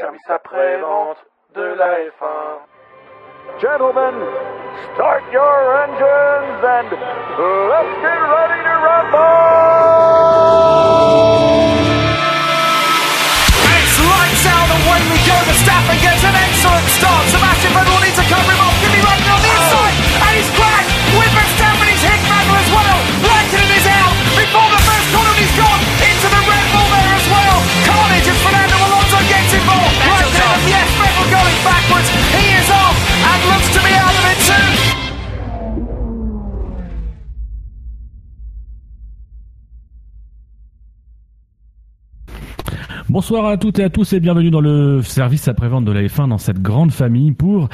service après-vente de la F1. Gentlemen, start your engines and let's get ready to rumble! It's lights out, away we go. Verstappen gets an excellent start. Sebastian Vettel needs to cover Bonsoir à toutes et à tous et bienvenue dans le service après-vente de la F1 dans cette grande famille pour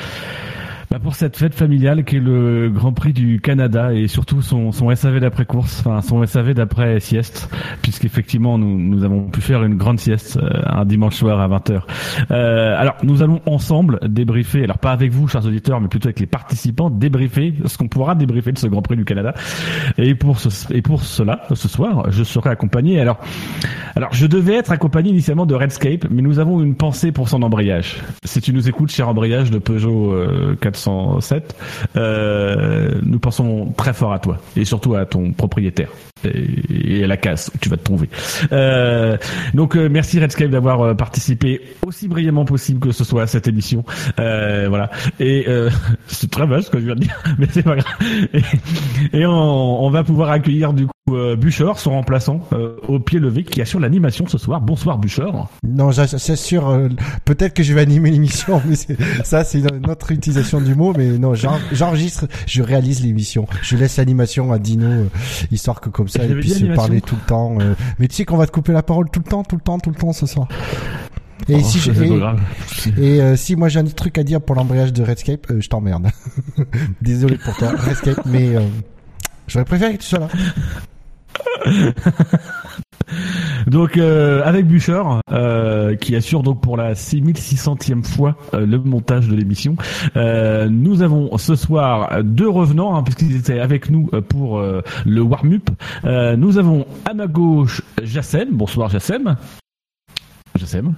bah, pour cette fête familiale qui est le Grand Prix du Canada et surtout son, son SAV d'après-course, enfin son SAV d'après-sieste, puisqu'effectivement nous, nous avons pu faire une grande sieste euh, un dimanche soir à 20h. Euh, alors nous allons ensemble débriefer, alors pas avec vous chers auditeurs, mais plutôt avec les participants, débriefer ce qu'on pourra débriefer de ce Grand Prix du Canada. Et pour, ce, et pour cela, ce soir, je serai accompagné. Alors, alors je devais être accompagné initialement de Redscape, mais nous avons une pensée pour son embrayage. Si tu nous écoutes, cher embrayage de Peugeot euh, 407, euh, nous pensons très fort à toi et surtout à ton propriétaire et, et à la casse où tu vas te trouver. Euh, donc euh, merci Redscape d'avoir euh, participé aussi brillamment possible que ce soit à cette émission. Euh, voilà. Et euh, c'est très vache ce que je viens de dire, mais c'est pas grave. Et, et on, on va pouvoir accueillir du coup euh, Buchor, son remplaçant euh, au pied levé, qui assure l'animation ce soir. Bonsoir Buchor. Non, j'assure, euh, peut-être que je vais animer l'émission, mais ça c'est une autre utilisation du mot, mais non, j'en- j'enregistre, je réalise l'émission. Je laisse l'animation à Dino, euh, histoire que comme ça il puisse parler tout le temps. euh. mais tu sais qu'on va te couper la parole tout le temps, tout le temps, tout le temps ce soir. Et Oh, si et- et euh, moi j'ai un truc à dire pour l'embrayage de Redscape, euh, je t'emmerde. Désolé pour toi, Redscape, mais euh, j'aurais préféré que tu sois là. Donc euh, avec Bûcher, euh, qui assure donc pour la 6600e fois euh, le montage de l'émission, nous avons ce soir deux revenants hein, puisqu'ils étaient avec nous pour le warm-up. Nous avons à ma gauche Jassem. Bonsoir Jassem. Jassem.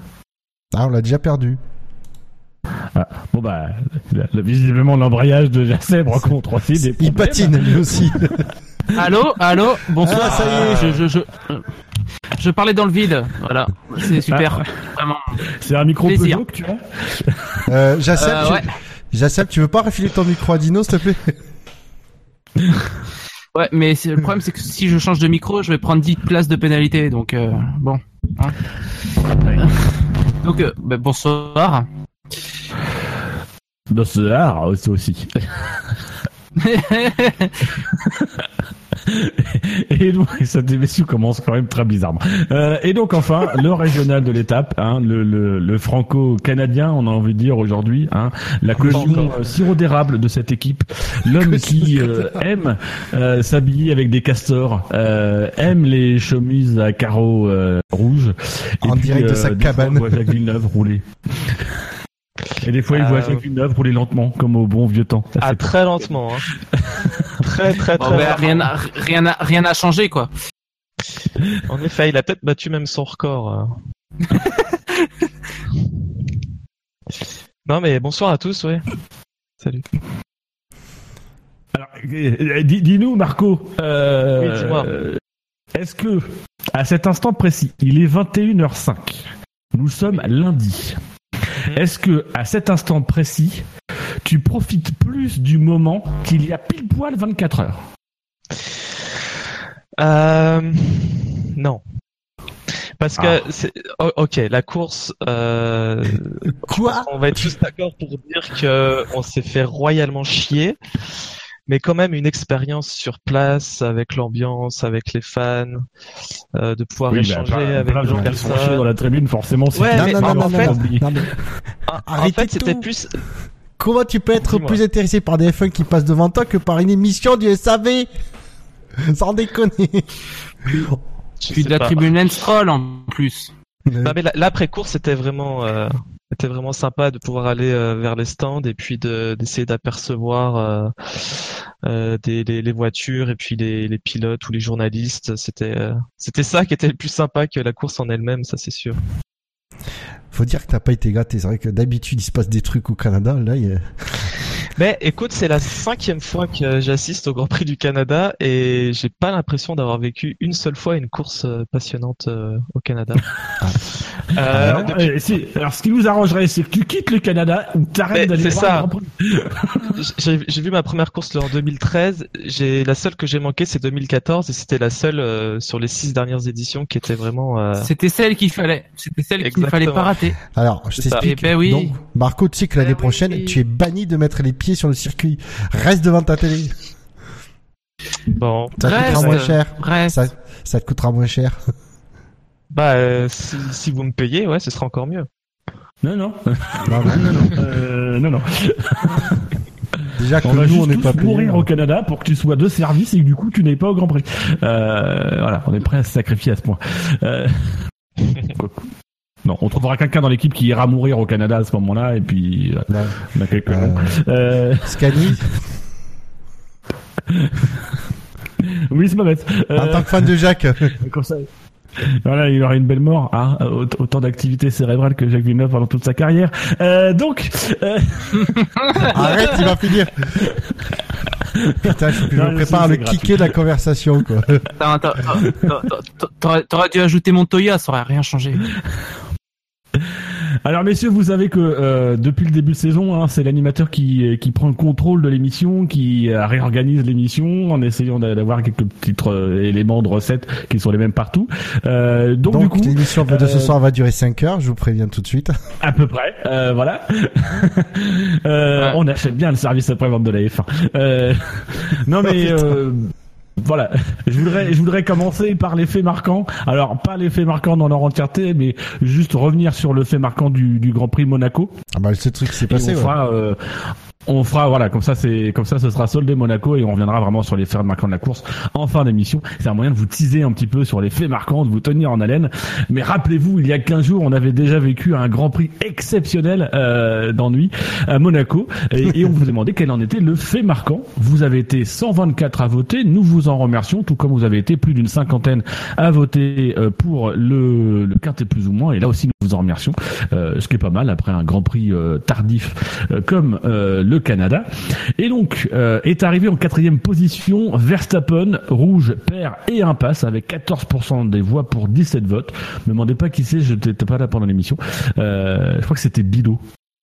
Ah, on l'a déjà perdu. Ah, bon bah le- le- visiblement l'embrayage de Jassem rencontre aussi des Il patine lui aussi. Allô, allô, bonsoir. Ah, ça y est. Je, je, je, je parlais dans le vide. Voilà, c'est super. Vraiment. C'est un micro Plaisir. Peugeot que tu as Euh, Jassem, Euh, tu... ouais. Jassem, tu veux pas refiler ton micro à Dino, s'il te plaît? Ouais, mais le problème c'est que si je change de micro, je vais prendre 10 places de pénalité. Donc euh, bon. hein. Donc euh, bah, bonsoir. Dans ce art aussi. aussi. Et donc, cette émission commence quand même très bizarrement. Euh, et donc enfin, le régional de l'étape, hein, le, le, le franco-canadien, on a envie de dire aujourd'hui, hein, la caution euh, sirop d'érable de cette équipe, l'homme qui euh, aime euh, s'habiller avec des castors, euh, aime les chemises à carreaux euh, rouges, et En puis, direct de sa cabane. Jacques Villeneuve rouler. Et des fois, il voit Euh, Jacques Villeneuve rouler lentement, comme au bon vieux temps. Ça, Ah, très lentement. Hein. très, très, Bon, très lentement. rien n'a rien rien n'a changé quoi. En effet, il a peut-être battu même son record. euh. non, mais bonsoir à tous, ouais. Salut. Alors, euh, dis- dis-nous, Marco, euh, Oui, dis-moi. est-ce que, à cet instant précis, il est 21h05, nous sommes lundi, Mhm. est-ce que, à cet instant précis, tu profites plus du moment qu'il y a pile poil 24 heures? Euh... Non. Parce que Ah. c'est o- ok, la course. Euh... Quoi? On va être tous d'accord pour dire que on s'est fait royalement chier, mais quand même une expérience sur place avec l'ambiance, avec les fans, euh, de pouvoir bah, échanger plein- avec plein de des gens qui sont personnes. dans la tribune, forcément. c'est- Ouais, Non, mais non, non, en non, fait- En- fait, c'était tout. plus. Comment tu peux être plus intéressé par des F1 qui passent devant toi que par une émission du SAV Sans déconner. je Puis de la pas. tribune Troll en plus. Non, mais la- l'après-course, c'était vraiment, euh, c'était vraiment sympa de pouvoir aller euh, vers les stands et puis de d'essayer d'apercevoir euh, des, les, les voitures et puis les, les pilotes ou les journalistes. C'était, c'était ça qui était le plus sympa que la course en elle-même, ça c'est sûr. Faut dire que t'as pas été gâté. C'est vrai que d'habitude il se passe des trucs au Canada. Là, il Mais écoute, c'est la cinquième fois que j'assiste au Grand Prix du Canada et j'ai pas l'impression d'avoir vécu une seule fois une course euh, passionnante euh, au Canada. Euh, Alors, depuis- si- alors, ce qui nous arrangerait, c'est que tu quittes le Canada ou t'arrêtes d'aller voir ça. le Grand Prix. J'ai j'ai vu ma première course là, en 2013. J'ai la seule que j'ai manquée, c'est 2014 et c'était la seule euh, sur les six dernières éditions qui était vraiment. euh, C'était celle qu'il fallait. C'était celle qu'il ne fallait pas rater. Alors, je t'explique. Eh ben oui. Donc, Marco, tu sais que l'année oui. prochaine, tu es banni de mettre les pieds sur le circuit. Reste devant ta télé. Bon, Ça te Reste. coûtera moins cher. Reste. Ça, ça te coûtera moins cher. bah euh, si, si vous me payez, ouais, ce sera encore mieux. Non, non. Non, non. Euh, non, non. Déjà que On nous, on juste n'est tous pas payés. mourir au Canada pour que tu sois de service et que du coup tu n'es pas au Grand Prix. Euh, voilà, on est prêt à se sacrifier à ce point. On trouvera quelqu'un dans l'équipe qui ira mourir au Canada à ce moment-là et puis euh, Ouais. on a quelques Euh. Euh, Scani, oui, c'est pas bête. en Euh, tant que fan de Jacques, comme ça. Voilà, il aurait une belle mort, hein, aut- autant d'activité cérébrale que Jacques Villeneuve pendant toute sa carrière. Euh, donc, euh, arrête, il va finir. Putain, je, je Non, me je prépare le kicker de la conversation, quoi. Attends, attends, attends, attends, T'aurais t'aurais dû ajouter Montoya, ça aurait rien changé. Alors messieurs, vous savez que euh, depuis le début de saison, hein, c'est l'animateur qui, qui prend le contrôle de l'émission, qui euh, réorganise l'émission en essayant d'a- d'avoir quelques petits euh, éléments de recettes qui sont les mêmes partout. Euh, donc, Donc, du coup, l'émission de ce euh, soir va durer 5 heures, je vous préviens tout de suite. à peu près, euh, voilà. Euh, Ouais. On achète bien le service après-vente de la F1. Euh, non mais Oh, voilà, je voudrais, je voudrais commencer par les faits marquants. Alors pas les faits marquants dans leur entièreté, mais juste revenir sur le fait marquant du, du Grand Prix Monaco. Ah bah, ce truc qui s'est passé, on ouais. fera, euh, on fera, voilà, comme ça, c'est, comme ça, ce sera soldé Monaco et on reviendra vraiment sur les faits marquants de la course en fin d'émission. C'est un moyen de vous teaser un petit peu sur les faits marquants, de vous tenir en haleine. Mais rappelez-vous, il y a 15 jours, on avait déjà vécu un Grand Prix exceptionnel euh, d'ennui à Monaco et, on vous demandait quel en était le fait marquant. Vous avez été 124 à voter, nous vous en remercions, tout comme vous avez été plus d'une cinquantaine à voter euh, pour le, le quintet plus ou moins. Et là aussi, nous vous en remercions, euh, ce qui est pas mal après un Grand Prix euh, tardif euh, comme euh, le Canada. Et donc euh, est arrivé en quatrième position Verstappen, rouge, paire et impasse avec 14% des voix pour 17 votes. Me demandez pas qui c'est, je n'étais pas là pendant l'émission. Euh, je crois que c'était Bido.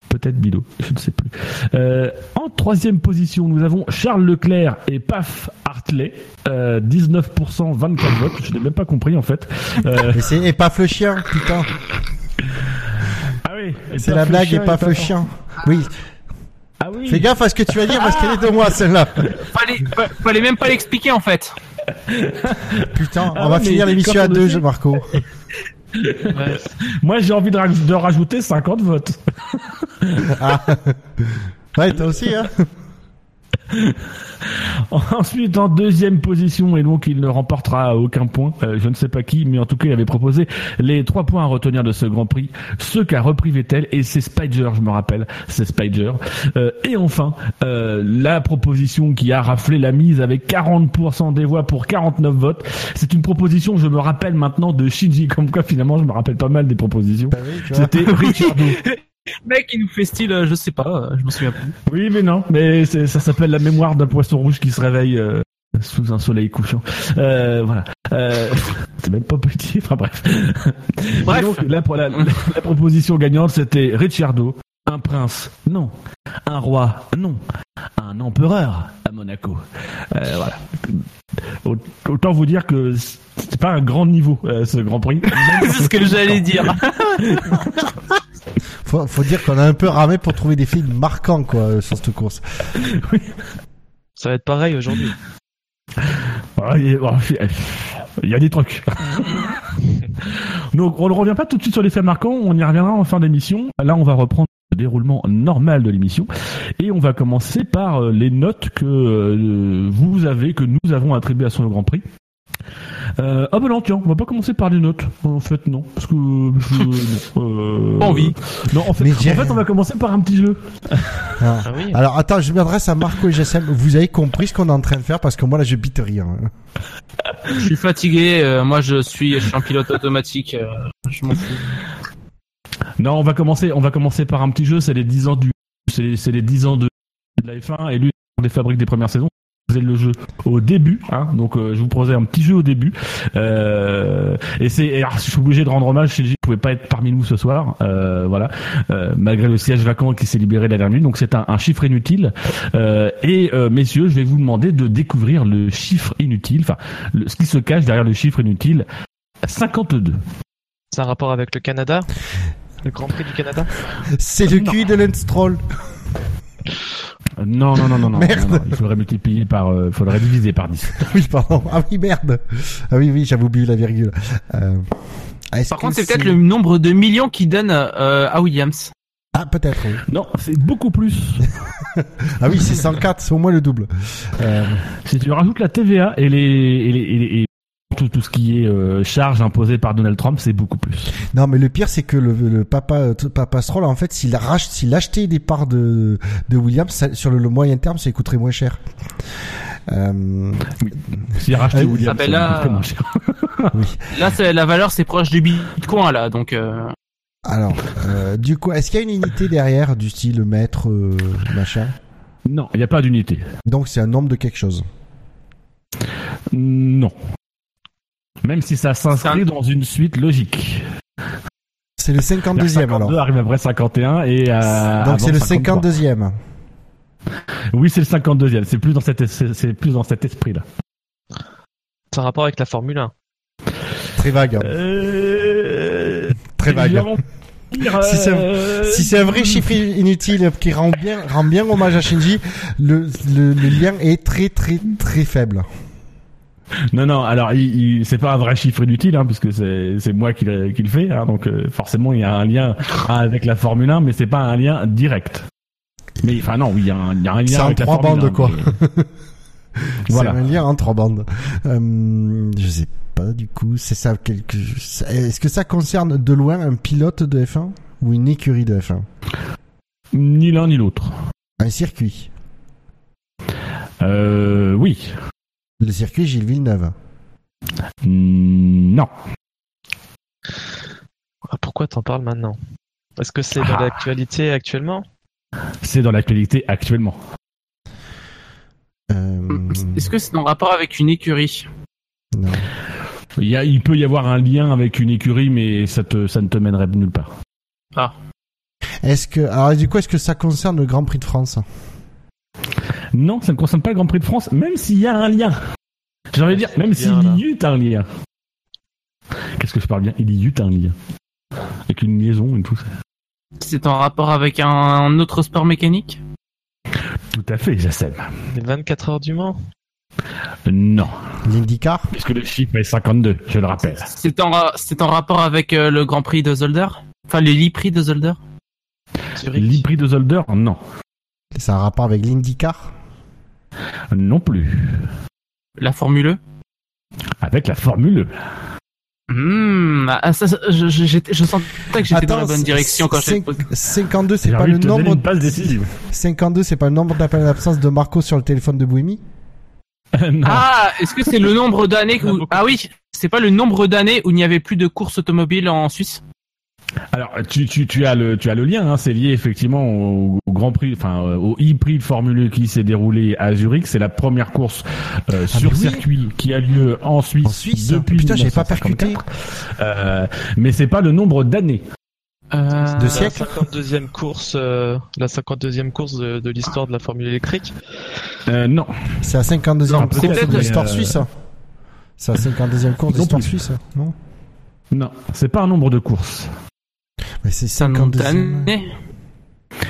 Peut-être Bido, je ne sais plus. Euh, en troisième position, nous avons Charles Leclerc et Paf Hartley, euh, 19%, 24 votes. Je n'ai même pas compris en fait. Euh, Mais c'est et paf le chien, putain. ah oui, C'est la blague et paf le chien. Oui, Ah oui. fais gaffe à ce que tu vas dire parce qu'elle est de moi, celle-là. Fallait, fa- fallait même pas l'expliquer en fait. Putain, Ah on va ouais, finir l'émission à deux, Marco. Ouais. Moi, j'ai envie de, raj- de rajouter 50 votes. Ah. Ouais, toi aussi, hein. Ensuite, en deuxième position, et donc il ne remportera aucun point. euh, je ne sais pas qui, mais en tout cas, il avait proposé les trois points à retenir de ce Grand Prix, ceux qu'a repris Vettel, et c'est Spider, je me rappelle, c'est Spider. Euh, et enfin, euh, la proposition qui a raflé la mise avec 40% des voix pour 49 votes. C'est une proposition, je me rappelle maintenant, de Shinji, comme quoi finalement, je me rappelle pas mal des propositions. Bah oui, tu vois. Mec, il nous fait style, euh, je sais pas, euh, je me souviens plus. Oui, mais non, mais ça s'appelle la mémoire d'un poisson rouge qui se réveille euh, sous un soleil couchant. Euh, voilà. Euh, c'est même pas petit. Enfin bref. Bref. Donc, la, la, proposition gagnante, c'était Ricciardo. Un prince, non. Un roi, non. Un empereur à Monaco. Euh, voilà. Aut- Autant vous dire que c'est pas un grand niveau ce Grand Prix. C'est ce que j'allais dire. Faut, faut dire qu'on a un peu ramé pour trouver des films marquants, quoi, euh, sur cette course. Ça va être pareil aujourd'hui. Ah, Il y a- il y a des trucs. Donc, on ne revient pas tout de suite sur les faits marquants, on y reviendra en fin d'émission. Là, on va reprendre le déroulement normal de l'émission et on va commencer par euh, les notes que euh, vous avez, que nous avons attribuées à son Grand Prix. Euh, ah ben non, tiens, on va pas commencer par les notes. En fait, non, parce que je, euh, Pas envie. Non, en fait, Mais en fait, on va commencer par un petit jeu. Ah. Ah oui. Alors, attends, je m'adresse à Marco et GSM. Vous avez compris ce qu'on est en train de faire parce que moi, là, je bite rien. Je suis fatigué, euh, moi je suis, je suis un pilote automatique, euh, je m'en fous. Non, on va commencer, on va commencer par un petit jeu. C'est les 10 ans du, c'est les, c'est les 10 ans de, de la F1 et lui, des fabriques des premières saisons. Le jeu au début, hein, donc euh, je vous proposais un petit jeu au début. Euh, et c'est, je suis obligé de rendre hommage. Shinji ne pouvait pas être parmi nous ce soir, euh, voilà, euh, malgré le siège vacant qui s'est libéré la dernière nuit. Donc c'est un, un chiffre inutile. Euh, et euh, messieurs, je vais vous demander de découvrir le chiffre inutile, enfin ce qui se cache derrière le chiffre inutile. 52. C'est un rapport avec le Canada? Le Grand Prix du Canada? C'est le cul de Lance Stroll. Non, non, non, non, non, Merde. non, non, Il faudrait multiplier par, euh, faudrait diviser par 10. oui, pardon. Ah oui, merde. Ah oui, oui, j'avais oublié la virgule. Euh, est-ce Par contre, c'est peut-être le nombre de millions qu'il donne euh, à Williams. Ah, peut-être, oui. Non, c'est beaucoup plus. Ah oui, c'est 104, c'est au moins le double. Euh, Si tu rajoutes la TVA et les, et les, et les- et tout, tout ce qui est euh, charge imposée par Donald Trump, c'est beaucoup plus. non, mais le pire, c'est que le, le papa, euh, papa Stroll, en fait, s'il rach- s'il achetait des parts de, de Williams, ça- sur le, le moyen terme, ça coûterait moins cher. Euh, S'il a racheté Euh, Williams, ça ça fait là- coûterait moins cher. Là, c'est, la valeur, c'est proche du bitcoin, là. Donc, euh, alors, euh, du coup, est-ce qu'il y a une unité derrière, du style mètre, euh, machin? Non, il n'y a pas d'unité. Donc, c'est un nombre de quelque chose? Non. Même si ça s'inscrit dans une suite logique. C'est le 52e, 52 alors. arrive après 51 et euh, Donc, c'est le 53. 52e. Oui, c'est le 52e. C'est plus dans cet, c'est plus dans cet esprit-là. C'est un rapport avec la Formule 1. Très vague. hein. Euh... Très vague. évidemment, pire, Si c'est- euh, Si c'est un vrai chiffre inutile qui rend bien, rend bien hommage à Shinji, le, le, le lien est très très très faible. Non, non, alors il, il- c'est pas un vrai chiffre inutile, hein, puisque c'est moi qui, le- qui le fais, hein, donc euh, forcément il y a un lien avec la Formule 1, mais c'est pas un lien direct. Mais enfin non, oui, il y a un, il y a un lien avec trois bandes, 1, quoi. mais- Voilà. C'est un lien en trois bandes. Euh, je sais pas du coup, c'est ça quelque. Est-ce que ça concerne de loin un pilote de F1 ou une écurie de F1 Ni l'un ni l'autre. Un circuit. Euh, oui. Le circuit Gilles Villeneuve. Mm, Non. Ah, Pourquoi t'en parles maintenant? Est-ce que c'est dans Ah. l'actualité actuellement? C'est dans l'actualité actuellement. Euh, est-ce que c'est en rapport avec une écurie? Non. Il, y a, il peut y avoir un lien avec une écurie, mais ça, te, ça ne te mènerait nulle part. Ah, Est-ce que alors du coup est-ce que ça concerne le Grand Prix de France? Non, ça ne concerne pas le Grand Prix de France, même s'il y a un lien. J'ai envie de dire, même s'il y eut un lien. Qu'est-ce que je parle bien? Il y eut un lien. Avec une liaison et tout ça. c'est en rapport avec un autre sport mécanique? Tout à fait, Jassem. Les 24 heures du Mans? Non, L'IndyCar? Puisque le chiffre est 52, je le rappelle. C'est en, ra- c'est en rapport avec euh, le Grand Prix de Zolder? Enfin, les 10 prix de Zolder? L'hybride de Zolder, non. C'est un rapport avec l'IndyCar? Non plus. La Formule E? Avec la Formule E. Hmm, ah, ça, ça, je, je, j'étais- je sentais que j'étais dans la bonne direction quand j'ai cinq- 52 c'est pas le nombre une passe décisive. 52 c'est pas le nombre d'appels d'absence de Marco sur le téléphone de Bohémie non. Ah, est-ce que c'est le nombre d'années où... Ah oui, c'est pas le nombre d'années où il n'y avait plus de courses automobiles en Suisse? Alors, tu, tu, tu as le, tu as le lien, hein, c'est lié effectivement au, au Grand Prix, enfin euh, au e-prix de Formule 1 qui s'est déroulé à Zurich. C'est la première course euh, sur mais oui. circuit qui a lieu en Suisse, En Suisse depuis Putain, j'avais pas 1954. Euh, mais c'est pas le nombre d'années. euh... De La siècle 52e course, euh, la 52e course de, de l'histoire de la Formule électrique. Euh, non, C'est la 52e Non, course peut-être, de l'histoire euh, suisse. C'est la 52e course de non l'histoire suisse, non? Non, c'est pas un nombre de courses. Mais c'est C'est un nombre 52e. d'années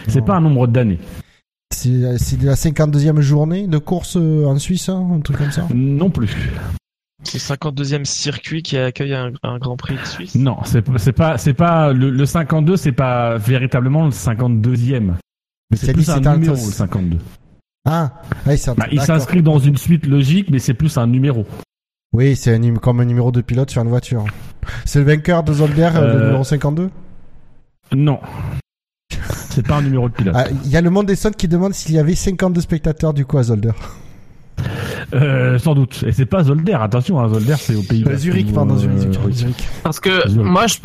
C'est pas un nombre d'années. C'est la 52e journée de course euh, en Suisse, hein, un truc comme ça Non plus. C'est le 52e circuit qui accueille un, un Grand Prix de Suisse? Non, c'est pas, c'est pas le, le 52, c'est pas véritablement le 52e. Mais C'est plus un numéro, le 52. Ah, ouais, un Bah, il s'inscrit dans une suite logique, mais c'est plus un numéro. Oui, c'est comme un numéro de pilote sur une voiture. C'est le vainqueur de Zolder, euh, le numéro 52 Non. C'est pas un numéro de pilote. Ah, Il y a le monde des sons qui demande s'il y avait 52 spectateurs du coup à Zolder. Euh, sans doute. Et c'est pas Zolder, attention, hein, Zolder c'est au pays Euh, Zurich, pardon, Zurich. Zurich. Parce que Zurich. moi, je,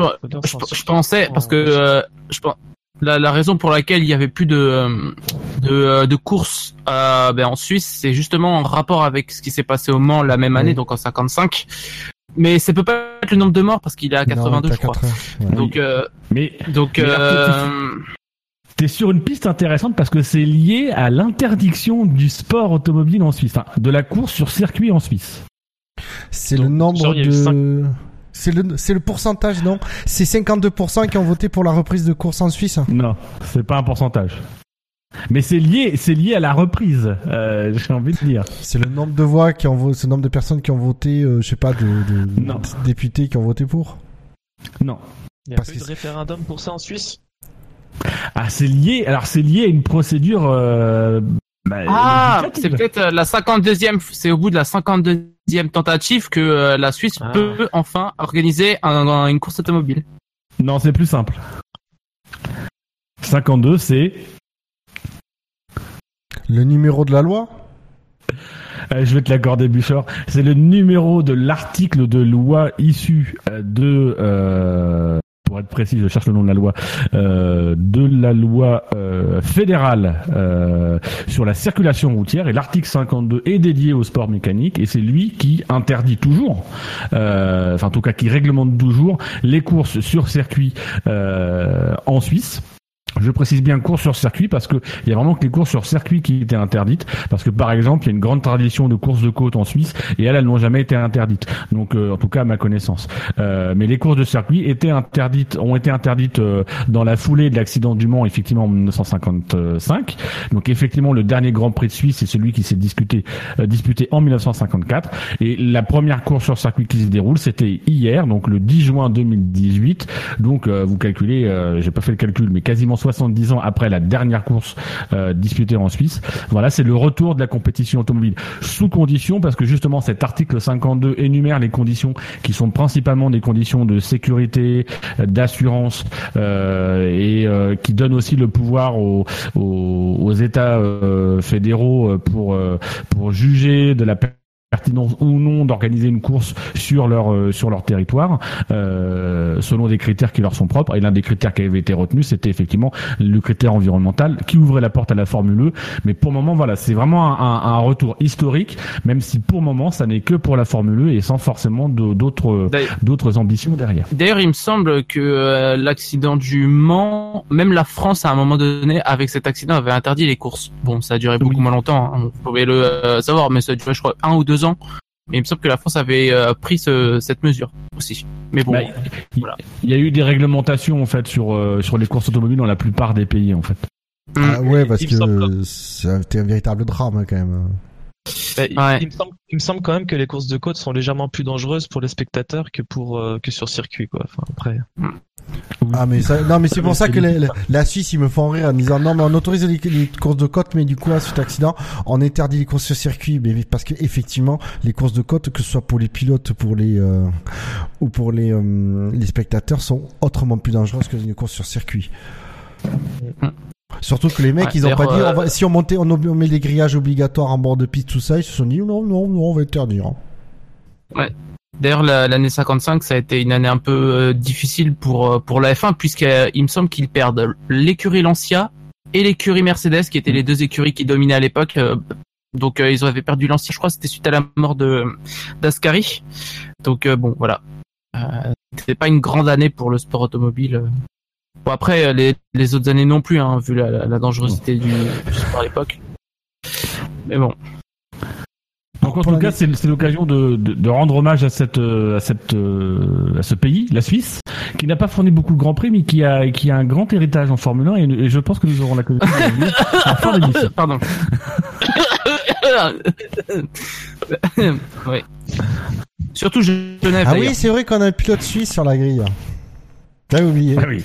je, je pensais, parce que euh, je pense, la, la raison pour laquelle il y avait plus de euh, de, euh, de courses euh, ben, en Suisse, c'est justement en rapport avec ce qui s'est passé au Mans la même année, Oui. donc en 55. Mais ça peut pas être le nombre de morts parce qu'il est à 82, Non, je crois. 80. Ouais. Donc, euh, Mais donc, Mais euh, T'es sur une piste intéressante parce que c'est lié à l'interdiction du sport automobile en Suisse, enfin, de la course sur circuit en Suisse. C'est le nombre genre, de... C'est le, c'est le pourcentage, non? C'est 52% qui ont voté pour la reprise de course en Suisse Non, c'est pas un pourcentage. Mais c'est lié, c'est lié à la reprise. euh, J'ai envie de dire. C'est le nombre de voix qui ont voté, c'est le nombre de personnes qui ont voté, euh, je sais pas, de, de Non. de députés qui ont voté pour? Non. Il y a Parce pas eu de référendum pour ça en Suisse? Ah, c'est lié. Alors c'est lié à une procédure. Euh, bah, ah, c'est peut-être euh, la 52e, c'est au bout de la 52e tentative que euh, la Suisse Ah. peut enfin organiser un- un- une course automobile. Non, c'est plus simple. 52, c'est. Le numéro de la loi Euh, je vais te l'accorder, Bouchard. C'est le numéro de l'article de loi issu euh, de. euh, pour être précis, je cherche le nom de la loi. euh, de la loi euh, fédérale sur la circulation routière. Et l'article 52 est dédié au sport mécanique. Et c'est lui qui interdit toujours, enfin en tout cas qui réglemente toujours, les courses sur circuit en Suisse. Je précise bien course sur circuit parce que il y a vraiment que les courses sur circuit qui étaient interdites. Parce que par exemple il y a une grande tradition de courses de côte en Suisse et elles elles n'ont jamais été interdites. Donc euh, en tout cas à ma connaissance. Euh, mais les courses de circuit étaient interdites ont été interdites euh, dans la foulée de l'accident du Mans effectivement en 1955 donc effectivement le dernier Grand Prix de Suisse c'est celui qui s'est discuté euh, disputé en 1954 et la première course sur circuit qui se déroule c'était hier donc le 10 juin 2018 donc euh, vous calculez euh, j'ai pas fait le calcul mais quasiment 70 ans après la dernière course euh, disputée en Suisse. Voilà, c'est le retour de la compétition automobile sous condition parce que justement cet article 52 énumère les conditions qui sont principalement des conditions de sécurité, d'assurance euh, et euh, qui donne aussi le pouvoir aux, aux, aux États fédéraux pour pour juger de la pertinence ou non d'organiser une course sur leur euh, sur leur territoire euh, selon des critères qui leur sont propres et l'un des critères qui avait été retenu c'était effectivement le critère environnemental qui ouvrait la porte à la Formule E mais pour le moment voilà c'est vraiment un, un- un retour historique même si pour le moment ça n'est que pour la Formule E et sans forcément d'autres d'autres ambitions derrière D'ailleurs, il me semble que euh, l'accident du Mans, même la France à un moment donné, avec cet accident, avait interdit les courses. Bon, ça a duré beaucoup Oui. moins longtemps, hein, vous pouvez le euh, savoir, mais ça a duré, je crois, un ou deux ans. Mais il me semble que la France avait euh, pris ce- cette mesure aussi. Mais bon, Bah, il voilà. il y a eu des réglementations en fait sur euh, sur les courses automobiles dans la plupart des pays en fait Ah ouais, parce me semble que c'était un véritable drame hein, quand même. Bah, il, Ouais. il me semble, il me semble quand même que les courses de côte sont légèrement plus dangereuses pour les spectateurs que pour euh, que sur circuit quoi. Enfin après. Ah mais ça, non mais c'est pour ça que la, Suisse ils me font rire en disant non mais on autorise les, les courses de côte mais du coup à cet accident on interdit les courses sur circuit mais parce que effectivement les courses de côte que ce soit pour les pilotes pour les euh, ou pour les euh, les spectateurs sont autrement plus dangereuses que une course sur circuit. Surtout que les mecs, Ouais, ils ont pas dit, d'ailleurs, on va- si on montait, on, met des grillages obligatoires en bord de piste, tout ça, ils se sont dit, non, non, non, on va interdire. D'ailleurs, la- l'année 55, ça a été une année un peu euh, difficile pour euh, pour la F1 puisqu'il me semble qu'ils perdent l'écurie Lancia et l'écurie Mercedes, qui étaient les deux écuries qui dominaient à l'époque. euh, donc euh, ils avaient perdu Lancia, je crois, c'était suite à la mort de d'Ascari. Donc euh, bon, voilà. Euh, C'était pas une grande année pour le sport automobile. Bon après, euh, les les autres années non plus, hein, vu la, la- la dangerosité du, du sport à l'époque. Mais bon. Donc en tout cas, c'est c'est l'occasion de, de, de rendre hommage à cette euh, à cette euh, à ce pays, la Suisse, qui n'a pas fourni beaucoup de grands prix, mais qui a qui a un grand héritage en Formule 1 et, et je pense que nous aurons la de à la fin d'émission. Pardon. oui. Surtout Genève. Ah d'ailleurs. oui, c'est vrai qu'on a un pilote suisse sur la grille. T'as oublié. Ah oui.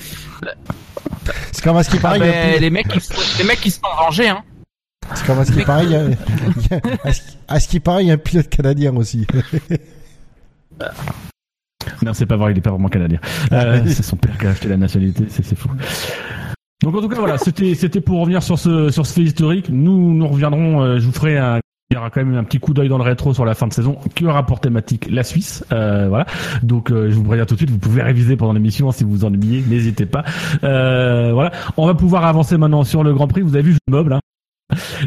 C'est comme à ce qui Ah paraît, il y a un ben, les mecs, qui se- les mecs qui se sont vengés, hein. c'est comme à ce qui paraît, il y a- il y a- à ce qui- paraît, il y a un pilote canadien aussi. Non, c'est pas vrai, il est pas vraiment canadien. Euh, c'est son père qui a acheté la nationalité, c'est c'est fou. Donc en tout cas voilà, c'était c'était pour revenir sur ce sur ce fait historique. Nous nous reviendrons, euh, je vous ferai un il y aura quand même un petit coup d'œil dans le rétro sur la fin de saison qui aura pour thématique la Suisse. Euh, voilà. Donc euh, je vous préviens tout de suite, vous pouvez réviser pendant l'émission si vous vous ennuyez, n'hésitez pas. Euh, voilà. On va pouvoir avancer maintenant sur le Grand Prix. Vous avez vu le meuble. Hein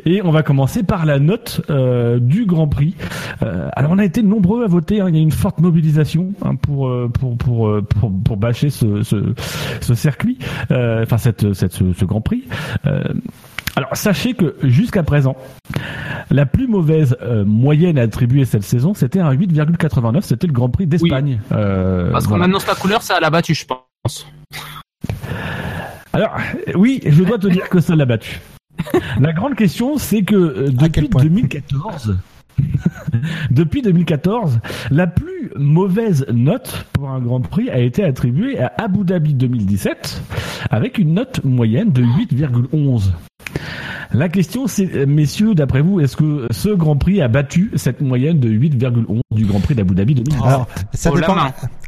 et on va commencer par la note euh, du Grand Prix. Euh, alors on a été nombreux à voter, hein. il y a une forte mobilisation hein, pour, euh, pour, pour, euh, pour, pour bâcher ce, ce, ce circuit, euh, enfin cette, cette, ce, ce Grand Prix. Alors sachez que jusqu'à présent, la plus mauvaise euh, moyenne attribuée cette saison, c'était un 8,89, c'était le Grand Prix d'Espagne. Euh, Parce qu'on annonce la couleur, ça l'a battu, je pense. Alors oui, je dois te dire que ça l'a battu. La grande question, c'est que euh, depuis point 2014, depuis 2014, la plus mauvaise note pour un Grand Prix a été attribuée à Abu Dhabi 2017, avec une note moyenne de 8,11. La question, c'est, euh, messieurs, d'après vous, est-ce que ce Grand Prix a battu cette moyenne de 8,11 du Grand Prix d'Abu Dhabi 2017 Alors, ça Oh, dépend.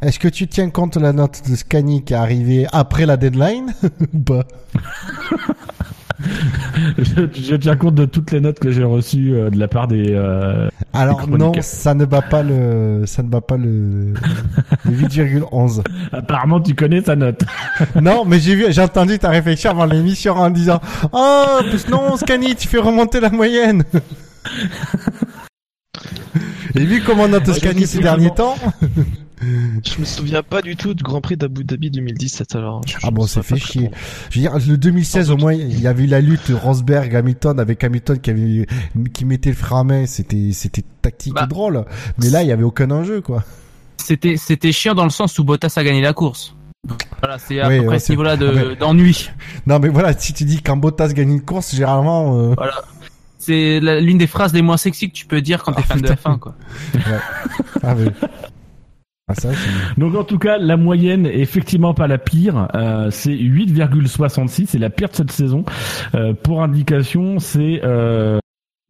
Est-ce que tu tiens compte de la note de Scani qui est arrivée après la deadline ou pas? je, je tiens compte de toutes les notes que j'ai reçues euh, de la part des. euh, Alors non, ça ne bat pas le, ça ne bat pas le, le 8,11. Apparemment, tu connais sa note. Non, mais j'ai vu, j'ai entendu ta réflexion avant l'émission en disant, oh, plus non, Scani, tu fais remonter la moyenne. Et vu comment note Ouais, Scani donc, ces derniers temps, Je me souviens pas du tout du Grand Prix d'Abu Dhabi 2017 alors. Je- Ah bon, c'est fait chier. Je veux dire, le 2016 au moins, il y avait eu la lutte Rosberg Hamilton avec Hamilton qui avait qui mettait le frein à main, c'était c'était tactique Bah. et drôle. Mais là, il y avait aucun enjeu quoi. C'était, c'était chiant dans le sens où Bottas a gagné la course. Voilà, c'est à Oui, peu ouais, près c'est- ce niveau-là de, Ah, d'ennui. Non mais voilà, si tu dis quand Bottas gagne une course, généralement euh, Voilà. C'est la- l'une des phrases les moins sexy que tu peux dire quand t'es Ah, fan de putain. F1, quoi. ah mais ah Donc en tout cas, la moyenne est effectivement pas la pire. Euh, c'est 8,66, c'est la pire de cette saison. Euh, pour indication, c'est euh,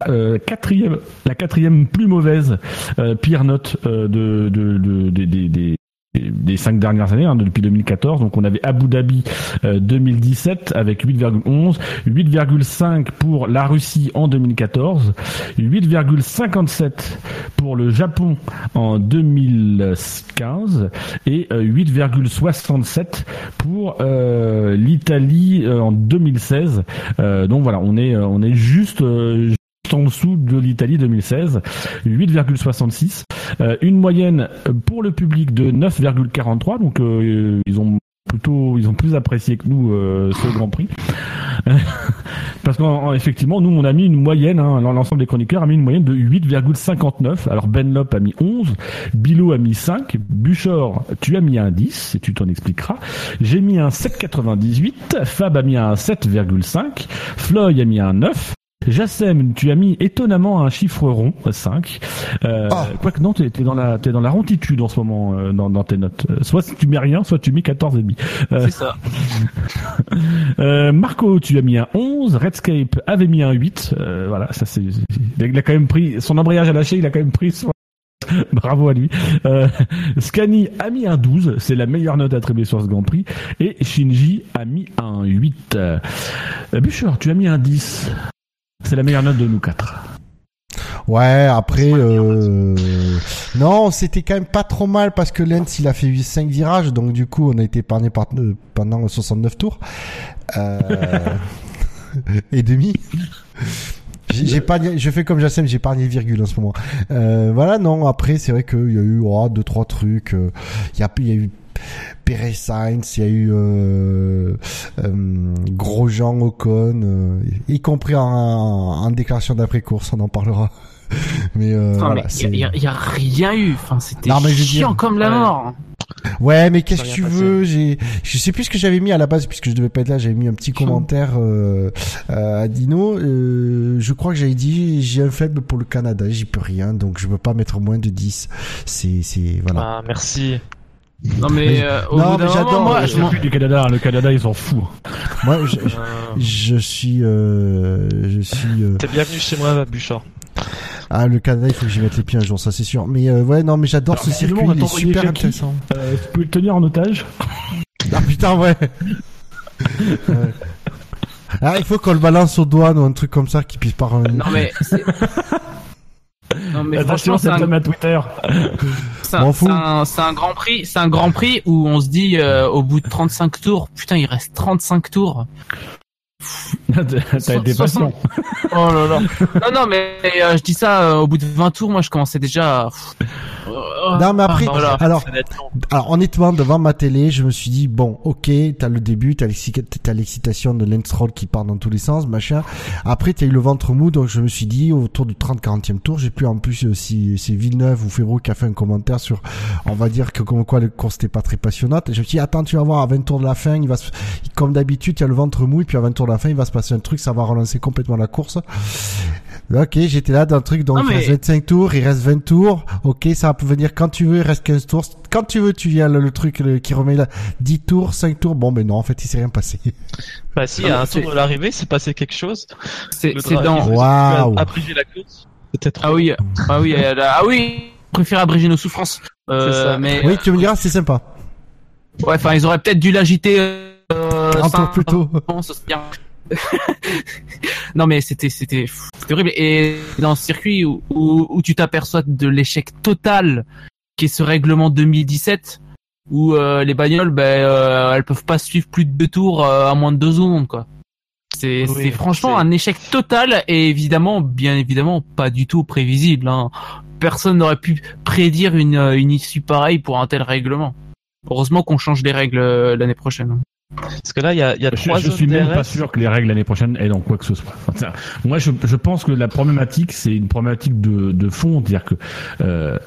euh, quatrième, la quatrième plus mauvaise euh, pire note euh, de, de, de- des- cinq dernières années, hein, depuis 2014. Donc on avait Abu Dhabi euh, 2017 avec 8,11, 8,5 pour la Russie en 2014, 8,57 pour le Japon en 2015 et euh, 8,67 pour euh, l'Italie euh, en 2016. Euh, donc voilà, on est euh, on est euh, juste en dessous de l'Italie 2016, 8,66. Euh, une moyenne pour le public de 9,43. Donc euh, ils ont plutôt ils ont plus apprécié que nous euh, ce Grand Prix. Parce qu'effectivement, nous, on a mis une moyenne, hein, l'ensemble des chroniqueurs a mis une moyenne de 8,59. Alors Benlop a mis 11, Bilo a mis 5, Buchor, tu as mis un 10, et tu t'en expliqueras. J'ai mis un 7,98, Fab a mis un 7,5, Floyd a mis un 9, Jassem, tu as mis étonnamment un chiffre rond, 5. Euh, Ah. Quoique non, t'es t'es dans la t'es dans la ronditude en ce moment euh, dans, dans tes notes. Euh, Soit tu mets rien, soit tu mets 14 et demi. Euh, C'est ça. euh, Marco, tu as mis un 11. Redscape avait mis un 8. Euh, voilà, ça c'est. Il a quand même pris son embrayage à lâcher. Il a quand même pris. Son... Bravo à lui. Euh, Scani a mis un 12. C'est la meilleure note attribuée sur ce Grand Prix. Et Shinji a mis un 8. Euh, Bûcher, tu as mis un 10. C'est la meilleure note de nous quatre. Ouais, après, euh... non, c'était quand même pas trop mal parce que Lens il a fait 5 virages, donc du coup on a été épargné par, euh, pendant 69 tours euh... et demi. J'ai pas, je fais comme Jassem, j'ai épargné virgule en ce moment. Euh, voilà, non. Après, c'est vrai qu'il y a eu oh, deux trois trucs. euh, il y a eu Perez Sainz, il y a eu euh, euh, Grosjean, Ocon, euh, y compris en, en déclaration d'après course, on en parlera. Mais euh, Enfin, voilà, il y, a- y a rien eu. Enfin, c'était chiant dire- comme la Ouais. mort. Ouais, mais qu'est-ce que tu passé. veux? J'ai, je sais plus ce que j'avais mis à la base puisque je devais pas être là. J'avais mis un petit commentaire euh, euh, à Dino. Euh, je crois que j'avais dit j'ai un faible pour le Canada. J'y peux rien, donc je peux pas mettre moins de 10. C'est, c'est voilà. Ah, merci. Non mais euh, au non, bout d'un mais j'adore, moi, euh, je m'en- du Canada. hein. Le Canada, ils s'en foutent. Moi, je, Euh, je suis, euh, je suis. euh, T'es bienvenu chez moi, Bouchard. Ah, le Canada, il faut que j'y mette les pieds un jour, ça c'est sûr. Mais euh, ouais, non, mais j'adore ce circuit, il est super Jackie. intéressant. Euh, tu peux le tenir en otage. Ah putain, ouais. Ah, il faut qu'on le balance aux douanes ou un truc comme ça qui puisse pas. Non mais c'est- Non, mais Attention, c'est un, à Twitter. c'est un, un grand prix, c'est un grand prix où on se dit euh, au bout de 35 tours, putain, il reste 35 tours. T'as été Soixante- patient. Oh là là. non, non, mais euh, je dis ça euh, au bout de 20 tours, moi, je commençais déjà. à- Non, mais après, voilà. alors, alors honnêtement, devant ma télé, je me suis dit bon, ok, t'as le début, t'as l'exci- t'as l'excitation de Lance qui part dans tous les sens, machin. Après, t'as eu le ventre mou, donc je me suis dit autour du 30-40e tour, j'ai pu en plus euh, si c'est Villeneuve ou Févro qui a fait un commentaire sur, on va dire que comme quoi le course n'était pas très passionnante. Et je me suis dit attends, tu vas voir à 20 tours de la fin, il va se... comme d'habitude, il y a le ventre mou et puis à 20 tours de la fin, il va se passer un truc, ça va relancer complètement la course. Ok, j'étais là dans le truc, donc Non, il reste 25 tours, il reste 20 tours. Ok, ça peut venir quand tu veux, il reste 15 tours. Quand tu veux, tu viens le, le truc le- qui remet là 10 tours, 5 tours. Bon, mais non, en fait, il s'est rien passé. Bah si, à un tour de l'arrivée, c'est passé quelque chose. C'est dans. Waouh. abrégé la course. Trop. Ah oui, ah oui, euh, ah oui. je Préfère abréger nos souffrances. Euh, ça. Mais Oui, tu me diras, c'est sympa. ouais, enfin, ils auraient peut-être dû l'agiter. Euh, Un tour cinq- plus tôt. Non mais c'était c'était horrible et dans ce circuit où, où, où tu t'aperçois de l'échec total qui est ce règlement 2017 où euh, les bagnoles ben euh, elles peuvent pas suivre plus de deux tours euh, à moins de deux secondes quoi. C'est Oui, franchement un échec total et évidemment bien évidemment pas du tout prévisible hein. Personne n'aurait pu prédire une euh, une issue pareille pour un tel règlement. Heureusement qu'on change les règles euh, l'année prochaine. Parce que là, il y a, y a Je, trois je zones suis même pas sûr que les règles l'année prochaine aient dans quoi que ce soit. Enfin, moi, je, je pense que la problématique, c'est une problématique de, de fond, c'est-à-dire que euh,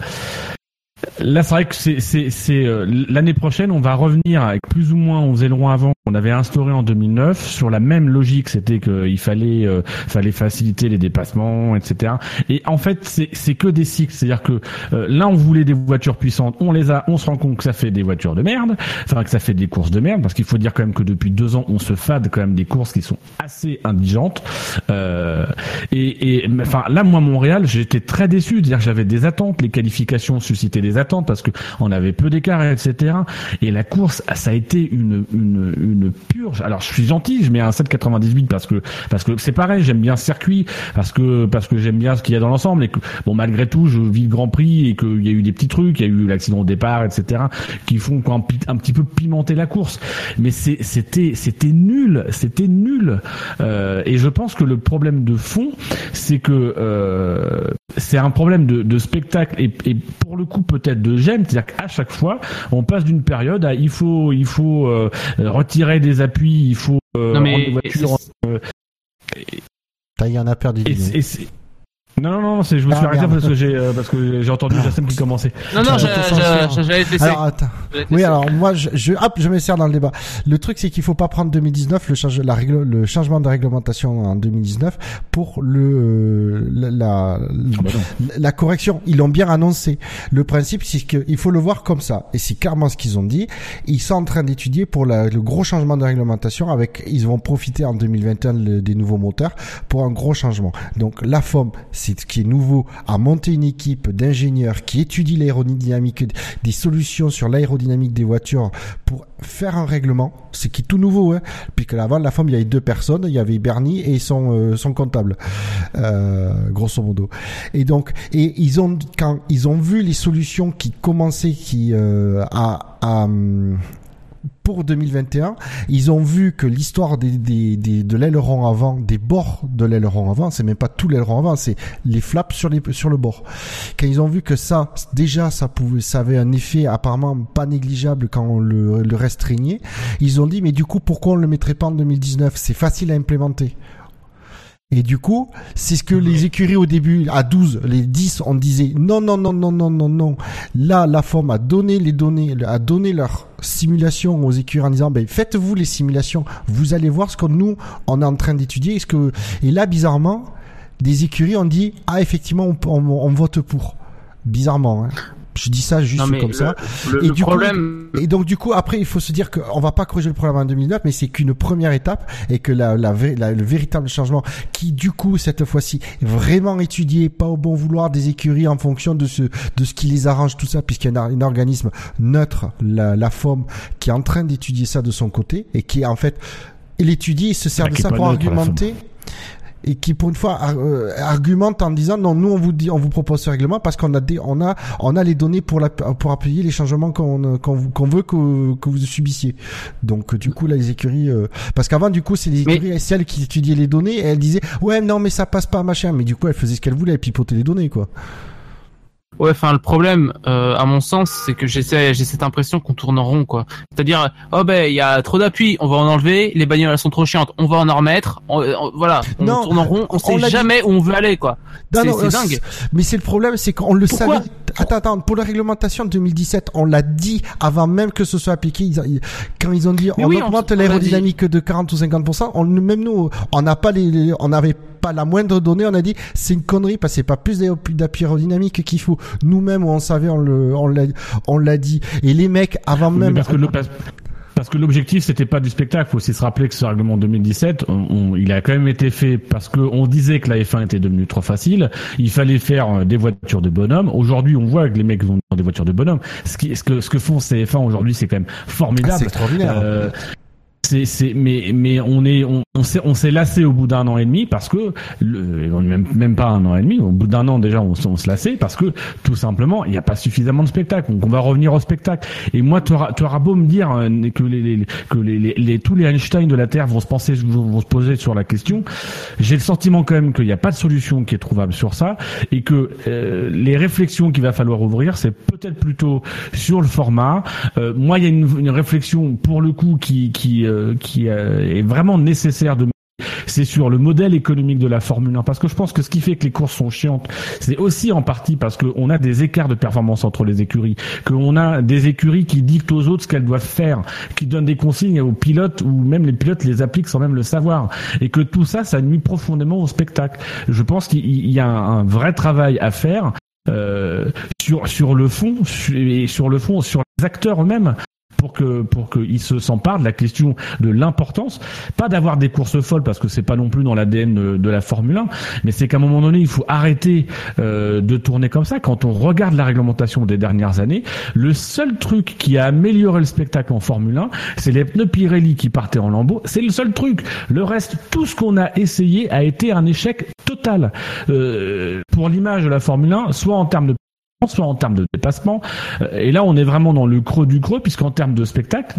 là, c'est vrai que c'est, euh, l'année prochaine, on va revenir avec plus ou moins aux ailerons avant qu'on avait instauré en 2009 sur la même logique, c'était qu'il fallait, euh, fallait faciliter les dépassements, etc. Et en fait, c'est, que des cycles, c'est-à-dire que euh, là, on voulait des voitures puissantes, on les a, on se rend compte que ça fait des voitures de merde, enfin que ça fait des courses de merde, parce qu'il faut dire quand même que depuis deux ans, on se fade quand même des courses qui sont assez indigentes. Euh, et, et enfin là, moi, Montréal, j'étais très déçu, c'est-à-dire que j'avais des attentes, les qualifications suscitaient des attentes parce que on avait peu d'écart, etc. Et la course, ça a été une une, purge. Alors je suis gentil, je mets un 7,98 parce que parce que c'est pareil, j'aime bien ce circuit, parce que parce que j'aime bien ce qu'il y a dans l'ensemble et que bon malgré tout, je vis le Grand Prix et qu'il y a eu des petits trucs, il y a eu l'accident au départ, etc. qui font un, un petit peu pimenter la course. Mais c'était c'était nul, c'était nul. Euh, et je pense que le problème de fond, c'est que euh, c'est un problème de, spectacle et, et pour le coup peut-être de gêne, c'est-à-dire qu'à chaque fois, on passe d'une période à il faut il faut euh, retirer des appuis, il faut euh, Non, mais rendre les voitures, euh, il y en a perdu. et, et non non non, c'est je me Ah, suis arrêté merde. parce que j'ai euh, parce que j'ai entendu Jacen qui commençait. Non non, j'allais te laisser. Alors, attends. Oui, alors moi, je, je, hop, je me sers dans le débat. Le truc, c'est qu'il faut pas prendre 2019, le, change, la règle, le changement de réglementation en 2019 pour le la, la, Ah bah la correction. Ils l'ont bien annoncé. Le principe, c'est qu'il faut le voir comme ça. Et c'est clairement ce qu'ils ont dit. Ils sont en train d'étudier pour la- le gros changement de réglementation. Avec, ils vont profiter en 2021 le- des nouveaux moteurs pour un gros changement. Donc la FOM, c'est ce qui est nouveau, a monté une équipe d'ingénieurs qui étudie l'aérodynamique, des solutions sur l'aérodynamique des voitures pour faire un règlement. C'est qui est tout nouveau, hein. Puisque avant la FOM, il y avait deux personnes, il y avait Bernie et son euh, son comptable, euh, grosso modo. Et donc, et ils ont quand ils ont vu les solutions qui commençaient, qui euh, à, à hum, pour 2021, ils ont vu que l'histoire des, des, des- de l'aileron avant, des bords de l'aileron avant, c'est même pas tout l'aileron avant, c'est les flaps sur les sur le bord. Quand ils ont vu que ça, déjà, ça pouvait, ça avait un effet apparemment pas négligeable quand on le, le restreignait, ils ont dit mais du coup pourquoi on le mettrait pas en 2019 C'est facile à implémenter. Et du coup, c'est ce que les écuries au début, à 12, les 10, on disait non, non, non, non, non, non, non. Là, la forme a donné les données, a donné leur simulation aux écuries en disant, ben, faites-vous les simulations. Vous allez voir ce que nous, on est en train d'étudier. Est-ce que, et là, bizarrement, des écuries ont dit, ah, effectivement, on, on, on vote pour. Bizarrement, hein. Je dis ça juste Non, comme le- ça. Le, Et le du coup, Et donc du coup après il faut se dire qu'on va pas corriger le problème en 2009 mais c'est qu'une première étape et que la, la, la- le véritable changement qui du coup cette fois-ci est vraiment étudié pas au bon vouloir des écuries en fonction de ce de ce qui les arrange tout ça puisqu'il y a un, un organisme neutre la, la FOM qui est en train d'étudier ça de son côté et qui est en fait il étudie il se sert Ah, de ça pour neutre, la FOM. argumenter et qui pour une fois euh, argumente en disant non nous on vous dit on vous propose ce règlement parce qu'on a des on a on a les données pour la pour appuyer les changements qu'on qu'on vous- qu'on veut que que vous subissiez. Donc du coup là les écuries euh, parce qu'avant du coup c'est les Mais- écuries celles qui étudiaient les données et elles disaient ouais non mais ça passe pas machin. Mais du coup elles faisaient ce qu'elles voulaient elles pipotaient les données quoi Ouais, enfin le problème, euh, à mon sens, c'est que j'ai cette impression qu'on tourne en rond, quoi. C'est-à-dire, oh ben il y a trop d'appui, on va en enlever. Les bagnoles sont trop chiantes, on va en remettre. On- on- voilà, on Non, tourne en rond, on, on sait dit. jamais où on veut aller, quoi. C'est euh, dingue. Mais c'est le problème, c'est qu'on le Pourquoi savait. Attends, attends, pour la réglementation de 2017, on l'a dit avant même que ce soit appliqué. Ils- ils- quand ils ont dit Mais on oui, augmente l'aérodynamique de 40 ou 50%, on, même nous, on n'a pas les, les- on n'avait pas la moindre donnée. On a dit c'est une connerie parce que c'est pas plus aérodynamique qu'il faut. Nous-mêmes, on savait, on le, on l'a, on l'a dit. Et les mecs, avant même. parce que le- parce- que l'objectif c'était pas du spectacle. Faut aussi se rappeler que ce règlement 2017, on- on- il a quand même été fait parce que on disait que la F1 était devenue trop facile. Il fallait faire euh, des voitures de bonhomme. Aujourd'hui, on voit que les mecs ont des voitures de bonhomme. Ce qui, ce que, ce que font ces F1 aujourd'hui, c'est quand même Ah, formidable. c'est extraordinaire. Euh, c'est, c'est, mais, mais on est, on, on s'est, on s'est lassé au bout d'un an et demi parce que, le, même, même pas un an et demi, au bout d'un an déjà, on, on se lassait parce que, tout simplement, il n'y a pas suffisamment de spectacle. Donc, on va revenir au spectacle. Et moi, tu auras, beau me dire euh, que les, les- que les, les, tous les Einstein de la Terre vont se penser, vont, vont se poser sur la question. J'ai le sentiment quand même qu'il n'y a pas de solution qui est trouvable sur ça et que euh, les réflexions qu'il va falloir ouvrir, c'est peut-être plutôt sur le format. Euh, moi, il y a une, une réflexion pour le coup qui qui euh, qui euh, est vraiment nécessaire de c'est sur le modèle économique de la Formule 1 parce que je pense que ce qui fait que les courses sont chiantes, c'est aussi en partie parce qu'on a des écarts de performance entre les écuries, qu'on a des écuries qui dictent aux autres ce qu'elles doivent faire, qui donnent des consignes aux pilotes ou même les pilotes les appliquent sans même le savoir. Et que tout ça, ça nuit profondément au spectacle. Je pense qu'il y a un vrai travail à faire euh, sur sur le fond et sur le fond sur les acteurs eux-mêmes pour que pour qu'ils se s'emparent de la question de l'importance, pas d'avoir des courses folles parce que c'est pas non plus dans l'ADN de, la Formule 1, mais c'est qu'à un moment donné il faut arrêter euh, de tourner comme ça. Quand on regarde la réglementation des dernières années, le seul truc qui a amélioré le spectacle en Formule 1, c'est les pneus Pirelli qui partaient en lambeaux. C'est le seul truc. Le reste, tout ce qu'on a essayé a été un échec total euh, pour l'image de la Formule 1, soit en termes de soit en termes de dépassement. Euh, Et là, on est vraiment dans le creux du creux, puisqu'en termes de spectacle,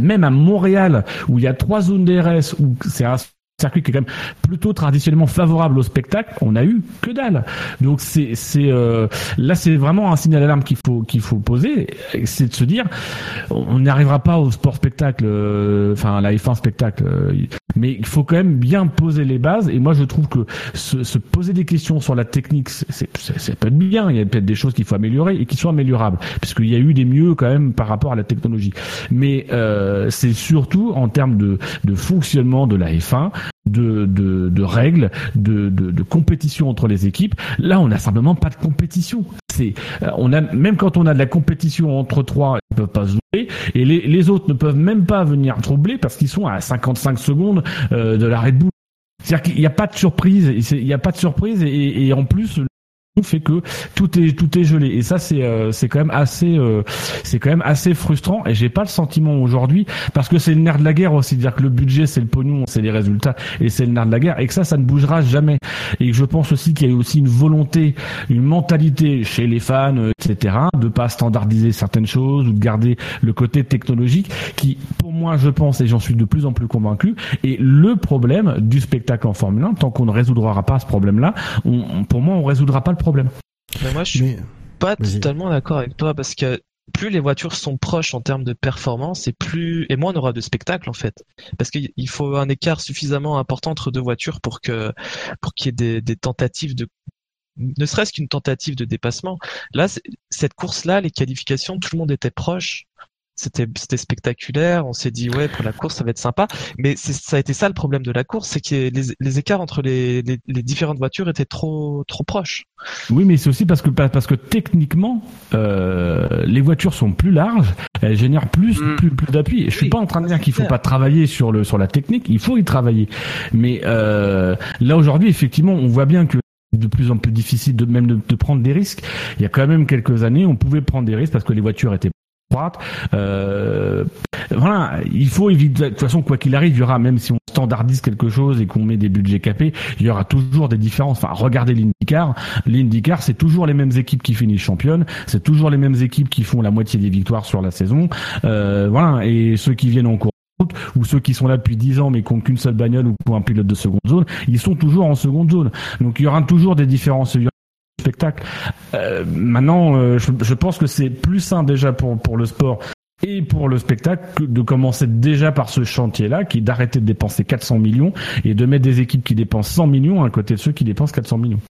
même à Montréal, où il y a trois zones DRS, où c'est un circuit qui est quand même plutôt traditionnellement favorable au spectacle, on a eu que dalle. Donc c'est c'est euh, là c'est vraiment un signal d'alarme qu'il faut qu'il faut poser, c'est de se dire on n'arrivera pas au sport spectacle, euh, enfin à la F1 spectacle, euh, mais il faut quand même bien poser les bases. Et moi je trouve que se, se poser des questions sur la technique, c'est- ça peut être bien. Il y a peut-être des choses qu'il faut améliorer et qui sont améliorables, puisqu'il y a eu des mieux quand même par rapport à la technologie. Mais euh, c'est surtout en termes de, de fonctionnement de la F1 de, de, de règles, de, de, de compétition entre les équipes. Là, on n'a simplement pas de compétition. C'est, euh, on a même quand on a de la compétition entre trois, ils peuvent pas se jouer, et les, les autres ne peuvent même pas venir troubler parce qu'ils sont à 55 secondes euh, de la Red Bull. C'est-à-dire qu'il n'y a pas de surprise, il n'y a pas de surprise, et, et en plus fait que tout est tout est gelé. Et ça c'est euh, c'est quand même assez euh, c'est quand même assez frustrant. Et j'ai pas le sentiment aujourd'hui parce que c'est le nerf de la guerre aussi. Dire que le budget c'est le pognon c'est les résultats et c'est le nerf de la guerre. Et que ça ça ne bougera jamais. Et je pense aussi qu'il y a aussi une volonté une mentalité chez les fans euh, etc de pas standardiser certaines choses ou de garder le côté technologique qui pour moi je pense et j'en suis de plus en plus convaincu et le problème du spectacle en Formule 1 tant qu'on ne résoudra pas ce problème là on- pour moi on résoudra pas le problème Mais moi, je suis Mais pas totalement d'accord avec toi parce que plus les voitures sont proches en termes de performance et plus et moins on aura de spectacle en fait. Parce qu'il il faut un écart suffisamment important entre deux voitures pour que pour qu'il y ait des, des tentatives de ne serait-ce qu'une tentative de dépassement. Là cette course là les qualifications tout le monde était proche c'était c'était spectaculaire on s'est dit ouais pour la course ça va être sympa mais c'est- ça a été ça le problème de la course c'est que les, les écarts entre les, les, les différentes voitures étaient trop trop proches Oui, mais c'est aussi parce que parce que techniquement, euh, les voitures sont plus larges, elles génèrent plus Mm. plus, plus d'appui. Je suis Oui, pas en train de dire qu'il faut clair. pas travailler sur le sur la technique, il faut y travailler. Mais euh, là aujourd'hui, effectivement, on voit bien que de plus en plus difficile de même de, de prendre des risques. Il y a quand même quelques années, on pouvait prendre des risques parce que les voitures étaient droite. Euh, voilà, il faut éviter. De toute façon, quoi qu'il arrive, il y aura même si on standardise quelque chose et qu'on met des budgets capés, il y aura toujours des différences. Enfin, regardez l'IndyCar. L'IndyCar, c'est toujours les mêmes équipes qui finissent championnes, c'est toujours les mêmes équipes qui font la moitié des victoires sur la saison. Euh, voilà, et ceux qui viennent en cours ou ceux qui sont là depuis 10 ans mais qui n'ont qu'une seule bagnole ou pour un pilote de seconde zone, ils sont toujours en seconde zone. Donc il y aura toujours des différences. Des spectacles. Euh, maintenant, euh, je, je pense que c'est plus sain déjà pour, pour le sport et pour le spectacle de commencer déjà par ce chantier-là, qui est d'arrêter de dépenser 400 millions et de mettre des équipes qui dépensent 100 millions à côté de ceux qui dépensent 400 millions.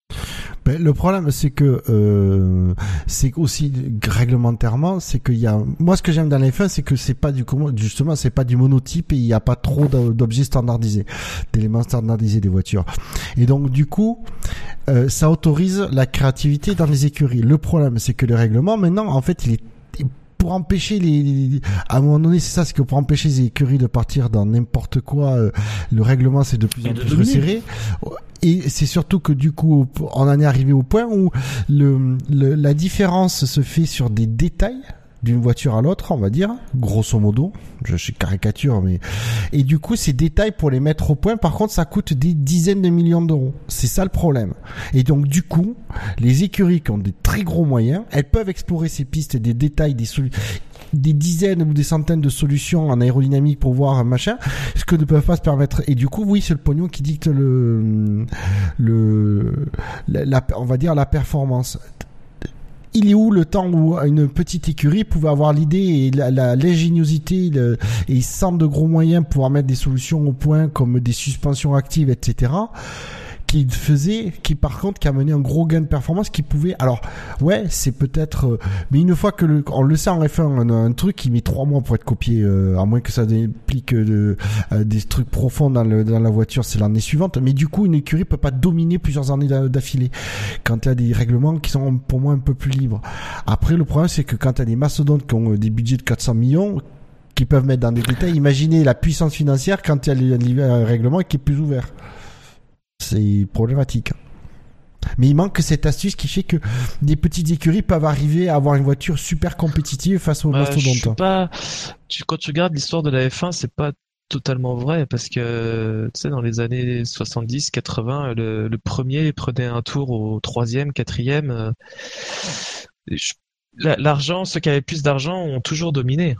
Ben, le problème, c'est que euh, c'est aussi réglementairement, c'est qu'il y a. Moi, ce que j'aime dans les fins, c'est que c'est pas du justement, c'est pas du monotype et il n'y a pas trop d'o- d'objets standardisés, d'éléments standardisés des voitures. Et donc, du coup, euh, ça autorise la créativité dans les écuries. Le problème, c'est que le règlement, maintenant, en fait, il est pour empêcher les, les- à un moment donné c'est ça c'est que pour empêcher les écuries de partir dans n'importe quoi euh, le règlement c'est de plus en plus resserré. Et c'est surtout que du coup on en est arrivé au point où le, le- la différence se fait sur des détails d'une voiture à l'autre, on va dire, grosso modo. Je suis caricature, mais et du coup, ces détails pour les mettre au point, par contre, ça coûte des dizaines de millions d'euros. C'est ça le problème. Et donc, du coup, les écuries qui ont des très gros moyens, elles peuvent explorer ces pistes, des détails, des solutions des dizaines ou des centaines de solutions en aérodynamique pour voir machin, ce que ne peuvent pas se permettre. Et du coup, oui, c'est le pognon qui dicte le, le, la- on va dire la performance. Il est où le temps où une petite écurie pouvait avoir l'idée et la- la- l'ingéniosité le- et sans de gros moyens pouvoir mettre des solutions au point comme des suspensions actives, etc qui faisait, qui par contre, qui a mené un gros gain de performance, qui pouvait, alors, ouais, c'est peut-être, euh, mais une fois que le, on le sait en F1, on a un truc qui met trois mois pour être copié, euh, à moins que ça implique euh, euh, des trucs profonds dans, le, dans la voiture, c'est l'année suivante. Mais du coup, une écurie peut pas dominer plusieurs années d'a- d'affilée quand il y a des règlements qui sont pour moi un peu plus libres. Après, le problème, c'est que quand il y a des mastodontes qui ont euh, des budgets de 400 millions, qui peuvent mettre dans des détails, imaginez la puissance financière quand il y a un règlement qui est plus ouvert c'est problématique. Mais il manque cette astuce qui fait que des petites écuries peuvent arriver à avoir une voiture super compétitive face aux Bah, mastodontes. pas. Tu, quand tu regardes l'histoire de la F1, c'est pas totalement vrai parce que tu sais dans les années 70, 80, le, le premier prenait un tour au troisième, quatrième. euh, L'argent, ceux qui avaient plus d'argent ont toujours dominé.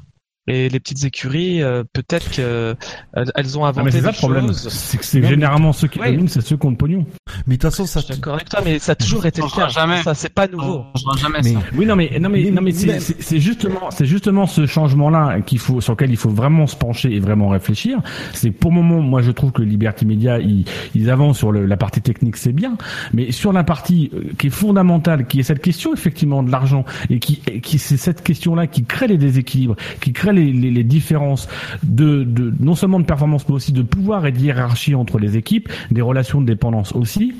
Et les petites écuries, euh, peut-être que elles, elles ont Ah, inventé mais c'est ça le problème. choses. C'est que c'est mais- généralement ceux qui Ouais. dominent, c'est ceux qui ont le pognon. Mais de toute façon, ça. Je suis d'accord avec toi, mais ça a toujours été le cas. jamais. Ça, c'est pas nouveau. On jamais Mais- ça. Oui, non, mais non, mais Mais- non, mais c'est- mais- c'est c'est justement, c'est justement ce changement-là qu'il faut, sur lequel il faut vraiment se pencher et vraiment réfléchir. C'est pour le moment, moi, je trouve que Liberty Media, ils, ils avancent sur le- la partie technique, c'est bien, mais sur la partie euh, qui est fondamentale, qui est cette question effectivement de l'argent et qui, et qui c'est cette question-là qui crée les déséquilibres, qui crée les, les, les différences de, de non seulement de performance, mais aussi de pouvoir et de hiérarchie entre les équipes, des relations de dépendance aussi.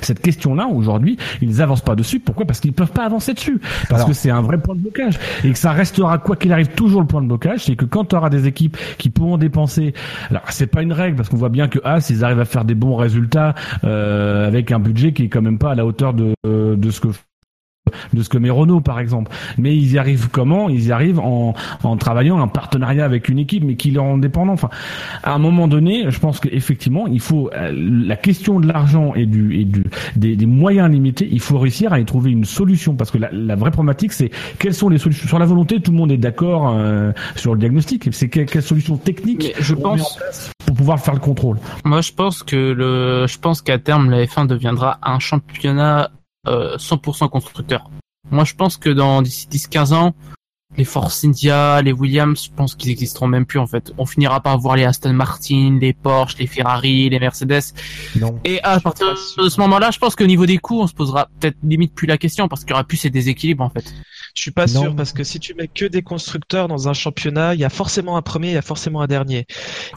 Cette question-là, aujourd'hui, ils avancent pas dessus. Pourquoi? Parce qu'ils peuvent pas avancer dessus. Parce Alors- que c'est un vrai point de blocage. Et que ça restera, quoi qu'il arrive, toujours le point de blocage. C'est que quand tu auras des équipes qui pourront dépenser... Alors, c'est pas une règle, parce qu'on voit bien que As, ils arrivent à faire des bons résultats euh, avec un budget qui est quand même pas à la hauteur de, euh, de ce que de ce que met Renault par exemple. Mais ils y arrivent comment? Ils y arrivent en, en travaillant un partenariat avec une équipe, mais qui leur rend dépendant. Enfin, à un moment donné, je pense qu'effectivement, il faut euh, la question de l'argent et du et du des, des moyens limités. Il faut réussir à y trouver une solution parce que la, la vraie problématique, c'est quelles sont les solutions? Sur la volonté. Tout le monde est d'accord euh, sur le diagnostic. C'est quelle, quelle solution technique Mais je on met en pense, place pour pouvoir faire le contrôle? moi je pense que le, je pense qu'à terme la F1 deviendra un championnat 100% constructeur. Moi je pense que dans d'ici 10-15 ans, les Force India, les Williams, je pense qu'ils existeront même plus en fait. On finira par voir les Aston Martin, les Porsche, les Ferrari, les Mercedes. Non. Et à partir de ce moment-là, je pense qu'au niveau des coûts, on se posera peut-être limite plus la question parce qu'il y aura plus ces déséquilibres en fait. Je suis pas Non. sûr parce que si tu mets que des constructeurs dans un championnat, il y a forcément un premier, il y a forcément un dernier.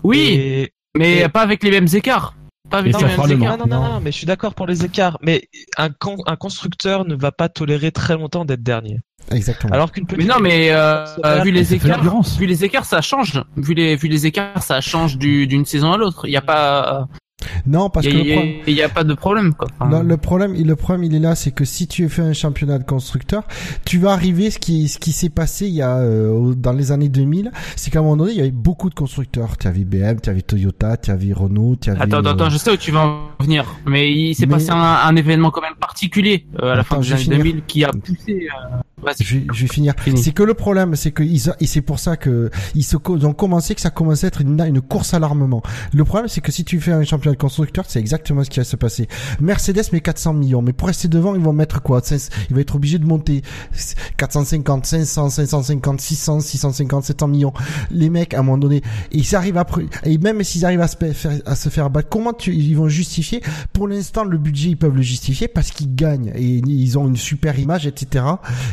Oui, Et- mais et- pas avec les mêmes écarts. Pas les écarts. Non, non, non, Non. mais je suis d'accord pour les écarts. Mais un, con- un constructeur ne va pas tolérer très longtemps d'être dernier. Exactement. Alors qu'une petite. Mais non, mais euh, euh, vu les écarts, vu les écarts, ça change. Vu les vu les écarts, ça change du- d'une saison à l'autre. Il y a pas Non, parce que y, le problème, il y a pas de problème quoi. Enfin, Non, le problème, le problème, il est là, c'est que si tu fais un championnat de constructeurs, tu vas arriver ce qui, ce qui s'est passé il y a euh, dans les années 2000, c'est qu'à un moment donné, il y avait beaucoup de constructeurs. Tu avais BM, tu avais Toyota, tu avais Renault, tu avais. Attends, attends, euh, attends, je sais où tu vas en venir, mais il s'est Mais- passé un, un événement quand même particulier euh, à la Attends, fin des années finir. 2000 qui a poussé. Euh... Je vais, je vais finir. Fini. C'est que le problème, c'est que ils, et c'est pour ça que ils, se, ils ont commencé que ça commençait à être une, une course à l'armement. Le problème, c'est que si tu fais un championnat constructeurs, c'est exactement ce qui va se passer. Mercedes met 400 millions, mais pour rester devant, ils vont mettre quoi? Il va être obligé de monter 450, 500, 550, 600, 650, 700 millions. Les mecs, à un moment donné, ils arrivent après, et même s'ils arrivent à se faire, à se faire battre, comment ils vont justifier? Pour l'instant, le budget, ils peuvent le justifier parce qu'ils gagnent et ils ont une super image, etc.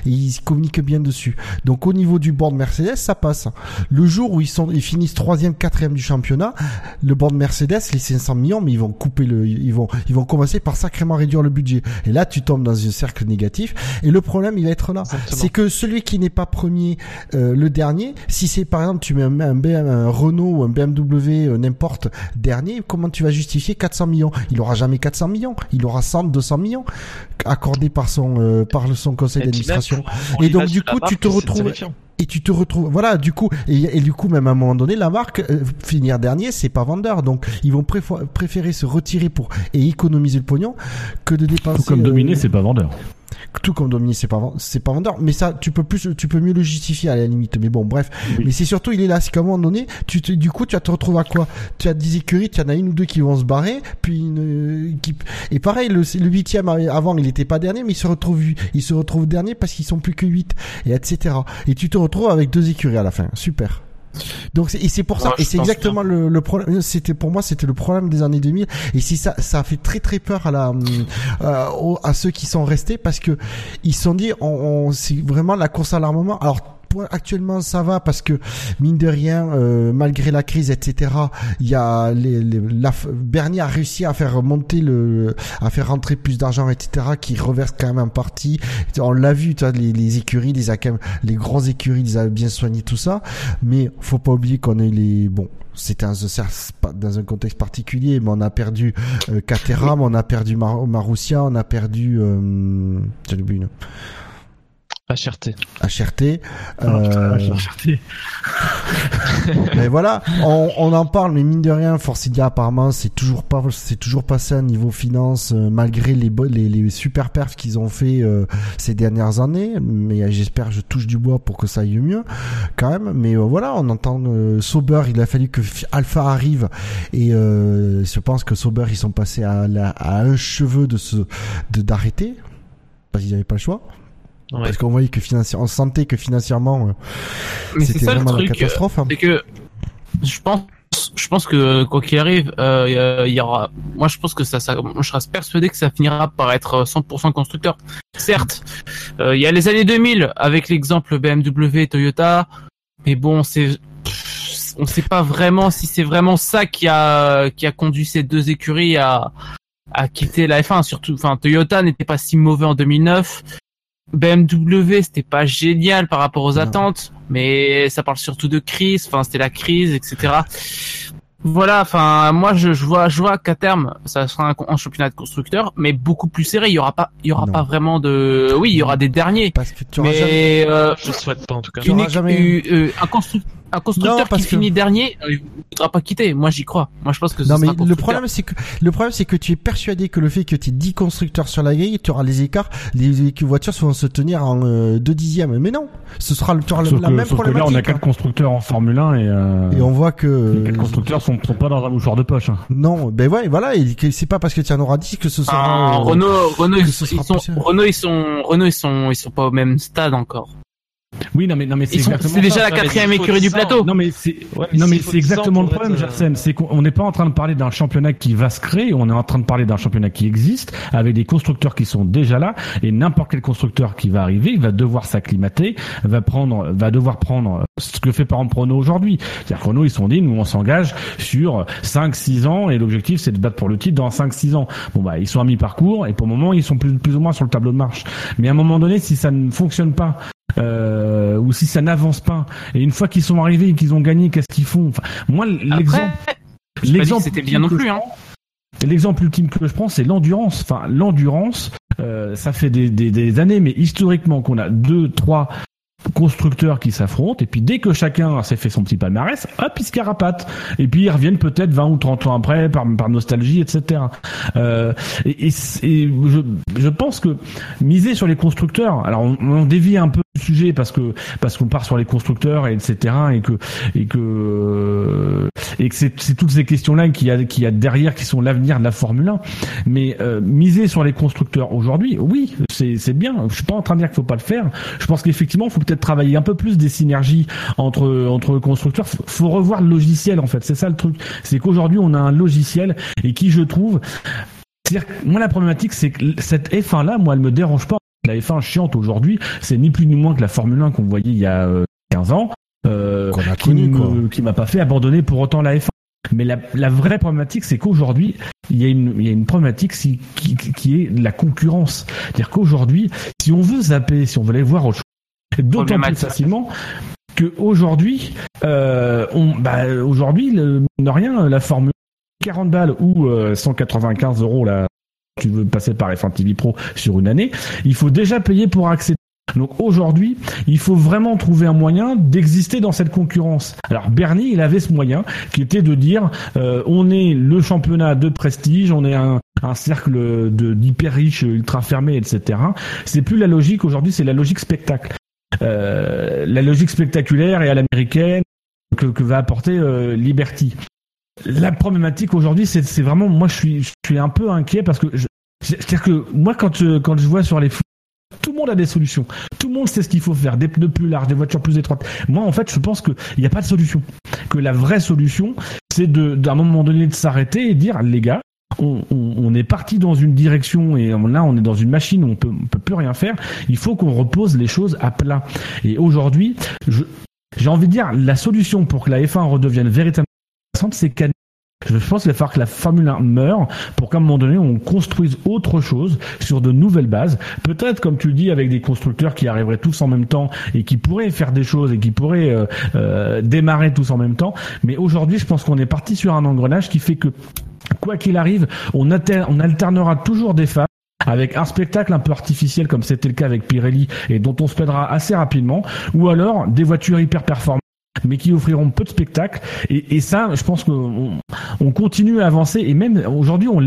Et ils communiquent bien dessus. Donc au niveau du board Mercedes, ça passe. Le jour où ils sont, ils finissent troisième, quatrième du championnat, le board Mercedes, les 500 millions, mais ils vont couper le, ils vont, ils vont commencer par sacrément réduire le budget. Et là, tu tombes dans un cercle négatif. Et le problème, il va être là. C'est que celui qui n'est pas premier, euh, le dernier, si c'est par exemple tu mets un, un, Renault ou un BMW, euh, n'importe dernier, comment tu vas justifier 400 millions? Il aura jamais 400 millions. Il aura 100, 200 millions accordés par son, euh, par son conseil d'administration. Et donc, du coup, tu te retrouves-. Et tu te retrouves voilà du coup et, et du coup même à un moment donné la marque euh, finir dernier c'est pas vendeur donc ils vont préférer se retirer pour et économiser le pognon que de dépenser Tout comme euh, dominer, c'est pas vendeur. Tout comme dominer c'est pas c'est pas vendeur. Mais ça tu peux plus tu peux mieux le justifier à la limite. Mais bon bref. Oui. mais c'est surtout il est là. C'est qu'à un moment donné tu te, du coup tu vas te retrouver à quoi? Tu as des écuries tu en as une ou deux qui vont se barrer puis une équipe et pareil le le huitième avant il était pas dernier mais il se retrouve il se retrouve dernier parce qu'ils sont plus que 8 et etc et tu te retrouves avec deux écuries à la fin. Super donc c'est- et c'est pour ça. Et c'est exactement le, le problème c'était pour moi c'était le problème des années 2000 et si ça ça a fait très très peur à la euh, à ceux qui sont restés parce que ils se sont dit on, on- c'est vraiment la course à l'armement. Alors actuellement ça va parce que mine de rien euh, malgré la crise etc il y a les, les- la, Bernier a réussi à faire monter le à faire rentrer plus d'argent etc qui reverse quand même en partie. On l'a vu tu vois, les, les écuries les a quand même- les grosses écuries ils avaient bien soigné tout ça. Mais faut pas oublier qu'on a eu les bon c'était un, dans un contexte particulier, mais on a perdu euh, Caterham, on a perdu Mar Marussia, on a perdu euh, oublié HRT. HRT. Ah, Euh, Cherté. mais voilà, on, on en parle, mais mine de rien, Forcidia apparemment c'est toujours pas, c'est toujours passé à niveau finance euh, malgré les, les les super perfs qu'ils ont fait euh, ces dernières années. Mais euh, j'espère, je touche du bois pour que ça aille mieux quand même. Mais euh, voilà, on entend euh, Sauber, il a fallu que Alpha arrive et euh, je pense que Sauber ils sont passés à, un cheveu de ce de d'arrêter parce qu'ils n'avaient pas le choix. Ouais. Parce qu'on voyait que financièrement, on sentait que financièrement, euh, c'était vraiment la truc, catastrophe. hein. c'est que je pense, je pense que quoi qu'il arrive, euh, il y aura. Moi, je pense que ça, ça, je reste persuadé que ça finira par être 100% constructeur. Certes, euh, il y a les années 2000 avec l'exemple BMW, et Toyota, mais bon, c'est, on sait pas vraiment si c'est vraiment ça qui a, qui a conduit ces deux écuries à, à quitter la F1. Surtout, enfin, Toyota n'était pas si mauvais en 2009. BMW, c'était pas génial par rapport aux Non. attentes, mais ça parle surtout de crise. Enfin, c'était la crise, etc. Voilà. Enfin, moi, je, je vois, je vois qu'à terme, ça sera un, un championnat de constructeurs, mais beaucoup plus serré. Il y aura pas, il y aura Non. pas vraiment de. Oui, il y aura des derniers, Parce que tu auras jamais- mais euh, Je souhaite pas en tout cas. Une jamais- euh, euh, un, constru- un constructeur Non, parce qui que- finit dernier, euh, il voudra pas quitter. Moi, j'y crois. Moi, je pense que ce Non mais sera le problème c'est que le problème c'est que tu es persuadé que le fait que tu aies 10 constructeurs sur la grille, tu auras les écarts, les les voitures vont se tenir en euh, 2 dixièmes. Mais non, ce sera le- tu auras Sauf, la que, même sauf que là, problématique. on a quatre constructeurs en Formule 1 et, euh, Et on voit que les quatre constructeurs sont, sont pas dans un mouchoir de poche. hein. non, ben ouais, voilà, et que c'est pas parce que tu en auras 10 que ce sera Ah, euh, Renault, Renault, que ils, ce ils sera sont. Renault, ils sont, Renault, ils sont, ils sont pas au même stade encore. Oui, non mais non mais c'est exactement C'est déjà ça. la quatrième écurie du 10 ans. plateau. Non mais c'est Ouais, non mais c'est 10 ans exactement le problème, être, euh, c'est qu'on n'est pas en train de parler d'un championnat qui va se créer, on est en train de parler d'un championnat qui existe avec des constructeurs qui sont déjà là et n'importe quel constructeur qui va arriver, il va devoir s'acclimater, va prendre va devoir prendre ce que fait par exemple Renault aujourd'hui. C'est-à-dire que Renault ils sont dit nous on s'engage sur 5 6 ans et l'objectif c'est de battre pour le titre dans 5 6 ans. Bon bah ils sont à mi-parcours et pour le moment ils sont plus plus ou moins sur le tableau de marche. Mais à un moment donné si ça ne fonctionne pas euh, ou si ça n'avance pas et une fois qu'ils sont arrivés et qu'ils ont gagné, qu'est-ce qu'ils font enfin, Moi l'exemple l'exemple c'était bien non plus, hein. L'exemple ultime que je prends, c'est l'endurance. Enfin, l'endurance, euh, ça fait des, des, des, années, mais historiquement qu'on a deux, trois constructeurs qui s'affrontent et puis dès que chacun s'est fait son petit palmarès, hop, ils se carapatent et puis ils reviennent peut-être 20 ou 30 ans après par, par nostalgie, etc. Euh, et, et, je, je, pense que miser sur les constructeurs, alors on, on dévie un peu du sujet parce que parce qu'on part sur les constructeurs et etc. et que et que et que c'est toutes ces questions-là qui a qui a derrière qui sont l'avenir de la Formule 1. Mais euh, miser sur les constructeurs aujourd'hui, oui, c'est c'est bien. Je suis pas en train de dire qu'il faut pas le faire. Je pense qu'effectivement, il faut peut-être travailler un peu plus des synergies entre entre constructeurs. Faut, faut revoir le logiciel en fait. C'est ça le truc. C'est qu'aujourd'hui on a un logiciel et qui je trouve c'est-à-dire moi la problématique c'est que cette F1 là, moi elle me dérange pas. La F1 chiante aujourd'hui, c'est ni plus ni moins que la Formule 1 qu'on voyait il y a euh, 15 ans, euh, a qui, connu, me- qui m'a pas fait abandonner pour autant la F1. Mais la, la vraie problématique, c'est qu'aujourd'hui, il y a une, il y a une problématique si- qui, qui est la concurrence. C'est-à-dire qu'aujourd'hui, si on veut zapper, si on veut aller voir autre chose, d'autant plus facilement que aujourd'hui, euh, on, bah, aujourd'hui, de rien, la Formule 40 balles ou euh, 195 euros là, tu veux passer par F1 TV Pro sur une année, il faut déjà payer pour accéder. Donc aujourd'hui, il faut vraiment trouver un moyen d'exister dans cette concurrence. Alors Bernie, il avait ce moyen qui était de dire euh, on est le championnat de prestige, on est un, un cercle de d'hyper riches, ultra fermé, etc. C'est plus la logique aujourd'hui, c'est la logique spectacle. Euh, la logique spectaculaire et à l'américaine que, va apporter euh, Liberty. La problématique aujourd'hui, c'est vraiment, moi, je suis, un peu inquiet parce que, c'est-à-dire que moi, quand je, quand je vois sur les tout le monde a des solutions. Tout le monde sait ce qu'il faut faire. Des pneus plus larges, des voitures plus étroites. Moi, en fait, je pense qu'il n'y a pas de solution. Que la vraie solution, c'est d'un moment donné de s'arrêter et dire, les gars, on, on- on est parti dans une direction et on- là, on est dans une machine où on peut, on peut plus rien faire. Il faut qu'on repose les choses à plat. Et aujourd'hui, j'ai envie de dire, la solution pour que la F1 redevienne véritablement intéressante, c'est qu'elle je pense qu'il va falloir que la Formule 1 meure pour qu'à un moment donné, on construise autre chose sur de nouvelles bases. Peut-être, comme tu le dis, avec des constructeurs qui arriveraient tous en même temps et qui pourraient faire des choses et qui pourraient euh, euh, démarrer tous en même temps. Mais aujourd'hui, je pense qu'on est parti sur un engrenage qui fait que, quoi qu'il arrive, on, alter- on alternera toujours des phases avec un spectacle un peu artificiel comme c'était le cas avec Pirelli et dont on se plaidra assez rapidement, ou alors des voitures hyper performantes mais qui offriront peu de spectacles. Et, ça je pense qu'on on continue à avancer et même aujourd'hui on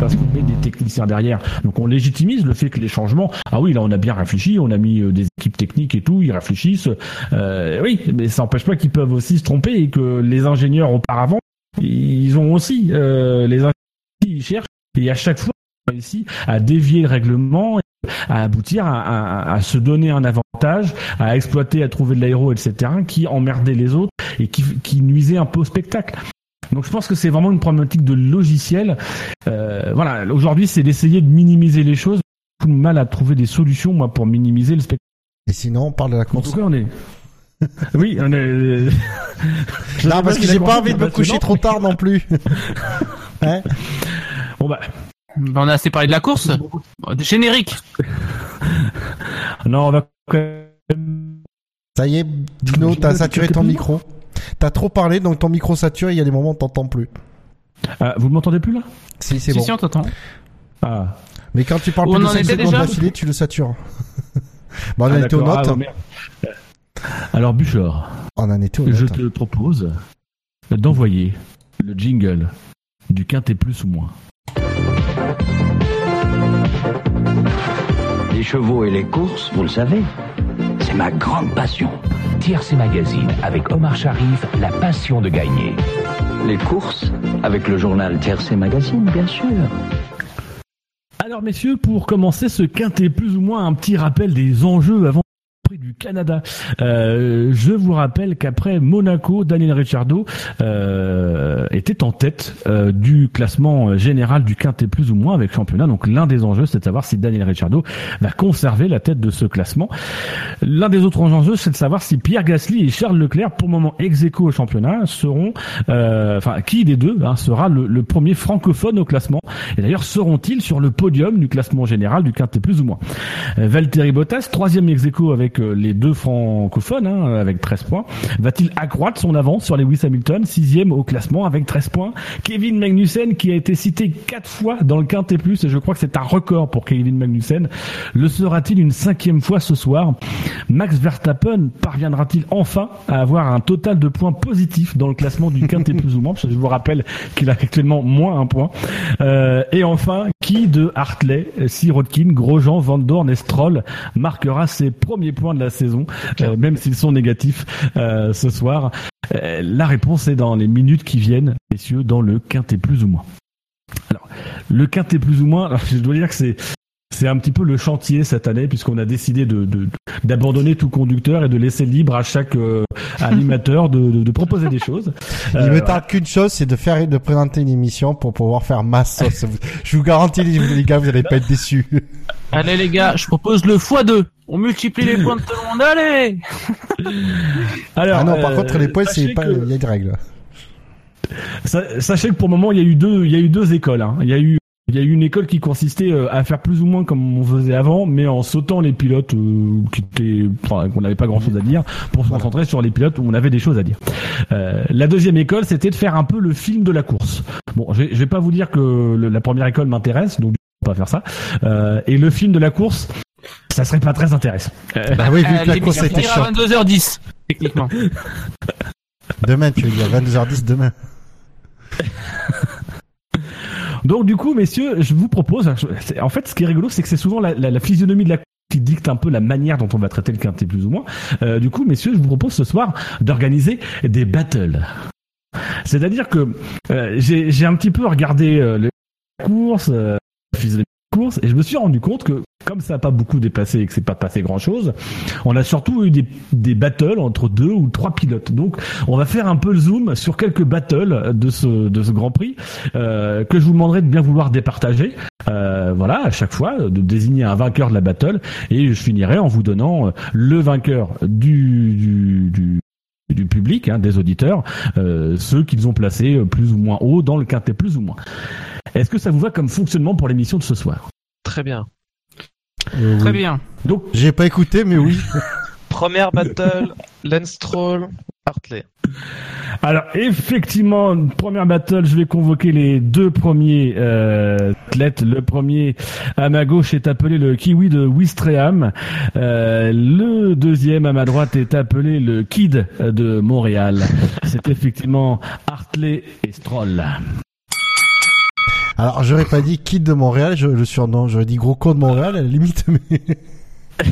parce qu'on met des techniciens derrière. Donc on légitimise le fait que les changements ah oui là on a bien réfléchi on a mis euh, des équipes techniques et tout ils réfléchissent. Euh, oui mais ça n'empêche pas qu'ils peuvent aussi se tromper et que les ingénieurs auparavant ils ont aussi euh, les ils cherchent et à chaque fois on réussit à dévier le règlement à aboutir à, à- à se donner un avantage, à exploiter, à trouver de l'aéro, etc., qui emmerdait les autres et qui, qui nuisait un peu au spectacle. Donc je pense que c'est vraiment une problématique de logiciel. Euh, voilà, aujourd'hui c'est d'essayer de minimiser les choses. Tout le mal à trouver des solutions, moi, pour minimiser le spectacle. Et sinon, on parle de la En tout course. cas, on est. Oui, on est. Non, parce que j'ai pas envie de me coucher trop tard non plus. hein Bon bah, Ben, on a assez parlé de la course. Générique. non, on va quand même Ça y est, Dino, t'as saturé ton micro. T'as trop parlé, donc ton micro sature, il y a des moments où t'entends plus. Ah, vous m'entendez plus là? Si, c'est Si, bon. si, on t'entend. Ah. Mais quand tu parles On plus de en 5 était secondes d'affilée, tu le satures. bon, on Ah, était aux notes. Ah. Alors Buchor, on en était aux je te propose d'envoyer le jingle du quintet plus ou moins. Les chevaux et les courses, vous le savez, c'est ma grande passion. TRC Magazine avec Omar Sharif, la passion de gagner. Les courses, avec le journal Tiercé Magazine, bien sûr. Alors messieurs, pour commencer ce quintet plus ou moins un petit rappel des enjeux avant Du Canada. Euh, je vous rappelle qu'après Monaco, Daniel Ricciardo euh, était en tête euh, du classement général du quintet plus ou moins avec championnat. Donc l'un des enjeux, c'est de savoir si Daniel Ricciardo va conserver la tête de ce classement. L'un des autres enjeux, c'est de savoir si Pierre Gasly et Charles Leclerc, pour le moment ex au championnat, seront, euh, enfin qui des deux hein, sera le, le premier francophone au classement? Et d'ailleurs, seront-ils sur le podium du classement général du quintet plus ou moins? Euh, Valtteri Bottas, troisième ex aequo les deux francophones hein, avec 13 points. Va-t-il accroître son avance sur Lewis Hamilton, sixième au classement avec 13 points? Kevin Magnussen qui a été cité quatre fois dans le quintet plus, et je crois que c'est un record pour Kevin Magnussen. Le sera-t-il une cinquième fois ce soir? Max Verstappen parviendra-t-il enfin à avoir un total de points positifs dans le classement du quintet plus ou moins je vous rappelle qu'il a actuellement moins un point. Euh, et enfin, qui de Hartley, Sirotkin, Grosjean, Van Dorn et Stroll marquera ses premiers points? De la saison, euh, même s'ils sont négatifs euh, ce soir Euh, La réponse est dans les minutes qui viennent, messieurs, dans le quintet plus ou moins. Alors, le quintet plus ou moins, alors, je dois dire que c'est c'est un petit peu le chantier cette année puisqu'on a décidé de de- d'abandonner tout conducteur et de laisser libre à chaque euh, animateur de, de, de proposer des choses. Il Euh, me tarde qu'une chose, c'est de faire de présenter une émission pour pouvoir faire ma sauce. Je vous garantis, les, les gars, vous allez pas être déçus. Allez les gars, je propose le x2. On multiplie les points de tout le monde. Allez Alors, ah non, par euh, contre, les points, c'est sachez pas, que- il y a des règles. Sa- Sachez que pour le moment, il y a eu deux, il y a eu deux écoles. hein. Il y a eu, il y a eu une école qui consistait euh, à faire plus ou moins comme on faisait avant, mais en sautant les pilotes euh, qui étaient, enfin, qu'on n'avait pas grand chose à dire, pour se concentrer sur les pilotes où on avait des choses à dire. Euh, la deuxième école, c'était de faire un peu le film de la course. Bon, je vais, je vais pas vous dire que le- la première école m'intéresse, donc on va pas faire ça. Euh, et le film de la course, ça serait pas très intéressant. Euh, Bah oui, vu Euh, que la course était à chiante. 22h10, techniquement. Demain, tu veux dire 22h10 demain. Donc du coup, messieurs, je vous propose. c'est- En fait, ce qui est rigolo, c'est que c'est souvent la, la- la physionomie de la course qui dicte un peu la manière dont on va traiter le quintet plus ou moins. Euh, du coup, messieurs, je vous propose ce soir d'organiser des battles. C'est-à-dire que euh, j'ai un petit peu regardé euh, le- la course, euh, la physionomie et je me suis rendu compte que comme ça n'a pas beaucoup dépassé et que c'est pas passé grand-chose, on a surtout eu des, des battles entre deux ou trois pilotes. Donc, on va faire un peu le zoom sur quelques battles de ce de ce Grand Prix euh, que je vous demanderai de bien vouloir départager. Euh, voilà, à chaque fois, de désigner un vainqueur de la battle. Et je finirai en vous donnant euh, le vainqueur du, du, du, du public, hein, des auditeurs, euh, ceux qu'ils ont placés euh, plus ou moins haut dans le quintet plus ou moins. Est-ce que ça vous va comme fonctionnement pour l'émission de ce soir? Très bien. Euh, Très oui. bien. Donc, J'ai pas écouté, mais oui. Première battle, Lance Stroll, Hartley. Alors effectivement, première battle, je vais convoquer les deux premiers euh, athlètes. Le premier à ma gauche est appelé le Kiwi de Wistreham. Euh, le deuxième à ma droite est appelé le Kid de Montréal. C'est effectivement Hartley et Stroll. Alors, j'aurais pas dit Kid de Montréal, je, le surnom, j'aurais dit Gros Con de Montréal, à la limite, mais...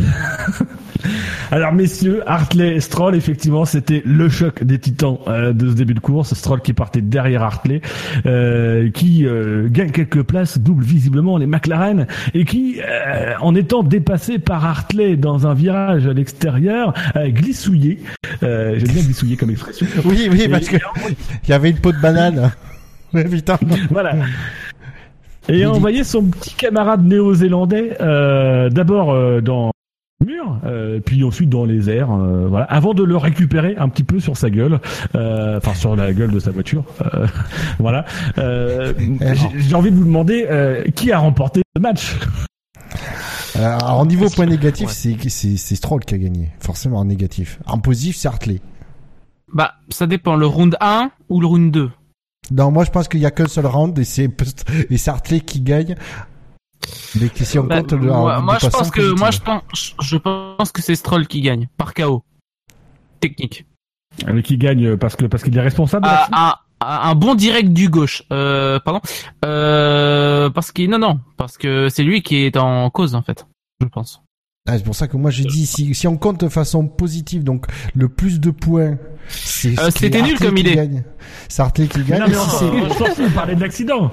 Alors messieurs, Hartley et Stroll, effectivement, c'était le choc des titans euh, de ce début de course. Stroll qui partait derrière Hartley, euh, qui euh, gagne quelques places, double visiblement les McLaren, et qui, euh, en étant dépassé par Hartley dans un virage à l'extérieur, a glissouillé. Euh, J'aime bien glissouiller comme expression. Oui, oui, parce que il y avait une peau de banane. Ouais, putain. Voilà. Et a envoyé son petit camarade néo-zélandais euh, d'abord euh, dans le mur, euh, puis ensuite dans les airs, euh, voilà, avant de le récupérer un petit peu sur sa gueule, euh, enfin sur la gueule de sa voiture, euh, voilà. Euh, j'ai- envie de vous demander euh, qui a remporté ce match. Alors, en niveau point négatif, c'est c'est c'est Stroll qui a gagné, forcément en négatif. En positif, c'est Hartley. Bah, ça dépend, le round 1 ou le round 2 Non, moi je pense qu'il y a qu'un seul round et c'est et Hartley qui gagne. Mais que si on Bah, compte le moi, je pense que moi je pense je pense que c'est Stroll qui gagne par KO technique. Mais qui gagne parce que parce qu'il est responsable. Ah, l'accident un, un bon direct du gauche. Euh, pardon. Euh, parce qu'il non non parce que c'est lui qui est en cause en fait. Je pense. Ah, c'est pour ça que moi j'ai dit si si on compte de façon positive, donc le plus de points, c'est Euh, c'est c'était nul comme qui idée. gagne. C'est Hartley qui gagne. Non, mais Si c'est- je pense qu'on parlait de l'accident.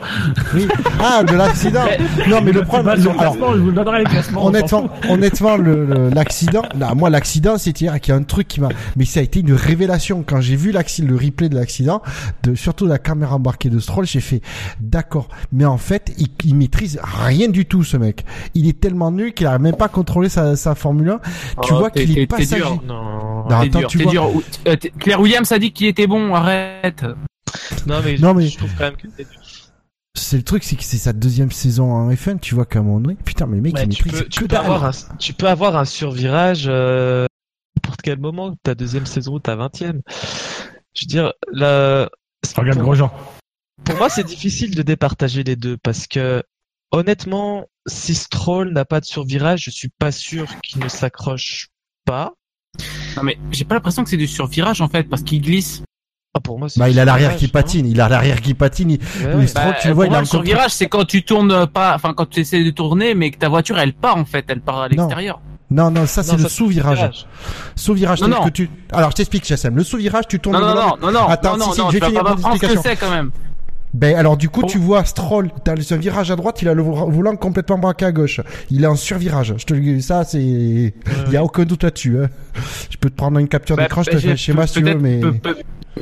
oui. Ah, de l'accident. Non, mais le C'est problème, le alors, je vous donnerai les classements. Honnêtement, honnêtement, le, le- l'accident, là, moi, l'accident, c'est hier qu'il y a un truc qui m'a, mais ça a été une révélation quand j'ai vu l'accident, le replay de l'accident, de surtout la caméra embarquée de Stroll, j'ai fait, d'accord, mais en fait, il, il maîtrise rien du tout, ce mec. Il est tellement nul qu'il a même pas contrôlé sa, sa Formule 1. Tu Oh, vois qu'il est passager. dur. Non. Non, attends, dur, tu vois. dur. Euh, Claire Williams a dit qu'il était bon. Arrête. Non, mais, Non, je, mais- je trouve quand même que c'est dur. C'est le truc, c'est que c'est sa deuxième saison en F1, tu vois qu'à un moment donné, putain, mais le mec, Ouais, il tu peux, tu que peux avoir un, tu peux avoir un survirage, euh, quel moment, ta deuxième saison ou ta vingtième. Je veux dire, la... Regarde pour, Grosjean. pour moi, c'est difficile de départager les deux parce que honnêtement, si Stroll n'a pas de survirage, je suis pas sûr qu'il ne s'accroche pas. Non mais j'ai pas l'impression que c'est du survirage en fait parce qu'il glisse. Ah, pour moi, c'est Bah, il a l'arrière qui patine. Il a l'arrière qui patine. Il... Ouais, le ouais. Stroll, Bah, tu le vois, il a moi, le survirage c'est quand tu tournes pas, enfin quand tu essaies de tourner mais que ta voiture elle part en fait, elle part à l'extérieur. Non, non, ça, c'est Non, le sous-virage. Sous-virage, Non, c'est-à-dire non. que tu... Alors, je t'explique, Chassem. Le sous-virage, tu tournes Non non non non non Attends, non si, si, non, je vais finir mon m'apprendre ce que explication. c'est quand même. Ben, alors, du coup, Oh. tu vois Stroll, t'as le- un virage à droite, il a le vo- volant complètement braqué à gauche. Il est en survirage. Je te le dis, ça, c'est, il y a aucun doute là-dessus, hein. Je peux te prendre une capture Bah, d'écran, je bah, te fais le j'ai- schéma si tu veux, mais...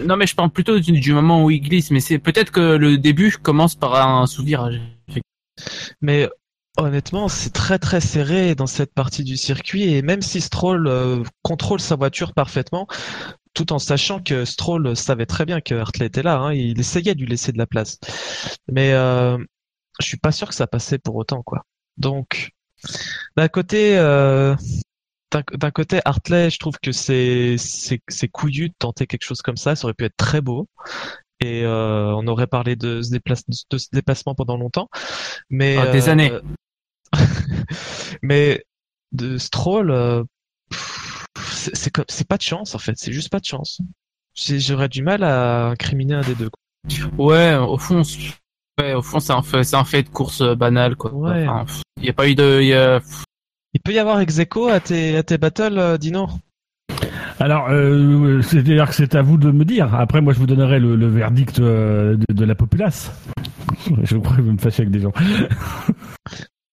Non mais je parle plutôt du, du moment où il glisse, mais c'est peut-être que le début commence par un sous-virage. Mais honnêtement, c'est très très serré dans cette partie du circuit et même si Stroll euh, contrôle sa voiture parfaitement, tout en sachant que Stroll savait très bien que Hartley était là, hein, il essayait de lui laisser de la place. Mais euh, je suis pas sûr que ça passait pour autant quoi. Donc d'un côté, euh, d'un côté Hartley, je trouve que c'est c'est c'est couillu de tenter quelque chose comme ça. Ça aurait pu être très beau. Et euh, on aurait parlé de ce, déplace- de ce déplacement pendant longtemps, mais Ah, des euh, années. mais de Stroll, euh, c'est c'est comme- c'est pas de chance en fait, c'est juste pas de chance. J'aurais du mal à incriminer un des deux. quoi. Ouais, au fond, ouais, au fond c'est un fait, c'est un fait de course euh, banal quoi. Ouais. Enfin, il y a pas eu de, il y a- Il peut y avoir ex aequo à tes, à tes battles, euh, Dino? Alors, euh, c'est-à-dire que c'est à vous de me dire. Après, moi, je vous donnerai le, le verdict de, de la populace. Je crois que vais me fâcher avec des gens.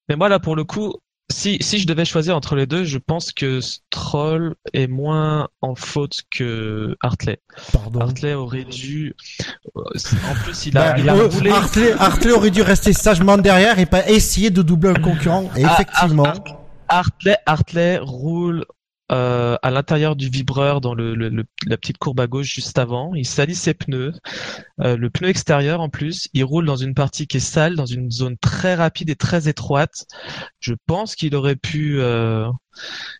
Mais moi là pour le coup, si, si je devais choisir entre les deux, je pense que Stroll est moins en faute que Hartley. Pardon. Hartley aurait dû. euh, En plus, il Bah, a, il a euh, roulé. Hartley, Hartley aurait dû rester sagement derrière et pas essayer de doubler un concurrent. Et Ah, effectivement, Hart- Hartley, Hartley roule euh, à l'intérieur du vibreur dans le, le- le- la petite courbe à gauche juste avant. Il salit ses pneus, euh, le pneu extérieur en plus. Il roule dans une partie qui est sale, dans une zone très rapide et très étroite. Je pense qu'il aurait pu, euh,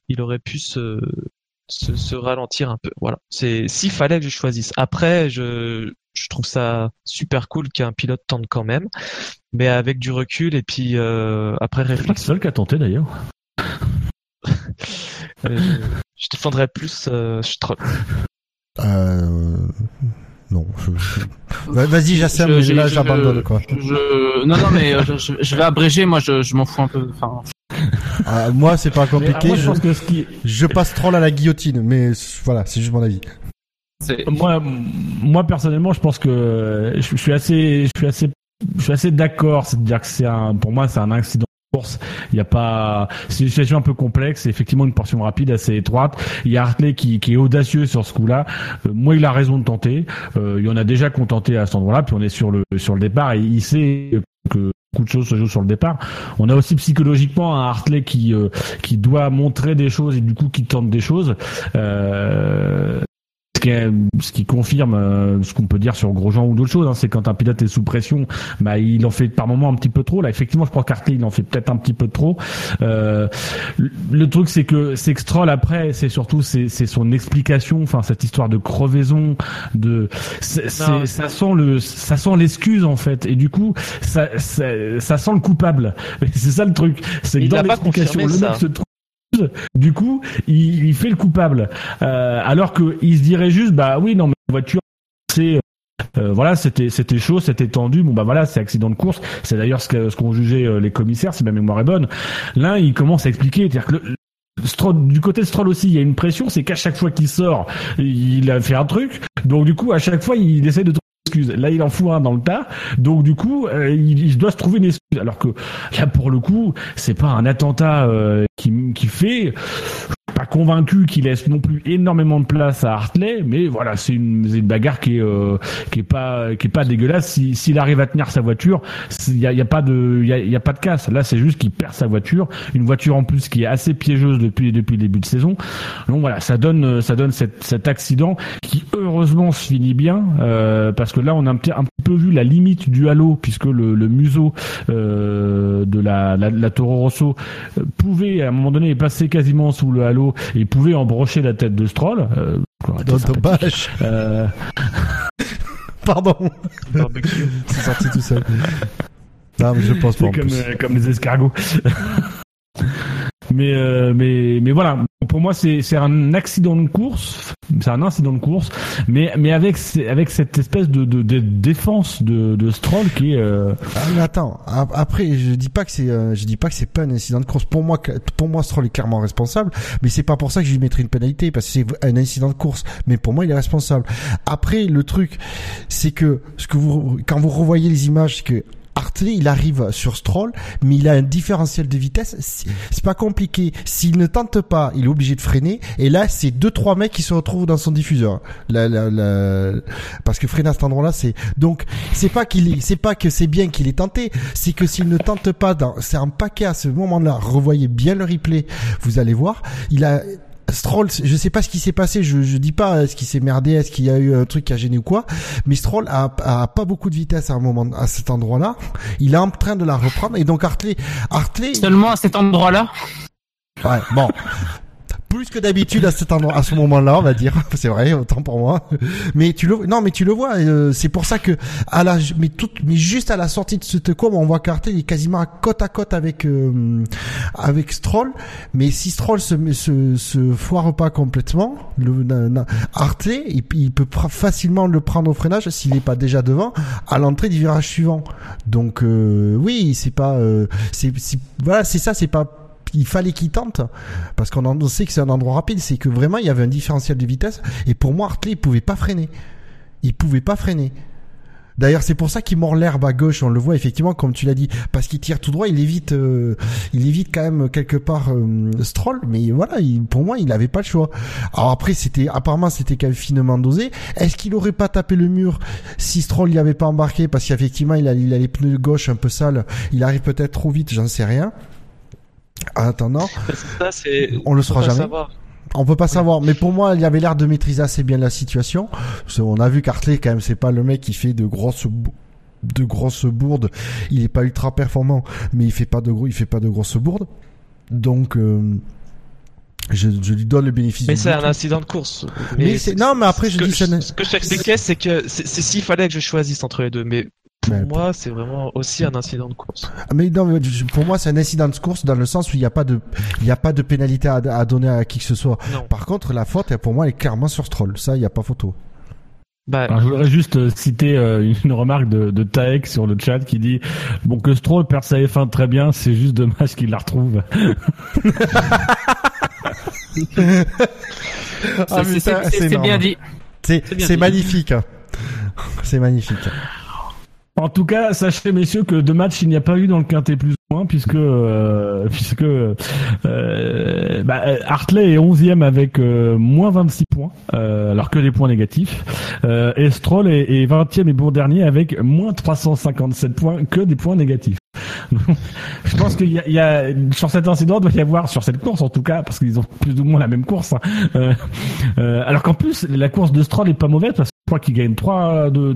il aurait pu se, se, se ralentir un peu. Voilà. C'est s'il fallait que je choisisse. Après, je je trouve ça super cool qu'un pilote tente quand même, mais avec du recul et puis euh, après C'est pas le réflexion. seul qui a tenté d'ailleurs. Je défendrais plus euh, Stroll. euh, non. je- Va- Vas-y, Jassem, Je- là, j'abandonne, quoi. je, non non mais euh, je, vais abréger, moi je, je m'en fous un peu. Enfin, Ah, moi, c'est pas Mais, compliqué. moi, je je, pense que ce qui, je passe troll à la guillotine, mais voilà, c'est juste mon avis. moi, moi personnellement, je pense que je, suis assez, je suis assez, je suis assez d'accord. C'est-à-dire que c'est un, pour moi, c'est un accident de Il n'y a pas, c'est une situation un peu complexe. C'est effectivement une portion rapide, assez étroite. Il y a Hartley qui, qui est audacieux sur ce coup-là. Euh, moi, il a raison de tenter. Euh, il y en a déjà qu'on tenté à cet endroit-là. Puis on est sur le, sur le départ et il sait que beaucoup de choses se jouent sur le départ. On a aussi psychologiquement un Hartley qui euh, qui doit montrer des choses et du coup qui tente des choses. Euh, ce qui, est- ce qui confirme euh, ce qu'on peut dire sur Grosjean ou d'autres choses, hein, c'est quand un pilote est sous pression, bah il en fait par moment un petit peu trop. Là, effectivement, je crois qu'Hartley il en fait peut-être un petit peu trop. Euh, le, truc c'est que c'est que Stroll après, c'est surtout c'est c'est son explication, enfin cette histoire de crevaison, de c'est- ça sent le ça sent l'excuse en fait, et du coup ça ça, ça sent le coupable. C'est ça le truc, c'est que dans l'explication le mec se trouve du coup, il, fait le coupable. Euh, alors que il se dirait juste, bah oui, non, mais la voiture, c'est euh, voilà, c'était c'était chaud, c'était tendu. Bon bah voilà, c'est accident de course. C'est d'ailleurs ce que- ce qu'ont jugé euh, les commissaires, si ma mémoire est bonne. Là, il commence à expliquer, c'est-à-dire du côté de Stroll aussi, il y a une pression, c'est qu'à chaque fois qu'il sort, il a fait un truc. Donc du coup, à chaque fois, il essaie de Là, il en fout un dans le tas. Donc du coup, euh, il, doit se trouver une excuse. Alors que là, pour le coup, c'est pas un attentat euh, qui fait. Pas convaincu qu'il laisse non plus énormément de place à Hartley, mais voilà, c'est une, une bagarre qui est euh, qui est pas qui est pas dégueulasse. Si- S'il arrive à tenir sa voiture, il y a, y a pas de il y a, y a pas de casse. Là, c'est juste qu'il perd sa voiture, une voiture en plus qui est assez piégeuse depuis depuis le début de saison. Donc voilà, ça donne ça donne cet, cet accident qui heureusement se finit bien euh, parce que là, on a un petit un peu vu la limite du halo puisque le, le museau euh, de la, la, la Toro Rosso euh, pouvait à un moment donné passer quasiment sous le halo et pouvait embrocher la tête de Stroll. Euh, Dans. Euh, Pardon. Barbecue. C'est sorti tout seul. Non, mais je pense pas comme, plus. euh, comme les escargots. mais, euh, mais, mais voilà. Pour moi, c'est, un accident de course. C'est un incident de course. Mais, mais avec, avec cette espèce de, de, de défense de, de Stroll qui est, euh, Ah, mais attends. ap- Après, je dis pas que c'est, euh, je dis pas que c'est pas un incident de course. Pour moi, pour moi, Stroll est clairement responsable. Mais c'est pas pour ça que je lui mettrai une pénalité parce que c'est un incident de course. Mais pour moi, il est responsable. Après, le truc, c'est que ce que vous, quand vous revoyez les images, c'est que Hartley, il arrive sur Stroll, mais il a un différentiel de vitesse. C'est pas compliqué. S'il ne tente pas, il est obligé de freiner. Et là, c'est deux trois mecs qui se retrouvent dans son diffuseur. La, la, la- Parce que freiner à cet endroit-là, c'est donc c'est pas qu'il est, c'est pas que c'est bien qu'il ait tenté. C'est que s'il ne tente pas, c'est un paquet à ce moment-là. Revoyez bien le replay. Vous allez voir. Il a Stroll, je sais pas ce qui s'est passé, je, je dis pas est-ce qu'il s'est merdé, est-ce qu'il y a eu un truc qui a gêné ou quoi, mais Stroll a, a pas beaucoup de vitesse à un moment, à cet endroit-là. Il est en train de la reprendre et donc Hartley, Hartley, Seulement à cet endroit-là? ouais, bon, plus que d'habitude à cet endroit, à ce moment-là, on va dire, c'est vrai, autant pour moi. Mais tu le, non, mais tu le vois, euh, c'est pour ça que à la, mais tout, mais juste à la sortie de cette courbe, on voit il est quasiment à côte à côte avec euh, avec Stroll. Mais si Stroll se se, se foire pas complètement, le Hartley, il, peut facilement le prendre au freinage s'il n'est pas déjà devant à l'entrée du virage suivant. Donc euh, oui, c'est pas, euh, c'est- voilà, c'est ça, c'est pas il fallait qu'il tente parce qu'on sait que c'est un endroit rapide c'est que vraiment il y avait un différentiel de vitesse et pour moi Hartley il pouvait pas freiner il pouvait pas freiner D'ailleurs, c'est pour ça qu'il mord l'herbe à gauche. On le voit effectivement, comme tu l'as dit, parce qu'il tire tout droit. Il évite, euh, il évite quand même quelque part euh, Stroll. Mais voilà, il- pour moi, il n'avait pas le choix. Alors après, c'était apparemment c'était quand même finement dosé. Est-ce qu'il aurait pas tapé le mur si Stroll y avait pas embarqué? Parce qu'effectivement, il a, il a les pneus gauche un peu sales. Il arrive peut-être trop vite. J'en sais rien. En attendant, Ça, on le saura jamais. savoir. On peut pas savoir, mais pour moi, il avait l'air de maîtriser assez bien la situation. Qu'on a vu qu'Hartley, quand même, c'est pas le mec qui fait de grosses de grosses bourdes. Il est pas ultra performant, mais il fait pas de gros, il fait pas de grosses bourdes. Donc, euh, je, je lui donne le bénéfice Mais c'est un incident de course. Mais non, mais après, je ce que dis c'est un- Ce que je t'expliquais, c'est que c'est c'est s'il fallait que je choisisse entre les deux. Mais pour Ouais, moi, c'est vraiment aussi un incident de course. Ah, Mais non, mais pour moi, c'est un incident de course dans le sens où il n'y a pas de, il y a pas de pénalité à, à donner à qui que ce soit. Non. Par contre, la faute, pour moi, elle est clairement sur Stroll. Ça, il n'y a pas photo. Bah, Alors, je voudrais juste euh, citer euh, une remarque de, de Taek sur le chat qui dit bon que Stroll perd sa F1 très bien, c'est juste dommage qu'il la retrouve. Ah, C'est- bien dit. C'est magnifique. C'est magnifique. En tout cas, sachez messieurs que de match il n'y a pas eu dans le quintet plus ou moins puisque euh, puisque euh, bah, Hartley est 11e avec euh, moins 26 points, euh, alors que des points négatifs. Euh, et Stroll est, est 20e et bon dernier avec moins 357 points que des points négatifs. Je pense qu'il y y a sur cet incident doit y avoir sur cette course en tout cas parce qu'ils ont plus ou moins la même course. hein. Euh, euh, alors qu'en plus la course de Stroll est pas mauvaise parce que je crois qu'il gagne 3 de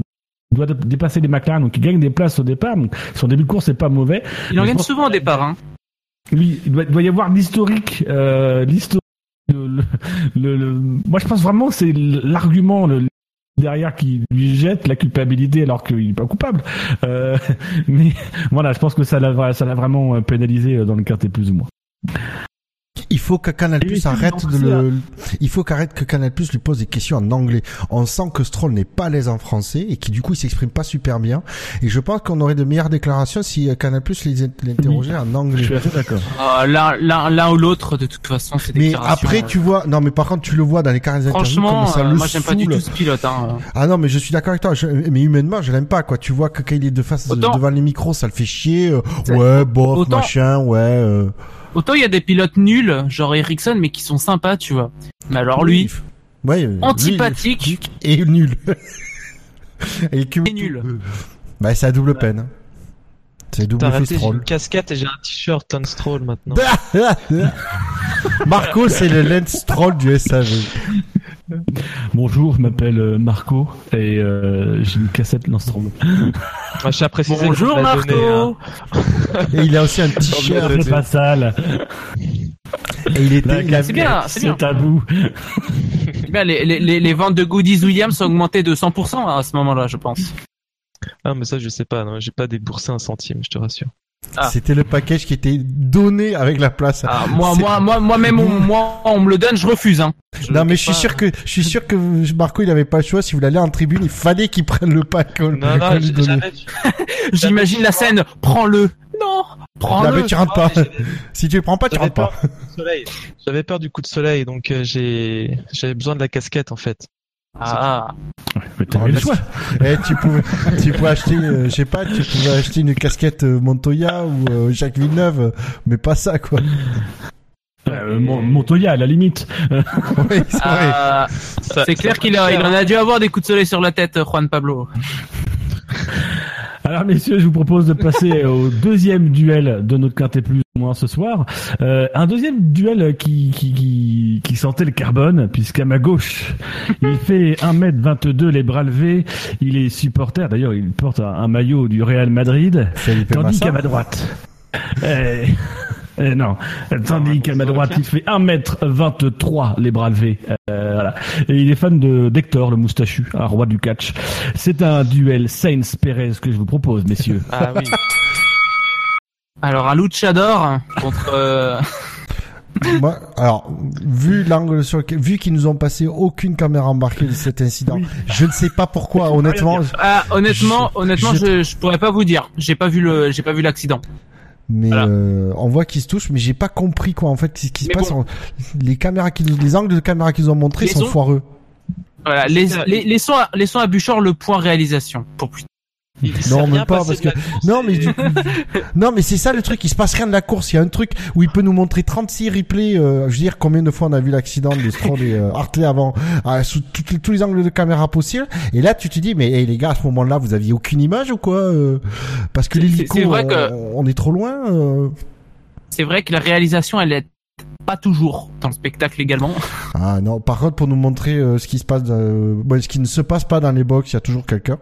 doit dé- dépasser les McLaren, donc il gagne des places au départ. Donc son début de course c'est pas mauvais. Il en gagne souvent au départ. Hein. Oui, il doit, y avoir l'historique, euh, l'historique. Le, le- le- le- moi, je pense vraiment que c'est l'argument le- derrière qui lui jette la culpabilité alors qu'il n'est pas coupable. Euh, mais voilà, je pense que ça l'a, ça l'a vraiment euh, pénalisé euh, dans le quartier plus ou moins. Il faut que Canal Plus arrête de le, il faut qu'arrête que Canal Plus lui pose des questions en anglais. On sent que Stroll n'est pas à l'aise en français et qui du coup il s'exprime pas super bien. Et je pense qu'on aurait de meilleures déclarations si euh, Canal Plus l'interrogeait en Je anglais. suis assez d'accord. Euh, L'un l'un- l'un ou l'autre, de toute façon, c'est des Mais après euh, tu vois, non mais par contre tu le vois dans les d'interview Franchement, comme ça euh, le moi j'aime pas du tout ce pilote. Hein. Ah non mais je suis d'accord avec toi, je- mais humainement je l'aime pas quoi. Tu vois que quand il est de face Autant- devant les micros ça le fait chier. euh, ouais bof autant- machin ouais. euh. Autant il y a des pilotes nuls, genre Ericsson, mais qui sont sympas, tu vois. Mais alors lui, Ouais, euh, lui, antipathique et nul. et que- et nul. Bah c'est à double peine. hein. C'est double t'as fait raté, j'ai une casquette et j'ai un t-shirt Lance Stroll maintenant. Marco, c'est le Lance Stroll du SAV. Bonjour, je m'appelle euh, Marco et euh, j'ai une cassette Lance-Trombe. Moi, je préciser Bonjour donné, Marco hein. Et il a aussi un t-shirt. C'est pas sale. Et il était, C'est bien, c'est tabou. Eh bien, les, les, ventes de Goodies Williams ont augmenté de 100% à ce moment-là, je pense. Ah, mais ça, je sais pas. Non, j'ai pas déboursé un centime, je te rassure. Ah. C'était le package qui était donné avec la place. Ah, moi, C'est- moi, moi, moi-même, on, moi, on me le donne, je refuse. Hein. Je Non mais je suis pas. sûr que je suis sûr que Marco il avait pas le choix si vous voulez aller en tribune il fallait qu'il prenne le pack Non, non. J'imagine la scène. Prends-le. Non, Non prends-le. mais tu rentres pas. Si tu le prends pas tu rentres pas. J'avais peur du coup de soleil, donc euh, j'ai j'avais besoin de la casquette en fait. Ah, Mais le choix. Eh, tu pouvais tu pouvais acheter euh, je sais pas tu pouvais acheter une casquette euh, Montoya ou euh, Jacques Villeneuve mais pas ça quoi. Euh, Mon- Montoya à la limite. Oui, c'est vrai. ah, c'est clair qu'il a, cher, il en a dû avoir des coups de soleil sur la tête, Juan Pablo. Alors messieurs, je vous propose de passer au deuxième duel de notre quintet plus ou moins ce soir. Euh, un deuxième duel qui, qui, qui, qui sentait le carbone, puisqu'à ma gauche, il fait 1m22 les bras levés. Il est supporter, d'ailleurs il porte un, un maillot du Real Madrid. Tandis qu'à ma droite... Eh, eh non, tandis qu'à ma droite, il fait 1m23 les bras levés. Euh, voilà. Et il est fan de d'Hector, le moustachu, un roi du catch. C'est un duel Sainz-Perez que je vous propose, messieurs. Ah oui. Alors, un luchador contre. euh, Moi, alors, vu l'angle sur lequel, vu qu'ils nous ont passé aucune caméra embarquée de cet incident, Oui. je ne sais pas pourquoi, honnêtement. Ah, honnêtement, Je- honnêtement, je- je, je pourrais pas vous dire. J'ai pas vu le, j'ai pas vu l'accident. Mais Voilà. euh, on voit qu'ils se touchent, mais j'ai pas compris quoi en fait ce qui se Mais passe. bon. Les caméras qui nous, les angles de caméra qu'ils ont montrés Les sont sons- foireux. Voilà, les, C'est- les, les sons, à, les sons à Buchor, le point réalisation. Pour plus. Il Non, même pas, parce que- course Non mais du coup, non mais c'est ça le truc, il se passe rien de la course. Il y a un truc où il peut nous montrer 36 replays. Euh, je veux dire combien de fois on a vu l'accident de Stroll et euh, Hartley avant, ah, sous tout- tous les angles de caméra possibles. Et là tu te dis mais hey, les gars à ce moment-là vous aviez aucune image ou quoi euh, Parce que l'hélico, on, que- on est trop loin. euh. C'est vrai que la réalisation, elle est pas toujours dans le spectacle également. Ah non, par contre pour nous montrer euh, ce qui se passe, euh, bon, ce qui ne se passe pas dans les box, il y a toujours quelqu'un.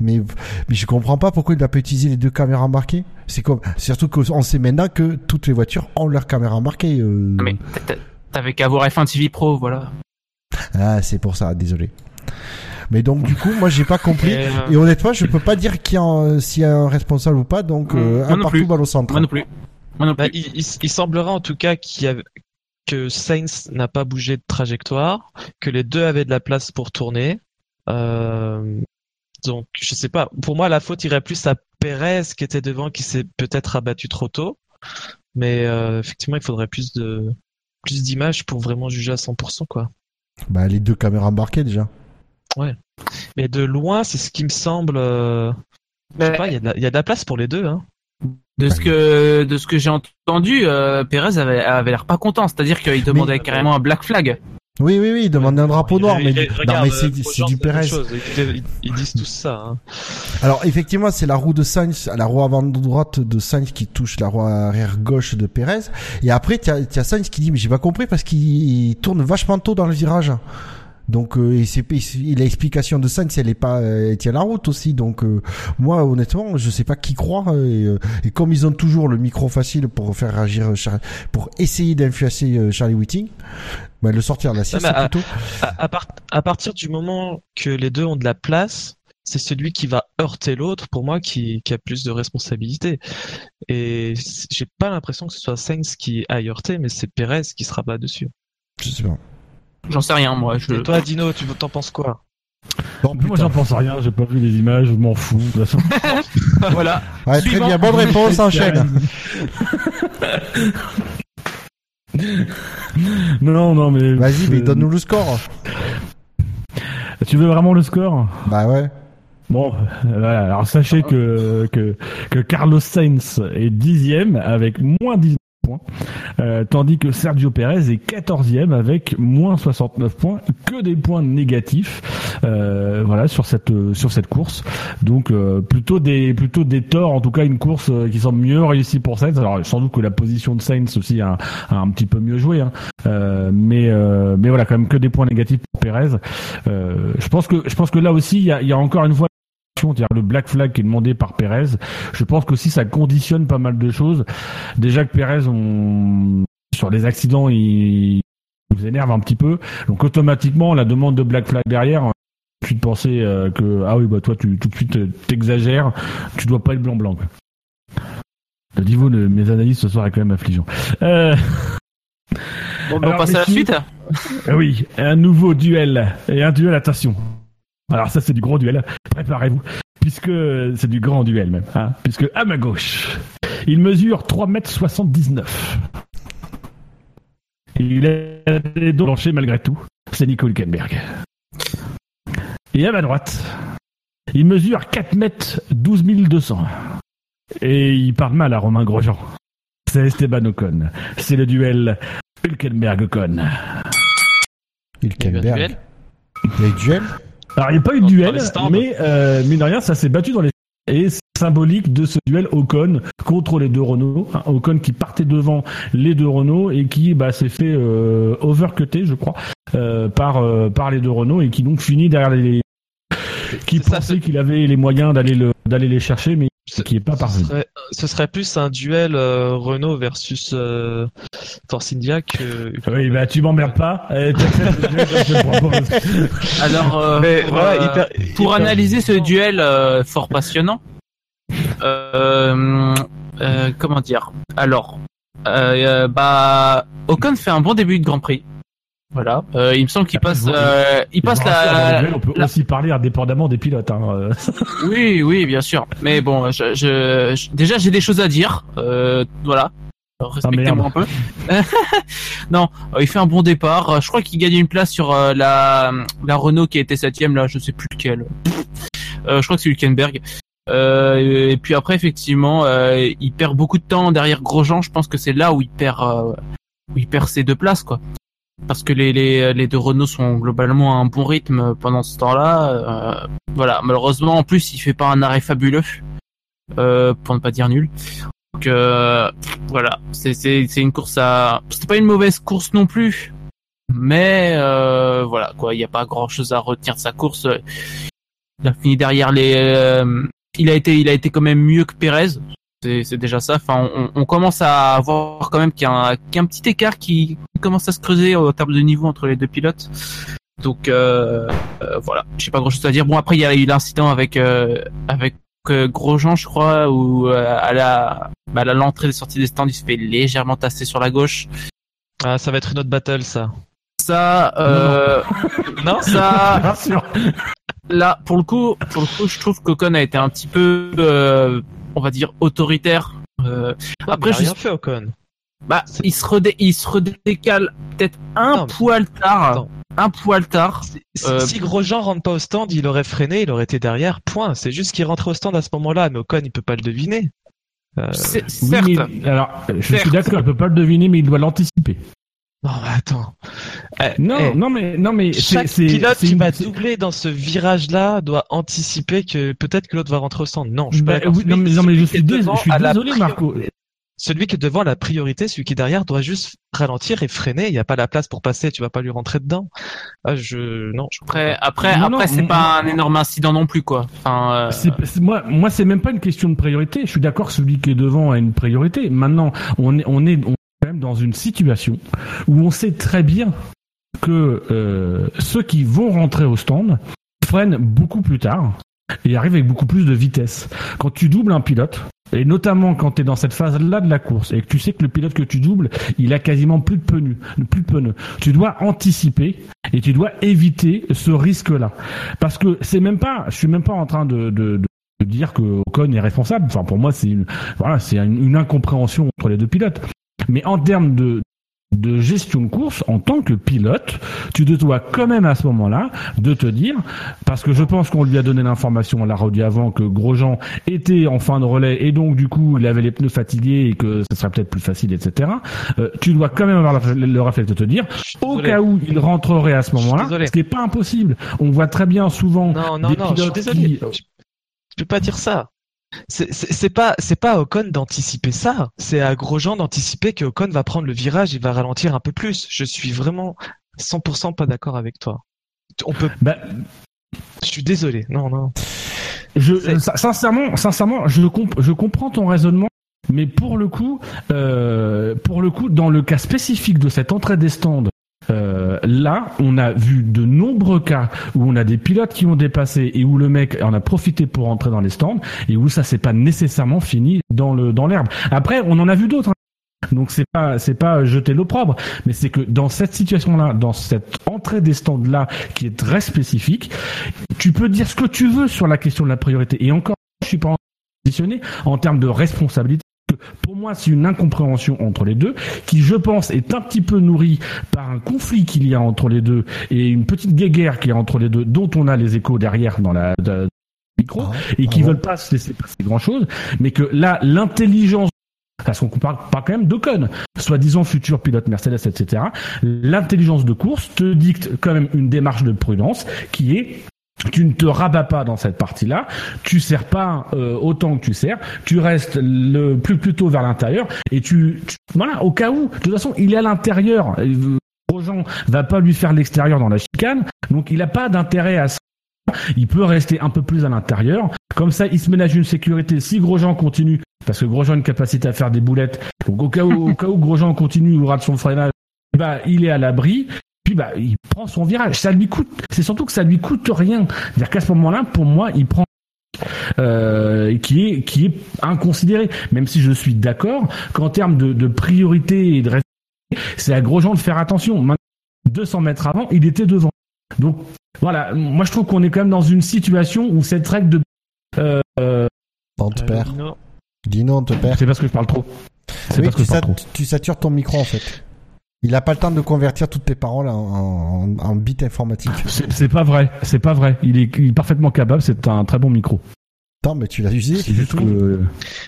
Mais mais je comprends pas pourquoi il n'a pas utilisé les deux caméras embarquées. C'est comme surtout qu'on sait maintenant que toutes les voitures ont leur caméra embarquée. euh. Mais t'a- t'a- t'avais qu'à avoir F1 TV Pro, voilà. Ah c'est pour ça, désolé. Mais donc du coup, moi j'ai pas compris. Et, euh, Et honnêtement, je peux pas dire s'il y a un responsable ou pas. Donc un partout balle au centre. Moi non plus. Moi non Bah, il, il, il semblera en tout cas qu'il y avait, que Sainz n'a pas bougé de trajectoire, que les deux avaient de la place pour tourner. Euh, donc, je sais pas. Pour moi, la faute irait plus à Perez qui était devant, qui s'est peut-être abattu trop tôt. Mais euh, effectivement, il faudrait plus de plus d'images pour vraiment juger à 100%, quoi. Bah les deux caméras embarquées déjà. Mais de loin, c'est ce qui me semble. euh, je sais Mais- pas, il y, a de la- il y a de la place pour les deux, hein. De ce que de ce que j'ai entendu, euh, Perez avait, avait l'air pas content. C'est-à-dire qu'il demandait carrément un black flag. Oui oui oui, il demandait un drapeau noir. Mais, non, mais c'est euh, c'est du chose. Ils, disent tous ça. Hein. Alors effectivement, c'est la roue de Sainz, la roue avant droite de Sainz qui touche la roue arrière gauche de Perez. Et après, tu as, Sainz qui dit mais j'ai pas compris parce qu'il il tourne vachement tôt dans le virage. Donc euh, et c'est l'explication de Sainz, elle est pas, euh, elle tient la route aussi. Donc euh, moi honnêtement, je sais pas qui croire. euh, Et, et comme ils ont toujours le micro facile pour faire réagir, pour essayer d'influencer Charlie Whiting, bah, le sortir de la sieste plutôt. À, à part- à partir du moment que les deux ont de la place, c'est celui qui va heurter l'autre, pour moi, qui, qui a plus de responsabilité. Et j'ai pas l'impression que ce soit Sainz qui a heurté, mais c'est Perez qui se rabat dessus. Je sais pas. J'en sais rien, moi. Je... Et toi, Dino, tu t'en penses quoi Moi, j'en pense rien. J'ai pas vu les images. Je m'en fous. De toute façon. voilà. Ouais, très Suivant. bien, bonne réponse, enchaîne. non, non, mais. Vas-y, mais donne-nous le score. Tu veux vraiment le score Bah ouais. Bon, voilà. Alors sachez que, que, que Carlos Sainz est dixième avec moins 19 euh, tandis que Sergio Perez est quatorzième avec moins 69 points, que des points négatifs. euh, voilà sur cette euh, sur cette course. Donc plutôt des plutôt des torts, en tout cas une course qui semble mieux réussie pour Sainz. Alors sans doute que la position de Sainz aussi a, un petit peu mieux joué, hein. Mais mais voilà quand même que des points négatifs pour Perez. Euh, je pense que je pense que là aussi il y a encore une fois c'est-à-dire le black flag qui est demandé par Perez. Je pense qu'aussi ça conditionne pas mal de choses. Déjà que Perez, on... sur les accidents, il nous énerve un petit peu. Donc automatiquement, la demande de black flag derrière, on tout de penser euh, que ah oui bah toi tu tout de suite euh, t'exagères, tu dois pas être blanc blanc. Le niveau de mes analyses ce soir est quand même affligeant. Euh... Bon, ben, on Alors, passe à la suite. ah Oui, un nouveau duel et un duel attention. Alors ça c'est du gros duel. Préparez-vous puisque c'est du grand duel même. Hein, puisque à ma gauche, il mesure 3 mètres 79. Il a des dos blanchés malgré tout. C'est Nico Hülkenberg. Et à ma droite, il mesure 4 mètres 12 200. Et il parle mal à Romain Grosjean. C'est Esteban Ocon. C'est le duel Hülkenberg-Ocon. Hülkenberg. Il y a eu duel? Alors, il n'y a pas eu de duel, mais euh, mine de rien, ça s'est battu dans les et c'est symbolique de ce duel Ocon contre les deux Renault. Hein, Ocon qui partait devant les deux Renault et qui bah, s'est fait euh, overcutter, je crois, euh, par euh, par les deux Renault et qui donc finit derrière les qui pensait qu'il avait les moyens d'aller le d'aller les chercher, mais Ce- qui est pas Ce serait, ce serait plus un duel euh, Renault versus euh, Force India que. Oui, bah tu m'emmerdes pas. Je propose. Alors, euh, Mais pour, voilà, euh, hyper- pour hyper- analyser ce duel euh, fort passionnant, euh, euh, comment dire? Alors, euh, euh, bah, Ocon fait un bon début de Grand Prix. Voilà, euh, il me semble qu'il passe, euh, il passe la, on peut la- aussi parler indépendamment des pilotes. Hein. euh. Oui, oui, bien sûr. Mais bon, je, je, je- déjà j'ai des choses à dire. Euh, voilà. Alors, Respectez-moi un peu. non, euh, il fait un bon départ. Euh, Je crois qu'il gagne une place sur la, la Renault qui était septième là, je sais plus lequel. Euh, je crois que c'est Hülkenberg. Euh, et puis après, effectivement, euh, il perd beaucoup de temps derrière Grosjean. Je pense que c'est là où il perd, où il perd ses deux places, quoi. Parce que les, les, les deux Renault sont globalement à un bon rythme pendant ce temps-là. Euh, voilà, malheureusement, en plus, il fait pas un arrêt fabuleux, euh, pour ne pas dire nul. Donc euh, voilà, c'est une course à, c'était pas une mauvaise course non plus, mais euh, voilà quoi, il y a pas grand chose à retenir de sa course. Il a fini derrière les, il a été il a été quand même mieux que Pérez. C'est déjà ça. Enfin, on, on commence à voir quand même qu'il y, a un- qu'il y a un petit écart qui commence à se creuser au terme de niveau entre les deux pilotes. Donc euh, euh, voilà, j'ai pas grand chose à dire. Bon après il y a eu l'incident avec euh, avec euh, Grosjean je crois où euh, à la bah, à l'entrée des sorties des stands il se fait légèrement tasser sur la gauche. Ah, ça va être une autre battle, ça. Ça euh, Non, ça Rassure. là pour le coup pour le coup je trouve qu'Ocon a été un petit peu euh, on va dire autoritaire. Euh, après je rien fait Ocon. bah il se redé il se redécale peut-être un Non, mais- poil tard, Attends. un poil tard. Si, Euh, si Grosjean rentre pas au stand, il aurait freiné, il aurait été derrière. Point. C'est juste qu'il rentrait au stand à ce moment-là, mais Ocon, il peut pas le deviner. Euh, Oui, mais- alors, je suis d'accord, il peut pas le deviner, mais il doit l'anticiper. Non, mais attends. Eh, Non, eh, non, mais non, mais c'est Chaque c'est pilote c'est qui va doubler dans ce virage-là doit anticiper que peut-être que l'autre va rentrer au stand. Non, je suis Bah, pas oui, non, mais, non, mais je suis, dés- je désolé, Marco. Celui qui est devant a la priorité, celui qui est derrière doit juste ralentir et freiner. Il n'y a pas la place pour passer, tu vas pas lui rentrer dedans. Ah, je, non, je Après, après, Non, après, non, c'est pas un énorme incident non plus, quoi. Enfin, euh, C'est- c'est- moi, moi, c'est même pas une question de priorité. Je suis d'accord, celui qui est devant a une priorité. Maintenant, on est, on est, on même dans une situation où on sait très bien que euh, ceux qui vont rentrer au stand freinent beaucoup plus tard et arrivent avec beaucoup plus de vitesse. Quand tu doubles un pilote, et notamment quand tu es dans cette phase-là de la course, et que tu sais que le pilote que tu doubles, il a quasiment plus de pneus, plus de pneus, tu dois anticiper et tu dois éviter ce risque-là. Parce que c'est même pas, je suis même pas en train de, de, de dire que Ocon est responsable. Enfin, pour moi, c'est une, voilà, c'est une incompréhension entre les deux pilotes. Mais en termes de de gestion de course en tant que pilote, tu te dois quand même à ce moment-là de te dire, parce que je pense qu'on lui a donné l'information, on l'a redit avant, que Grosjean était en fin de relais et donc du coup il avait les pneus fatigués et que ce serait peut-être plus facile, etc. Euh, tu dois quand même avoir le, le réflexe de te dire, au cas où il rentrerait à ce moment-là, ce qui n'est pas impossible. On voit très bien souvent Non, non, des non, je suis pilotes désolé. qui... Je, je peux pas dire ça. C'est- pas, c'est pas à Ocon d'anticiper ça. C'est à Grosjean d'anticiper que Ocon va prendre le virage et va ralentir un peu plus. Je suis vraiment 100% pas d'accord avec toi. On peut, Bah, je suis désolé. Non, non. Je, sin- sincèrement, sincèrement, je, comp- je comprends ton raisonnement, mais pour le coup, euh, pour le coup, dans le cas spécifique de cette entrée des stands, euh, là, on a vu de nombreux cas où on a des pilotes qui ont dépassé et où le mec en a profité pour entrer dans les stands et où ça s'est pas nécessairement fini dans le dans l'herbe. Après, on en a vu d'autres. hein. Donc c'est pas c'est pas jeter l'opprobre, mais c'est que dans cette situation-là, dans cette entrée des stands-là, qui est très spécifique, tu peux dire ce que tu veux sur la question de la priorité. Et encore, je suis pas positionné en termes de responsabilité. Pour moi, c'est une incompréhension entre les deux, qui, je pense, est un petit peu nourrie par un conflit qu'il y a entre les deux et une petite guéguerre qui est entre les deux, dont on a les échos derrière dans la, micro, Ah, et qui ah veulent pas se laisser passer grand chose, mais que là, l'intelligence parce qu'on parle pas quand même d'Ocon, soi-disant futur pilote Mercedes, etc. L'intelligence de course te dicte quand même une démarche de prudence qui est tu ne te rabats pas dans cette partie-là, tu sers pas euh, autant que tu sers, tu restes le plus plutôt vers l'intérieur et tu, tu- voilà au cas où de toute façon il est à l'intérieur. Euh, Grosjean va pas lui faire l'extérieur dans la chicane, donc il n'a pas d'intérêt à ça. Il peut rester un peu plus à l'intérieur. Comme ça, il se ménage une sécurité. Si Grosjean continue, parce que Grosjean a une capacité à faire des boulettes, donc au cas où, au cas où Grosjean continue ou rate son freinage, bah, il est à l'abri. Puis bah, il prend son virage. Ça lui coûte. C'est surtout que ça lui coûte rien. C'est-à-dire qu'à ce moment-là, pour moi, il prend euh, qui est qui est inconsidéré. Même si je suis d'accord qu'en termes de, de priorité et de respect, c'est à Grosjean de faire attention. Maintenant, 200 mètres avant, il était devant. Donc voilà, moi je trouve qu'on est quand même dans une situation où cette règle de euh, euh, On te Euh, perd. non. Dino, on te perd. c'est parce que je parle trop. C'est Oui, parce que tu, je parle sat- trop. tu satures ton micro en fait. Il a pas le temps de convertir toutes tes paroles en, en, en bits informatiques. C'est c'est pas vrai, c'est pas vrai. Il est, il est parfaitement capable, c'est un très bon micro. Attends, mais tu l'as usé. C'est juste que euh,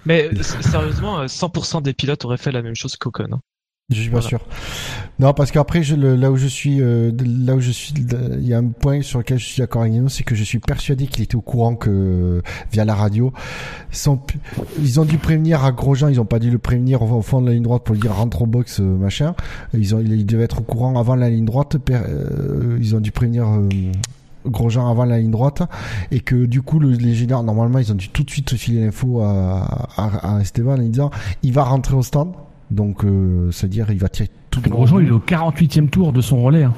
Mais euh, sérieusement, euh, 100% des pilotes auraient fait la même chose qu'Ocon. hein. Je suis pas sûr. Non, parce qu'après, je, le- là où je suis, euh, là où je suis, il y a un point sur lequel je suis d'accord avec Nino, c'est que je suis persuadé qu'il était au courant que via la radio, Son- ils ont dû prévenir à Grosjean, ils ont pas dû le prévenir au, fond de la ligne droite pour lui dire rentre au box, euh, machin. Ils ont, ils devaient être au courant avant la ligne droite. euh, ils ont dû prévenir. euh, Grosjean avant la ligne droite et que du coup le, les généraux normalement ils ont dû tout de suite filer l'info à, à, à Esteban en lui disant il va rentrer au stand donc euh, c'est à dire il va tirer tout droit. Grosjean, il est au 48e tour de son relais. hein.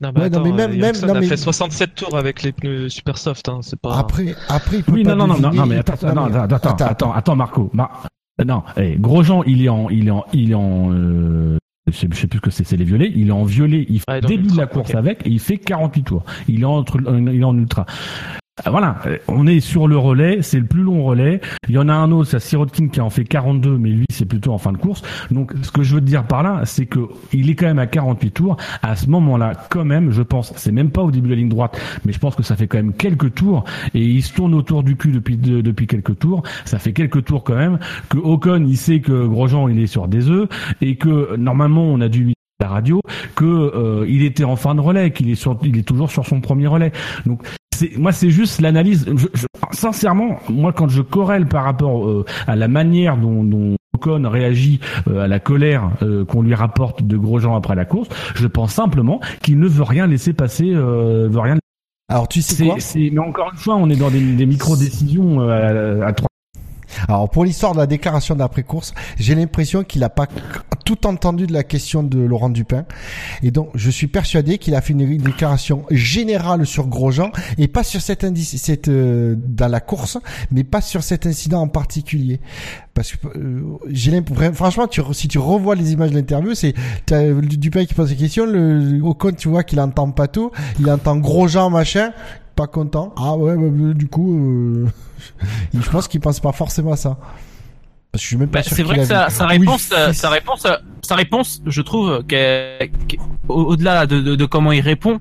Non, mais Ouais, non, attends, mais même- euh, même- non, a mais- fait 67 tours avec les pneus super soft. Hein. C'est pas. Après, après, il peut Oui, pas non, non, non, non, deviner, non, mais attends, attends, mais- attends, attends, attends, attends, Marco. Mar- non, eh, Grosjean, il est en, il est en, il est en, euh, je sais, je sais plus ce que c'est, c'est les violets. Il est en violet. Il fait Ah, le début de la course avec et il fait 48 tours. Il est entre, il est en ultra. Ah, Voilà, euh, on est sur le relais, c'est le plus long relais. Il y en a un autre, c'est Sirotkin qui en fait 42, mais lui c'est plutôt en fin de course. Donc ce que je veux te dire par là, c'est que il est quand même à 48 tours. À ce moment-là, quand même, je pense, c'est même pas au début de la ligne droite, mais je pense que ça fait quand même quelques tours et il se tourne autour du cul depuis de- depuis quelques tours. Ça fait quelques tours quand même que Ocon, il sait que Grosjean il est sur des œufs et que normalement on a dû la radio que euh, il était en fin de relais, qu'il est sur, il est toujours sur son premier relais. Donc c'est moi c'est juste l'analyse. Je, je- sincèrement, moi quand je corrèle par rapport euh, à la manière dont, dont Ocon réagit euh, à la colère euh, qu'on lui rapporte de Grosjean après la course, je pense simplement qu'il ne veut rien laisser passer, euh, veut rien. Alors tu sais quoi? mais encore une fois, on est dans des, des micro décisions euh, à, à trois. Alors pour l'histoire de la déclaration d'après-course, j'ai l'impression qu'il a pas tout entendu de la question de Laurent Dupin. Et donc je suis persuadé qu'il a fait une déclaration générale sur Grosjean et pas sur cet indice, cette, euh, dans la course, mais pas sur cet incident en particulier. Parce que euh, j'ai l'impression, franchement, si tu revois les images de l'interview, c'est t'as Dupin qui pose des questions, le Ocon, tu vois qu'il entend pas tout, il entend Grosjean machin, pas content. Ah ouais, bah, du coup, euh, je pense qu'il pense pas forcément à ça. Parce que je suis même pas Bah, sûr c'est vrai que sa, sa réponse, euh, sa réponse, euh, sa réponse, je trouve qu'elle- qu'elle- au- au-delà de, de, de comment il répond,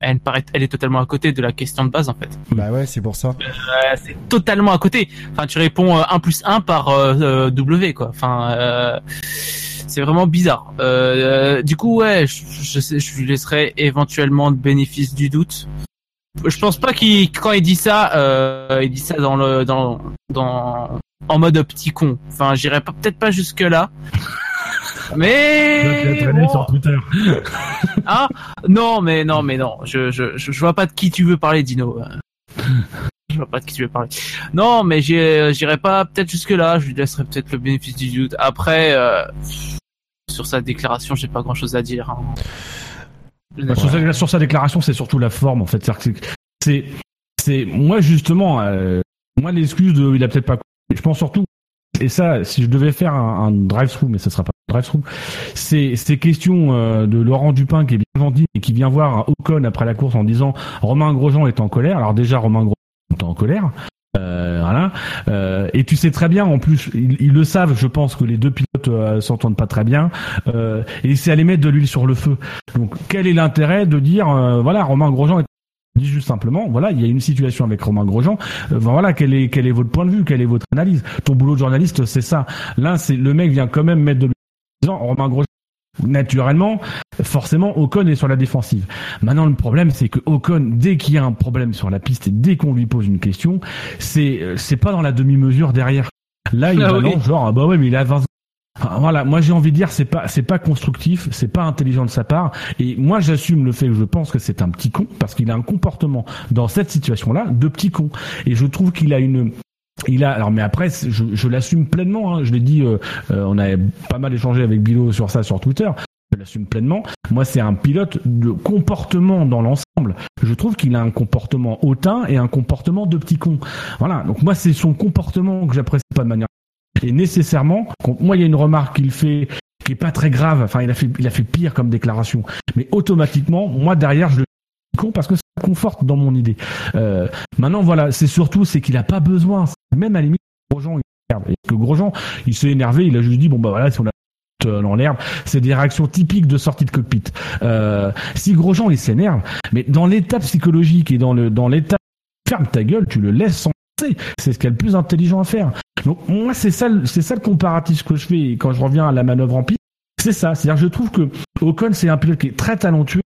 elle paraît, elle est totalement à côté de la question de base en fait. Bah ouais, c'est pour ça. Euh, c'est totalement à côté. Enfin, tu réponds euh, 1 plus 1 par euh, euh, W quoi. Enfin, euh, c'est vraiment bizarre. Euh, euh, du coup, ouais, je, je, je lui laisserai éventuellement le bénéfice du doute. Je pense pas qu'il, quand il dit ça, euh, il dit ça dans le, dans, dans, en mode petit con. Enfin, j'irai pas, peut-être pas jusque là. Mais l'as traîné bon. sur Twitter. Ah non, mais non, mais non. Je, je, je, vois pas de qui tu veux parler, Dino. Euh, Je vois pas de qui tu veux parler. Non, mais j'irai pas peut-être jusque là. Je lui laisserai peut-être le bénéfice du doute. Après, euh, sur sa déclaration, j'ai pas grand-chose à dire. hein. Sur, sa, déclaration, c'est surtout la forme en fait. C'est, c'est moi justement, euh, moi l'excuse de, il a peut-être pas. Je pense surtout, et ça, si je devais faire un, drive-through, mais ça sera pas un drive-through, c'est ces questions euh, de Laurent Dupin qui est bien gentil et qui vient voir Ocon après la course en disant Romain Grosjean est en colère. Alors déjà, Romain Grosjean est en colère. Euh, voilà. Euh, et tu sais très bien, en plus, ils, ils le savent, je pense que les deux pilotes euh, s'entendent pas très bien. Euh, et c'est les mettre de l'huile sur le feu. Donc, quel est l'intérêt de dire, euh, voilà, Romain Grosjean est dit juste simplement, voilà, il y a une situation avec Romain Grosjean. Euh, ben voilà, quel est quel est votre point de vue, quelle est votre analyse? Ton boulot de journaliste, c'est ça. Là, c'est le mec vient quand même mettre de l'huile. disant, Romain Grosjean. Naturellement, forcément, Ocon est sur la défensive. Maintenant, le problème, c'est que Ocon, dès qu'il y a un problème sur la piste et dès qu'on lui pose une question, c'est euh, c'est pas dans la demi-mesure derrière. Là, il Ah balance oui. genre ah bah ouais, mais il a 20 ans. Enfin, Voilà, moi j'ai envie de dire c'est pas c'est pas constructif, c'est pas intelligent de sa part et moi j'assume le fait que je pense que c'est un petit con parce qu'il a un comportement dans cette situation-là de petit con et je trouve qu'il a une il a alors mais après je, je l'assume pleinement hein, je l'ai dit euh, euh, on avait pas mal échangé avec Bilo sur ça sur Twitter. Je l'assume pleinement. Moi c'est un pilote de comportement dans l'ensemble. Je trouve qu'il a un comportement hautain et un comportement de petit con. Voilà. Donc moi c'est son comportement que j'apprécie pas de manière et nécessairement moi il y a une remarque qu'il fait qui est pas très grave. Enfin il a fait il a fait pire comme déclaration. Mais automatiquement moi derrière je le con parce que ça conforte dans mon idée. Euh, Maintenant, voilà, c'est surtout, c'est qu'il a pas besoin. Même à la limite, Grosjean, il. Et que Grosjean, il s'est énervé, il a juste dit, bon, bah voilà, si on a dans l'herbe, c'est des réactions typiques de sortie de cockpit. Euh, si Grosjean, il s'énerve, mais dans l'état psychologique et dans le, dans l'état, ferme ta gueule, tu le laisses sans. C'est ce qu'il y a le plus intelligent à faire. Donc, moi, c'est ça, c'est ça le comparatif que je fais quand je reviens à la manœuvre en piste. C'est ça. C'est-à-dire, je trouve que Ocon, c'est un pilote qui est très talentueux,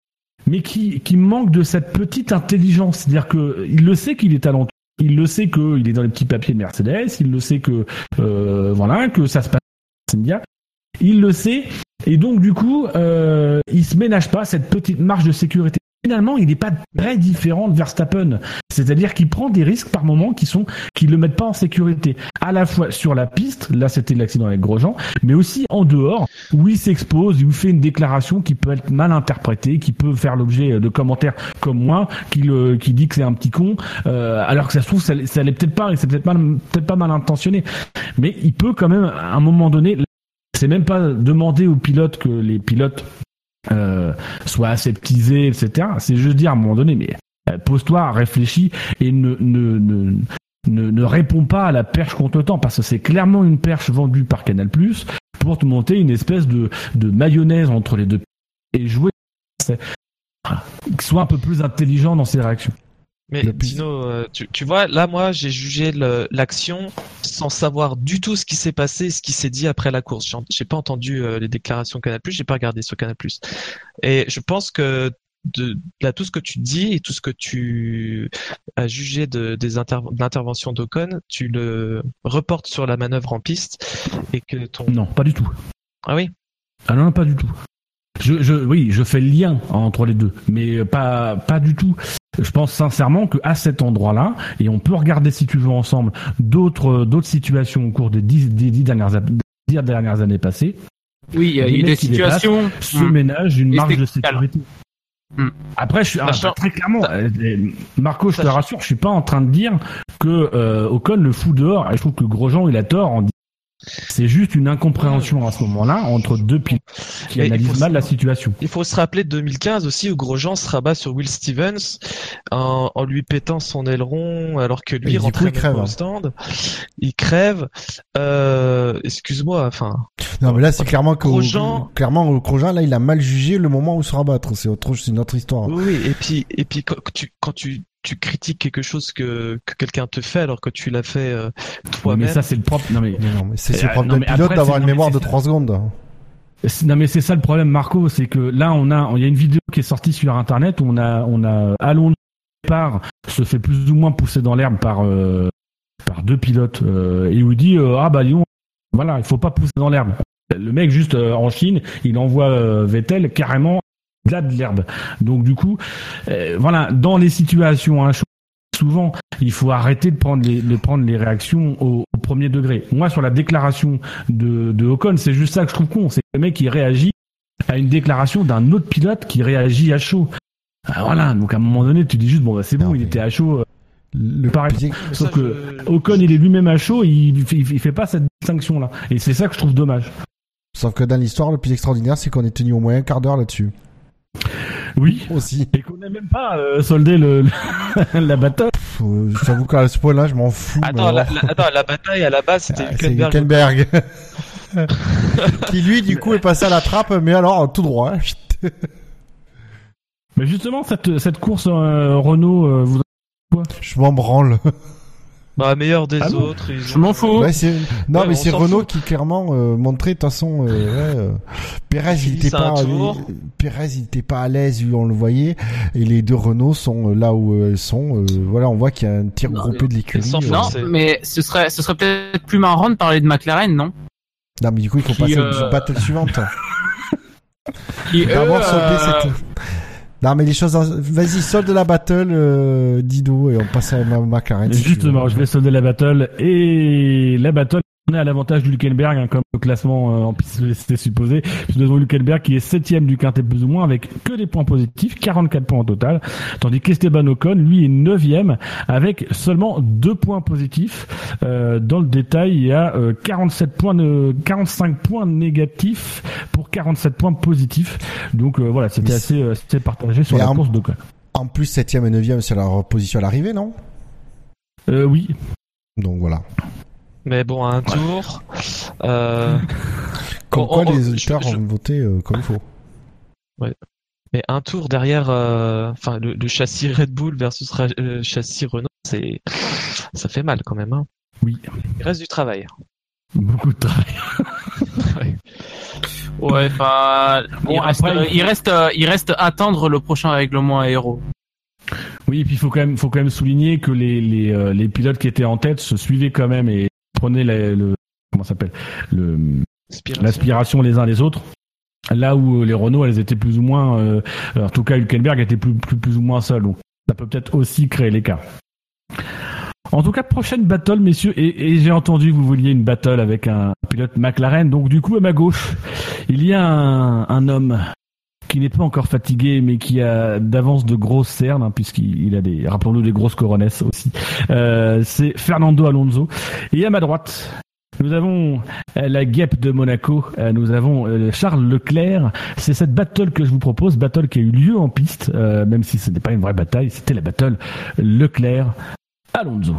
mais qui, qui manque de cette petite intelligence. C'est-à-dire que il le sait qu'il est talentueux. Il le sait qu'il est dans les petits papiers de Mercedes. Il le sait que euh, voilà que ça se passe bien. Il le sait et donc du coup, euh, il se ménage pas cette petite marge de sécurité. Finalement, il n'est pas très différent de Verstappen. C'est-à-dire qu'il prend des risques par moments qui sont qui le mettent pas en sécurité. À la fois sur la piste, là c'était l'accident avec Grosjean, mais aussi en dehors où il s'expose, où il fait une déclaration qui peut être mal interprétée, qui peut faire l'objet de commentaires comme moi, qui le qui dit que c'est un petit con, euh, alors que ça se trouve ça, ça l'est peut-être pas et c'est peut-être mal peut-être pas mal intentionné, mais il peut quand même à un moment donné, c'est même pas demander aux pilotes que les pilotes euh, soient aseptisés, etc. C'est juste dire à un moment donné, mais euh, pose-toi, réfléchis et ne, ne, ne, ne, ne réponds pas à la perche qu'on te tend parce que c'est clairement une perche vendue par Canal Plus pour te monter une espèce de, de mayonnaise entre les deux et jouer. voilà. Qu'il soit un peu plus intelligent dans ses réactions. Mais Le Dino, euh, tu, tu vois, là, moi, j'ai jugé l'action sans savoir du tout ce qui s'est passé, ce qui s'est dit après la course. J'ai- pas entendu euh, les déclarations Canal+, j'ai pas regardé sur Canal+. Et je pense que de là, tout ce que tu dis et tout ce que tu as jugé de, des de l'intervention d'Ocon, tu le reportes sur la manœuvre en piste et que ton... Non, pas du tout. Ah oui? Ah non, non, pas du tout. Je, je, oui, je fais le lien entre les deux, mais pas, pas du tout. Je pense sincèrement que à cet endroit-là, et on peut regarder si tu veux ensemble d'autres, d'autres situations au cours des dix, des dix dernières, dix dernières années passées, Oui, il y a eu des situations. se Hmm. ménagent une marge de sécurité. Hmm. Après, je suis ah, très clairement, euh, euh, Marco, je te rassure, je suis pas en train de dire que euh, Ocon le fout dehors. Et je trouve que Grosjean il a tort en disant C'est juste une incompréhension à ce moment-là entre deux pilotes qui Et analysent mal se- la situation. Il faut se rappeler de 2015 aussi où Grosjean se rabat sur Will Stevens en, en lui pétant son aileron alors que lui crève, pas hein. au stand. Il crève. Euh, excuse-moi, enfin. Non, mais là, c'est clairement que, Grosjean- clairement, Grosjean, là, il a mal jugé le moment où se rabattre. C'est autre, c'est une autre histoire. Oui, oui, et puis, et puis quand tu, quand tu, tu critiques quelque chose que, que quelqu'un te fait alors que tu l'as fait euh, toi-même. mais ça, c'est le propre. Non, mais Mais non, mais c'est Euh, le problème non, d'un mais pilote d'avoir une mémoire de ça. 3 secondes. Non mais c'est ça le problème Marco, c'est que là on a il y a une vidéo qui est sortie sur internet où on a on a Alonso part se fait plus ou moins pousser dans l'herbe par euh, par deux pilotes euh, et où il dit euh, ah bah Lyon voilà il faut pas pousser dans l'herbe. Le mec juste euh, en Chine il envoie euh, Vettel carrément là de l'herbe. Donc du coup euh, voilà dans les situations hein, souvent il faut arrêter de prendre les de prendre les réactions au, au premier degré. Moi sur la déclaration de de Ocon c'est juste ça que je trouve con, c'est que le mec qui réagit à une déclaration d'un autre pilote qui réagit à chaud. Ah, voilà, donc à un moment donné, tu dis juste, bon, bah, c'est bon, Non, il mais- était à chaud. euh, Le Pareil. Sauf ça, que je- Ocon, il est lui-même à chaud, il, il, il fait pas cette distinction-là. Et c'est ça que je trouve dommage. Sauf que dans l'histoire, le plus extraordinaire, c'est qu'on est tenu au moins un quart d'heure là-dessus. Oui. Aussi. Et qu'on n'a même pas euh, soldé le, le- la bataille. J'avoue qu'à ce point-là, je m'en fous. mais Attends, la, attends, la bataille à la base, c'était Ah, Hülkenberg. Hülkenberg. qui lui, du coup, est passé à la trappe, mais alors tout droit. Mais justement, cette, cette course euh, Renault, euh, vous... Je m'en branle. Bah, meilleur des Ah bon autres. ils Je ont- m'en fous. Ouais, c'est... Non, Ouais, mais c'est Renault fout. qui clairement euh, montrait de toute façon. Euh, ouais, euh, Pérez, il était à pas. euh, il était pas à l'aise, lui, on le voyait. Et les deux Renault sont euh, là où euh, elles sont. euh, voilà, on voit qu'il y a un tir Non, groupé de l'écurie. euh. Non, mais ce serait, ce serait peut-être plus marrant de parler de McLaren, non? Non, mais du coup, il faut Qui, passer euh, aux battle suivantes. Qui, eux, euh, cette. Non, mais les choses. Vas-y, solde la battle, euh, Dido, et on passe à ma McLaren. si tu Justement, je vais solder la battle. Et la battle, on est à l'avantage du Hülkenberg, hein, comme le classement euh, en piste c'était supposé. Puis devant Hülkenberg qui est septième du quintet plus ou moins, avec que des points positifs, 44 points au total. Tandis qu'Esteban Ocon, lui, est neuvième, avec seulement deux points positifs. Euh, dans le détail, il y a euh, 47 points, de, 45 points négatifs pour 47 points positifs. Donc euh, voilà, c'était assez, assez partagé sur la en- course d'Ocon. En plus, septième et neuvième, c'est leur position à l'arrivée, non? Oui, Donc voilà. Mais bon, à un tour. Euh, Comme Oh, quoi, oh, les je- auditeurs je- ont voté euh, comme il faut. mais un tour derrière, euh, enfin, le, le châssis Red Bull versus ra- euh, châssis Renault, c'est, ça fait mal quand même. Hein. oui, Il reste du travail. beaucoup de travail. Ouais, enfin, Bon, il, reste, après, il reste, euh, il reste à attendre le prochain règlement aéro. Oui, et puis il faut quand même, faut quand même souligner que les les, euh, les pilotes qui étaient en tête se suivaient quand même et la- le comment s'appelle le Aspiration. l'aspiration les uns les autres. Là où euh, les Renault, elles étaient plus ou moins, euh, en tout cas Hülkenberg était plus, plus plus ou moins seul. Donc ça peut peut-être aussi créer l'écart. En tout cas, prochaine battle, messieurs, et, et j'ai entendu que vous vouliez une battle avec un pilote McLaren. Donc du coup, à ma gauche, il y a un, un homme qui n'est pas encore fatigué, mais qui a d'avance de grosses cernes, hein, puisqu'il il a des, rappelons-nous, des grosses coronesses aussi. Euh, c'est Fernando Alonso. Et à ma droite, nous avons euh, la guêpe de Monaco, euh, nous avons Charles Leclerc. C'est cette battle que je vous propose, battle qui a eu lieu en piste, même si ce n'est pas une vraie bataille, c'était la battle Leclerc-Alonso.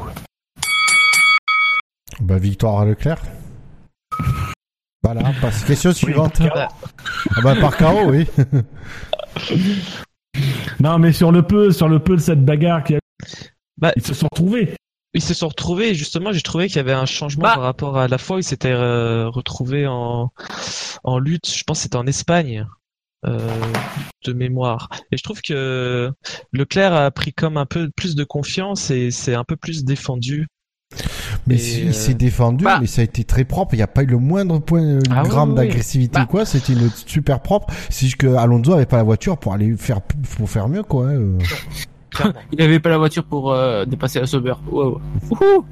Bah, victoire à Leclerc. Voilà, passe. Question suivante. par ah bah, par KO, oui. Non, mais sur le peu, sur le peu de cette bagarre, qui a... Bah, ils se sont retrouvés. Ils se sont retrouvés et justement j'ai trouvé qu'il y avait un changement Bah. par rapport à la fois où ils s'étaient euh, retrouvés en, en lutte, je pense que c'était en Espagne euh, de mémoire. Et je trouve que Leclerc a pris comme un peu plus de confiance et c'est un peu plus défendu. Mais si- euh, il s'est défendu, bah. mais ça a été très propre. Il n'y a pas eu le moindre point, euh, Ah gramme oui, oui. d'agressivité Bah. ou quoi. C'était une super propre. C'est juste que Alonso avait pas la voiture pour aller faire, pour faire mieux, quoi. hein, euh. Il avait pas la voiture pour euh, dépasser la Sauber. Wow. Wouhou.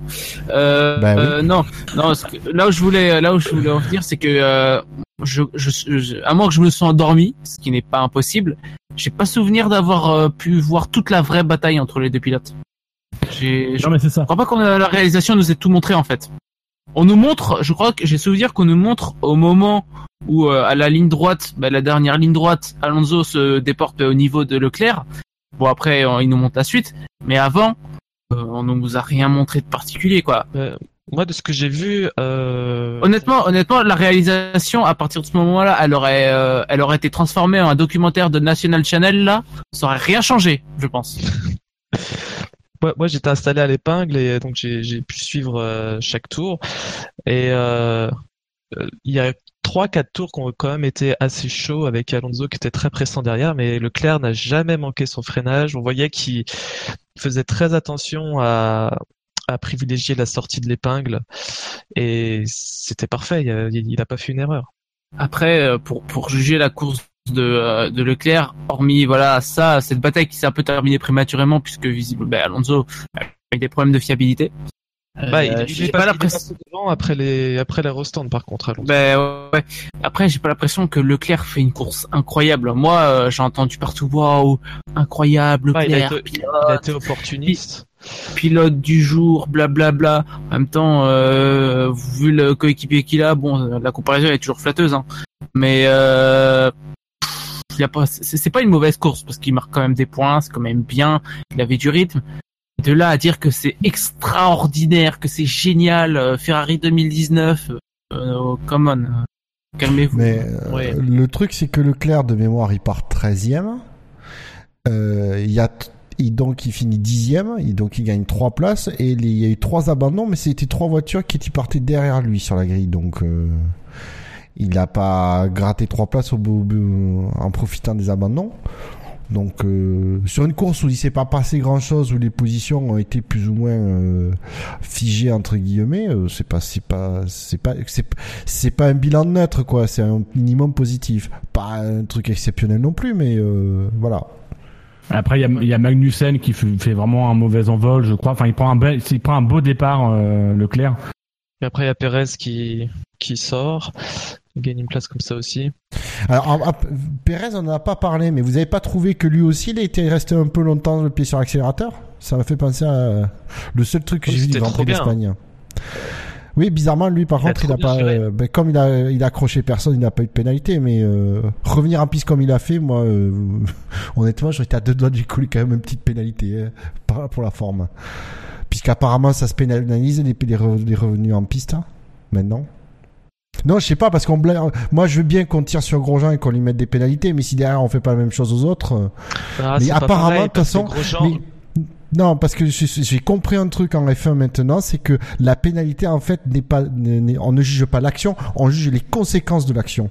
Euh, Bah oui. euh, non, non. ce que- là où je voulais, là où je voulais en venir, c'est que euh, je, je, je- à moins que je me sois endormi, ce qui n'est pas impossible, j'ai pas souvenir d'avoir euh, pu voir toute la vraie bataille entre les deux pilotes. Je Non, mais c'est ça. crois pas qu'on a la réalisation nous ait tout montré en fait. on nous montre, je crois que j'ai souvenir qu'on nous montre au moment où euh, à la ligne droite, bah, la dernière ligne droite, Alonso se déporte au niveau de Leclerc. Bon après, il nous montre la suite, mais avant, euh, on ne nous a rien montré de particulier quoi. Euh, moi, de ce que j'ai vu, euh, Honnêtement, honnêtement, la réalisation à partir de ce moment-là, elle aurait, euh, elle aurait été transformée en un documentaire de National Channel là, ça aurait rien changé, je pense. moi, moi, j'étais installé à l'épingle et donc j'ai pu suivre euh, chaque tour. Et euh, euh, il y a trois, quatre tours qui ont quand même été assez chauds avec Alonso qui était très pressant derrière, mais Leclerc n'a jamais manqué son freinage. On voyait qu'il faisait très attention à, à privilégier la sortie de l'épingle et c'était parfait. Il a, il a pas fait une erreur. Après, euh, pour pour juger la course de euh, de Leclerc, hormis voilà ça, cette bataille qui s'est un peu terminée prématurément puisque visible, ben, Alonso a eu des problèmes de fiabilité. Bah, il, Euh, il j'ai pas la devant après les après les restands par contre. Alonso. Ben ouais. Après, j'ai pas l'impression que Leclerc fait une course incroyable. Moi, euh, j'ai entendu partout waouh, incroyable Ah, il, a Leclerc, été, il a été opportuniste. pilote du jour, blablabla. En même temps, euh, vu le coéquipier qu'il a, bon, la comparaison elle est toujours flatteuse, hein. Mais a pas, c'est pas une mauvaise course parce qu'il marque quand même des points, c'est quand même bien. Il avait du rythme. De là à dire que c'est extraordinaire, que c'est génial, euh, Ferrari 2019, euh, come on, euh, calmez-vous. Mais euh, Ouais. le truc, c'est que Leclerc, de mémoire, il part 13e. Euh, il y a t- il, donc il finit dixième, il, donc il gagne trois places et il y a eu trois abandons, mais c'était trois voitures qui étaient parties derrière lui sur la grille, donc euh, il n'a pas gratté trois places au bout, bout- en profitant des abandons. Donc euh, sur une course où il s'est pas passé grand chose, où les positions ont été plus ou moins euh, figées entre guillemets, euh, c'est pas c'est pas c'est pas c'est c'est pas un bilan neutre quoi, c'est un minimum positif, pas un truc exceptionnel non plus, mais euh, voilà. Après, il y a, il y a Magnussen qui fait, vraiment un mauvais envol, je crois. Enfin, il prend un, bel- il prend un beau départ, euh, Leclerc. Et après il y a Perez qui qui sort, gagne une place comme ça aussi. Alors en- en- Perez on n'en a pas parlé, mais vous avez pas trouvé que lui aussi il était resté un peu longtemps le pied sur l'accélérateur? Ça m'a fait penser à le seul truc que Oui, j'ai vu du Grand Prix d'Espagne. Oui, bizarrement, lui, par Il contre, il a pas, euh, ben, comme il a, il a accroché personne, il n'a pas eu de pénalité, mais euh, revenir en piste comme il a fait, moi, euh, honnêtement, j'aurais été à deux doigts de lui coller quand même une petite pénalité hein, pour la forme, puisqu'apparemment ça se pénalise les, les revenus en piste hein, maintenant. Non, je sais pas parce qu'on blâme. Moi, je veux bien qu'on tire sur Grosjean et qu'on lui mette des pénalités, mais si derrière on fait pas la même chose aux autres, euh, Ah, Mais apparemment, pareil, de toute façon, Grosjean- mais- non, parce que j'ai compris un truc en F1 maintenant, c'est que la pénalité en fait n'est pas, on ne juge pas l'action, on juge les conséquences de l'action.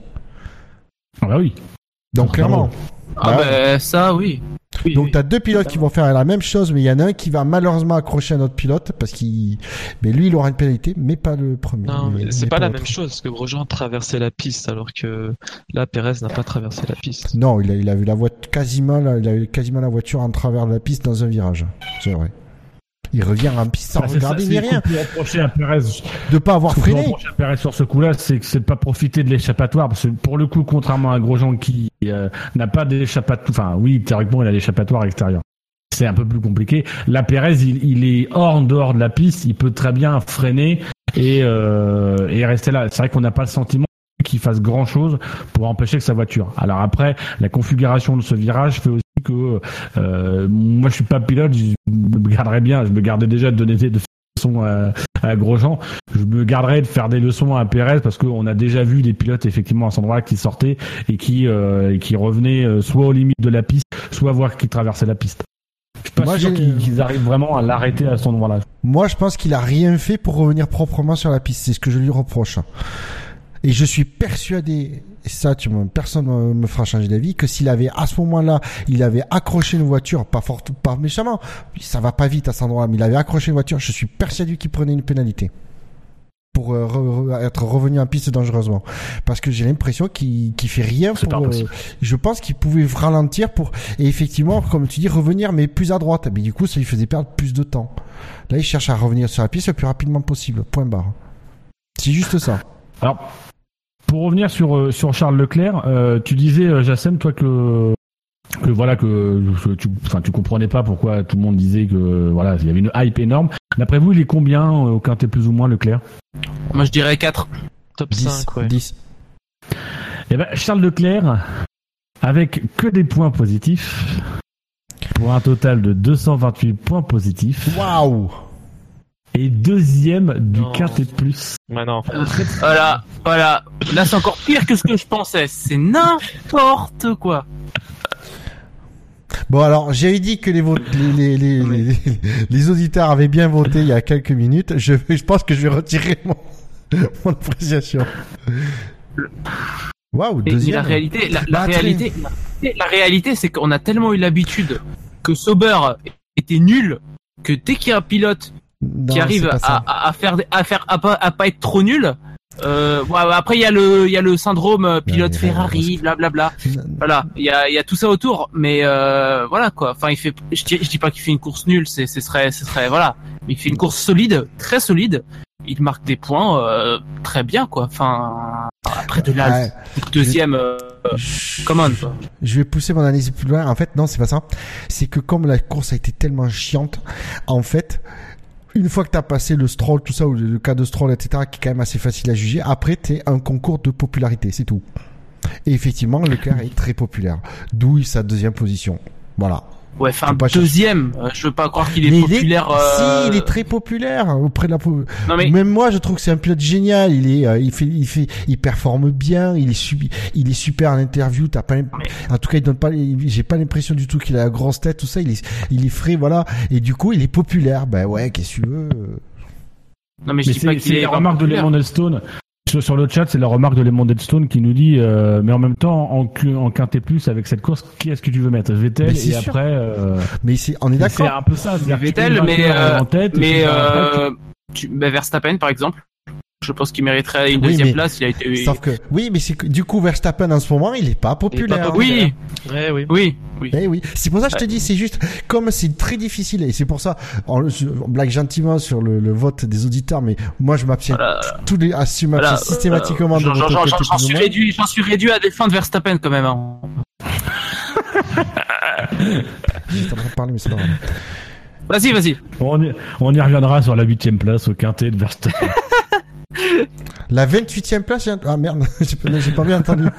Ah bah oui. Donc clairement. Ah Bah, ben ça, oui. Oui, Donc oui. t'as deux pilotes qui vont faire la même chose, mais il y en a un qui va malheureusement accrocher un autre pilote parce qu'il, mais lui il aura une pénalité, mais pas le premier. Non, Mais- mais c'est pas la même chose, parce que Grosjean traversait la piste, alors que là, Perez n'a pas traversé la piste. Non, il a, il a vu la voiture quasiment, la- il a eu quasiment la voiture en travers de la piste dans un virage. C'est vrai. Il revient en piste sans ça, regarder ni rien, reprocher à Perez. de pas avoir freiné. reprocher à Perez sur ce coup-là, c'est que c'est de pas profiter de l'échappatoire, parce que pour le coup, contrairement à Grosjean qui euh, n'a pas d'échappatoire, enfin oui, théoriquement, il a l'échappatoire extérieur. C'est un peu plus compliqué. Là, Perez, il, il est hors, en dehors de la piste, il peut très bien freiner et, euh, et rester là. C'est vrai qu'on n'a pas le sentiment qu'il fasse grand chose pour empêcher que sa voiture. Alors après, la configuration de ce virage fait aussi que euh, moi je suis pas pilote, je me garderais bien, je me gardais déjà de donner des leçons à, à Grosjean, je me garderais de faire des leçons à Pérez parce qu'on a déjà vu des pilotes effectivement à cet endroit qui sortaient et qui euh, qui revenaient euh, soit aux limites de la piste, soit voir qui traversaient la piste. Je suis pas Moi, sûr qu'ils qu'ils arrivent vraiment à l'arrêter à cet endroit-là. Moi, je pense qu'il a rien fait pour revenir proprement sur la piste. C'est ce que je lui reproche. Et je suis persuadé, et ça, tu personne ne me fera changer d'avis, que s'il avait, à ce moment-là, il avait accroché une voiture, pas fort, pas méchamment, ça va pas vite à cet endroit, mais il avait accroché une voiture, je suis persuadé qu'il prenait une pénalité. Pour euh, re- re- être revenu en piste dangereusement. Parce que j'ai l'impression qu'il qu'il fait rien pour, euh, je pense qu'il pouvait ralentir pour, et effectivement, comme tu dis, revenir, mais plus à droite. Mais du coup, ça lui faisait perdre plus de temps. Là, il cherche à revenir sur la piste le plus rapidement possible. Point barre. C'est juste ça. Alors, pour revenir sur euh, sur Charles Leclerc, euh, tu disais, euh, Jassem, toi que que voilà que, que tu enfin tu comprenais pas pourquoi tout le monde disait que voilà il y avait une hype énorme. D'après vous, il est combien au quintet plus ou moins Leclerc? Moi, je dirais 4. Top 10. 5, ouais. 10. Eh ben, Charles Leclerc, avec que des points positifs, pour un total de 228 points positifs, Waouh et deuxième du Non. Quintet Plus. Non. Voilà, voilà. Là, c'est encore pire que ce que je pensais. C'est n'importe quoi. Bon alors, j'avais dit que les, votes, les, les, les, les, les auditeurs avaient bien voté il y a quelques minutes. Je, je pense que je vais retirer mon, mon appréciation. Waouh, deuxième. la réalité, la, la Bah, réalité, la réalité, c'est qu'on a tellement eu l'habitude que Sauber était nul que dès qu'il y a un pilote Non, qui arrive à, à, faire, à faire, à pas, à pas être trop nul. Euh, ouais, après il y a le, il y a le syndrome euh, pilote Ferrari, blablabla. Voilà, il y a, il y a tout ça autour, mais euh, voilà quoi. Enfin, il fait, je dis, je dis pas qu'il fait une course nulle, c'est, ce serait, ce serait, voilà. Il fait une course solide, très solide. Il marque des points euh, très bien quoi. Enfin, après de là, Ouais. deuxième, euh, Je- quoi. Je vais pousser mon analyse plus loin. En fait, non, c'est pas ça. C'est que comme la course a été tellement chiante, en fait, une fois que t'as passé le stroll, tout ça, ou le le cas de stroll, etc., qui est quand même assez facile à juger, après, t'es un concours de popularité, c'est tout. Et effectivement, Leclerc est très populaire. D'où sa deuxième position. Voilà. Ouais, enfin deuxième. euh, je veux pas croire qu'il est Mais il populaire. euh, Si, il est très populaire auprès de la. Non mais Même moi, je trouve que c'est un pilote génial. Il est, euh, il fait, il fait, il performe bien. Il est subi, il est super en interview. T'as pas, en tout cas, il donne pas, il- j'ai pas l'impression du tout qu'il a la grosse tête, tout ça. Il est, il est frais, voilà. Et du coup, il est populaire. Ben ouais, qu'est-ce que tu veux non mais je Mais dis pas c'est qu'il c'est est la remarque de. Lemon Eldstone. Sur, sur le chat, c'est la remarque de Lemon Eldstone qui nous dit, euh, mais en même temps, en, en Quintet Plus, avec cette course, qui est-ce que tu veux mettre? Vettel Mais et c'est sûr. après, euh, Mais c'est, on est c'est d'accord. un peu ça. Vettel, mais, euh, en tête, Mais euh, tu, bah, Verstappen par exemple, je pense qu'il mériterait une Oui, deuxième mais- place. Il a été. Sauf que, oui, mais c'est que, du coup, Verstappen en ce moment, il est pas populaire. Oui, Ouais, oui. oui, oui. Eh oui, c'est pour ça que je te dis, c'est juste, comme c'est très difficile, et c'est pour ça, on, blague gentiment sur le, le vote des auditeurs, mais moi je m'abstiens Voilà. tous les, à Voilà, m'abstiens systématiquement de J'en- suis réduit, j'en suis réduit à défendre Verstappen quand même. hein. J'étais en train de parler, mais c'est pas grave. Vas-y, vas-y. on, y, on y reviendra sur la huitième place au Quintet de Verstappen. La 28e place, ah merde, j'ai pas bien entendu.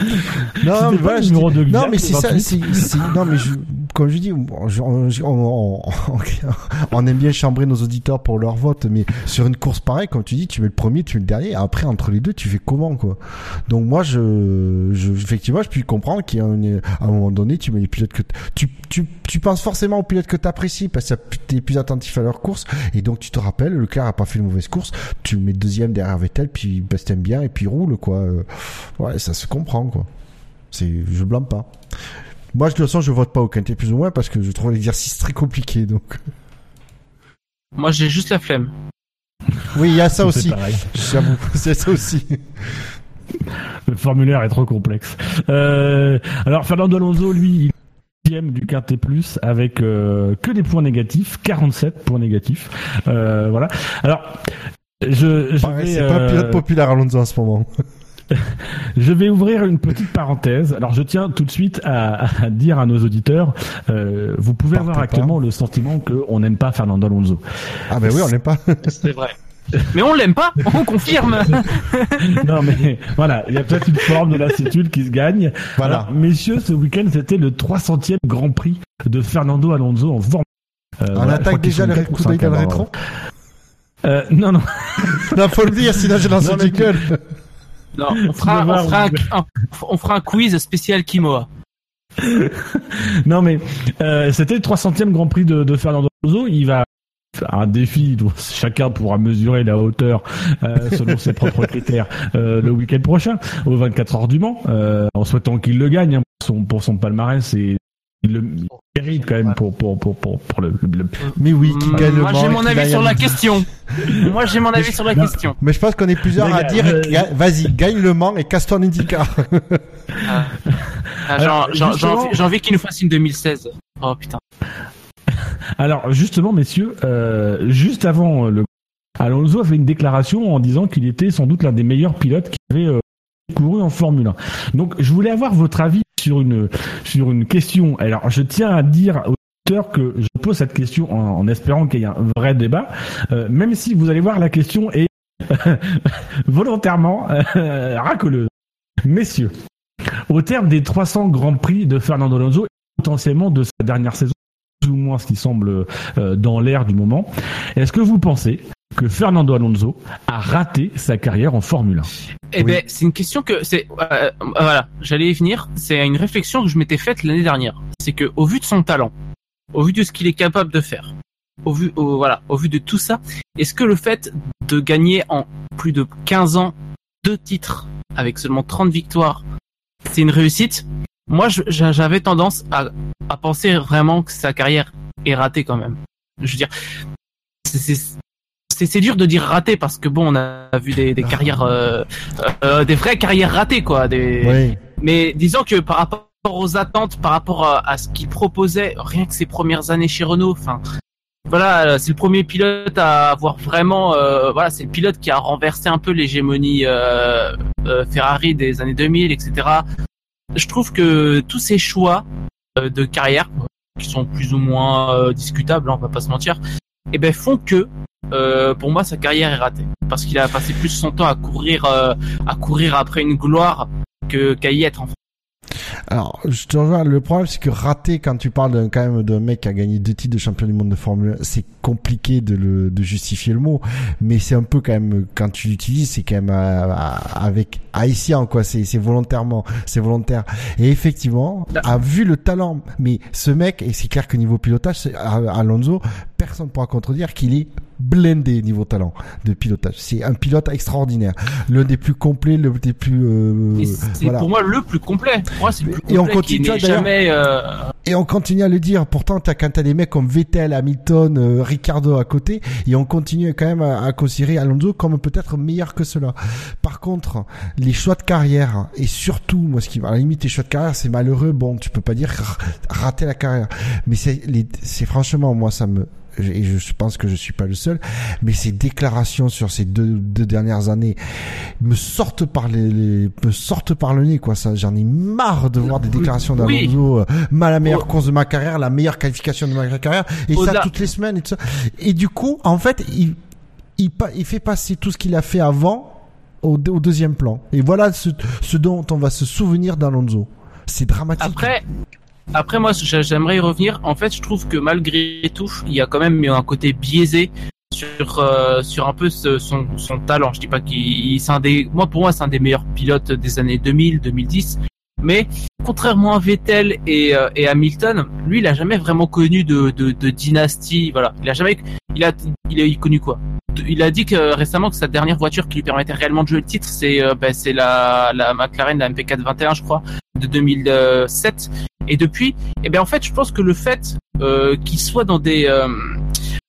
non, mais pas voilà, le je numéro dis- de non, Guillaume, mais c'est ça, 28. c'est, c'est- non, mais je, comme je dis, on, on, on, aime bien chambrer nos auditeurs pour leur vote, mais sur une course pareille, comme tu dis, tu mets le premier, tu mets le dernier, après, entre les deux, tu fais comment, quoi? Donc, moi, je, je, effectivement, je puis comprendre a un, moment donné, tu mets les pilotes que, tu, tu, tu penses forcément aux pilotes que t'apprécies parce que t'es plus attentif à leur course, et donc, tu te rappelles, Leclerc a pas fait une mauvaise course, tu le mets deuxième derrière Vettel, puis, bah, t'aimes bien, et puis roule, quoi. Euh, Ouais, ça se comprend, quoi. C'est, je blâme pas. Moi, de toute façon, je vote pas au quintet plus ou moins parce que je trouve l'exercice très compliqué, donc. Moi, j'ai juste la flemme. Oui, il y a ça C'est aussi. J'avoue, c'est ça aussi. Le formulaire est trop complexe. Euh, alors Fernando Alonso, lui, il est du Quintet Plus avec euh, que des points négatifs, 47 points négatifs. Euh, voilà. Alors, je, je c'est pas un pilote populaire Alonso en ce moment. je vais ouvrir une petite parenthèse. Alors, je tiens tout de suite à, à dire à nos auditeurs, euh, vous pouvez Partez avoir pas. actuellement le sentiment qu'on n'aime pas Fernando Alonso. Ah ben oui, on l'aime pas. C'est vrai. Mais on l'aime pas, on confirme. non, mais voilà, il y a peut-être une forme de lassitude qui se gagne. Voilà. Alors, messieurs, ce week-end, c'était le 300e Grand Prix de Fernando Alonso en Formule. Euh, On voilà, attaque déjà le coup d'œil dans le rétro. Euh, non, non. non, faut le dire, sinon je lance mais- jingle. Non, on fera, on fera, un, un- on fera un quiz spécial Kimoa. Non, mais euh, c'était le 300e Grand Prix de, de Fernando Alonso. Il va faire un défi dont chacun pourra mesurer la hauteur euh, selon ses propres critères euh, le week-end prochain, aux 24 heures du Mans, en souhaitant qu'il le gagne hein, pour, son, pour son palmarès et le mérite quand même pour, pour, pour, pour, pour le, le- Mais oui, qui gagne le Moi, j'ai mon avis sur la question. Moi, j'ai mon avis sur la question. Mais je pense qu'on est plusieurs à dire, euh, vas-y, gagne le Mans et casse ton IndyCar. Ah, j'ai Alors, j'ai- envie, j'ai envie qu'il nous fasse une 2016. Oh putain. Alors justement, messieurs, euh, juste avant euh, le Alonso a fait une déclaration en disant qu'il était sans doute l'un des meilleurs pilotes qui avait euh, couru en Formule 1. Donc je voulais avoir votre avis sur une une question. Alors je tiens à dire aux que je pose cette question en, espérant qu'il y ait un vrai débat, euh, même si vous allez voir la question est volontairement euh, racoleuse. Messieurs, au terme des 300 grands prix de Fernando Alonso, potentiellement de sa dernière saison, plus ou moins ce qui semble euh, dans l'air du moment, est-ce que vous pensez que Fernando Alonso a raté sa carrière en Formule 1 Eh ben, c'est une question que c'est euh, voilà, j'allais y venir. C'est une réflexion que je m'étais faite l'année dernière. C'est que au vu de son talent, au vu de ce qu'il est capable de faire, au vu au, voilà, au vu de tout ça, est-ce que le fait de gagner en plus de 15 ans deux titres avec seulement 30 victoires, c'est une réussite? Moi, j'avais tendance à, à penser vraiment que sa carrière est ratée quand même. Je veux dire, c'est- c'est dur de dire raté parce que bon, on a vu des, des carrières, euh, euh, des vraies carrières ratées quoi. Des... Oui. Mais disons que par rapport aux attentes, par rapport à, à ce qu'il proposait, rien que ses premières années chez Renault, enfin, voilà, c'est le premier pilote à avoir vraiment, euh, voilà, c'est le pilote qui a renversé un peu l'hégémonie euh, euh, Ferrari des années 2000, etc. Je trouve que tous ces choix euh, de carrière, qui sont plus ou moins euh, discutables, hein, on va pas se mentir, eh ben font que euh, pour moi sa carrière est ratée parce qu'il a passé plus son temps à courir euh, à courir après une gloire que qu'à y être en fait. Alors, je te rejoins. Le problème, c'est que rater quand tu parles quand même d'un mec qui a gagné deux titres de champion du monde de Formule 1, c'est compliqué de le de justifier le mot. Mais c'est un peu quand même quand tu l'utilises, c'est quand même euh, avec haïtien quoi. C'est volontairement, c'est volontaire. Et effectivement, a vu le talent. Mais ce mec, et c'est clair que niveau pilotage, Alonso, personne ne pourra contredire qu'il est blindé niveau talent de pilotage. C'est un pilote extraordinaire, l'un des plus complets, l'un des plus. euh, c'est voilà. pour moi le plus complet. Pour moi c'est le plus Et on continue, jamais. euh, Et on continue à le dire. Pourtant, t'as, quand t'as des mecs comme Vettel, Hamilton, euh, Ricardo à côté, et on continue quand même à, considérer Alonso comme peut-être meilleur que cela. Par contre, les choix de carrière, et surtout, moi, ce qui à la limite, les choix de carrière, c'est malheureux. Bon, tu peux pas dire rater la carrière. Mais c'est franchement, moi, ça me, et je pense que je suis pas le seul, mais ces déclarations sur ces deux, deux dernières années me sortent par les, les- me sortent par le nez, quoi. Ça, j'en ai marre de voir des déclarations Oui. d'Alonso. euh, Ma la meilleure course de ma carrière, la meilleure qualification de ma carrière, et ça toutes les semaines et tout ça. Et du coup, en fait, il, il, il fait passer tout ce qu'il a fait avant au, au deuxième plan. Et voilà ce, ce dont on va se souvenir d'Alonso. C'est dramatique. Après, après moi, j'a- j'aimerais y revenir. En fait, je trouve que malgré tout, il y a quand même un côté biaisé sur euh, sur un peu son son talent. Je dis pas qu'il il- c'est un des moi pour moi c'est un des meilleurs pilotes des années 2000, 2010. Mais contrairement à Vettel et, euh, et Hamilton, lui, il a jamais vraiment connu de, de, de dynastie. Voilà, il a jamais, il a, il a, il a connu quoi? Il a dit que récemment que sa dernière voiture qui lui permettait réellement de jouer le titre, c'est euh, ben, c'est la la McLaren, la MP421, je crois, de 2007. Et depuis, eh bien en fait, je pense que le fait euh, qu'il soit dans des euh,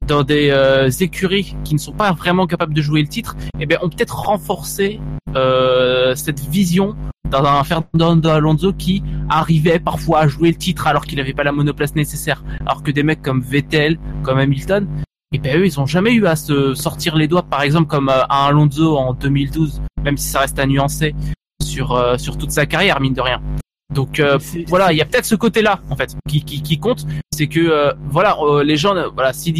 dans des euh, écuries qui ne sont pas vraiment capables de jouer le titre, eh bien ont peut-être renforcé euh, cette vision dans un Fernando Alonso qui arrivait parfois à jouer le titre alors qu'il n'avait pas la monoplace nécessaire, alors que des mecs comme Vettel, comme Hamilton, et ben eux ils ont jamais eu à se sortir les doigts, par exemple comme euh, à Alonso en 2012, même si ça reste à nuancer sur euh, sur toute sa carrière mine de rien. Donc euh, voilà, il y a peut-être ce côté-là en fait qui, qui, qui compte, c'est que euh, voilà euh, les gens, voilà, si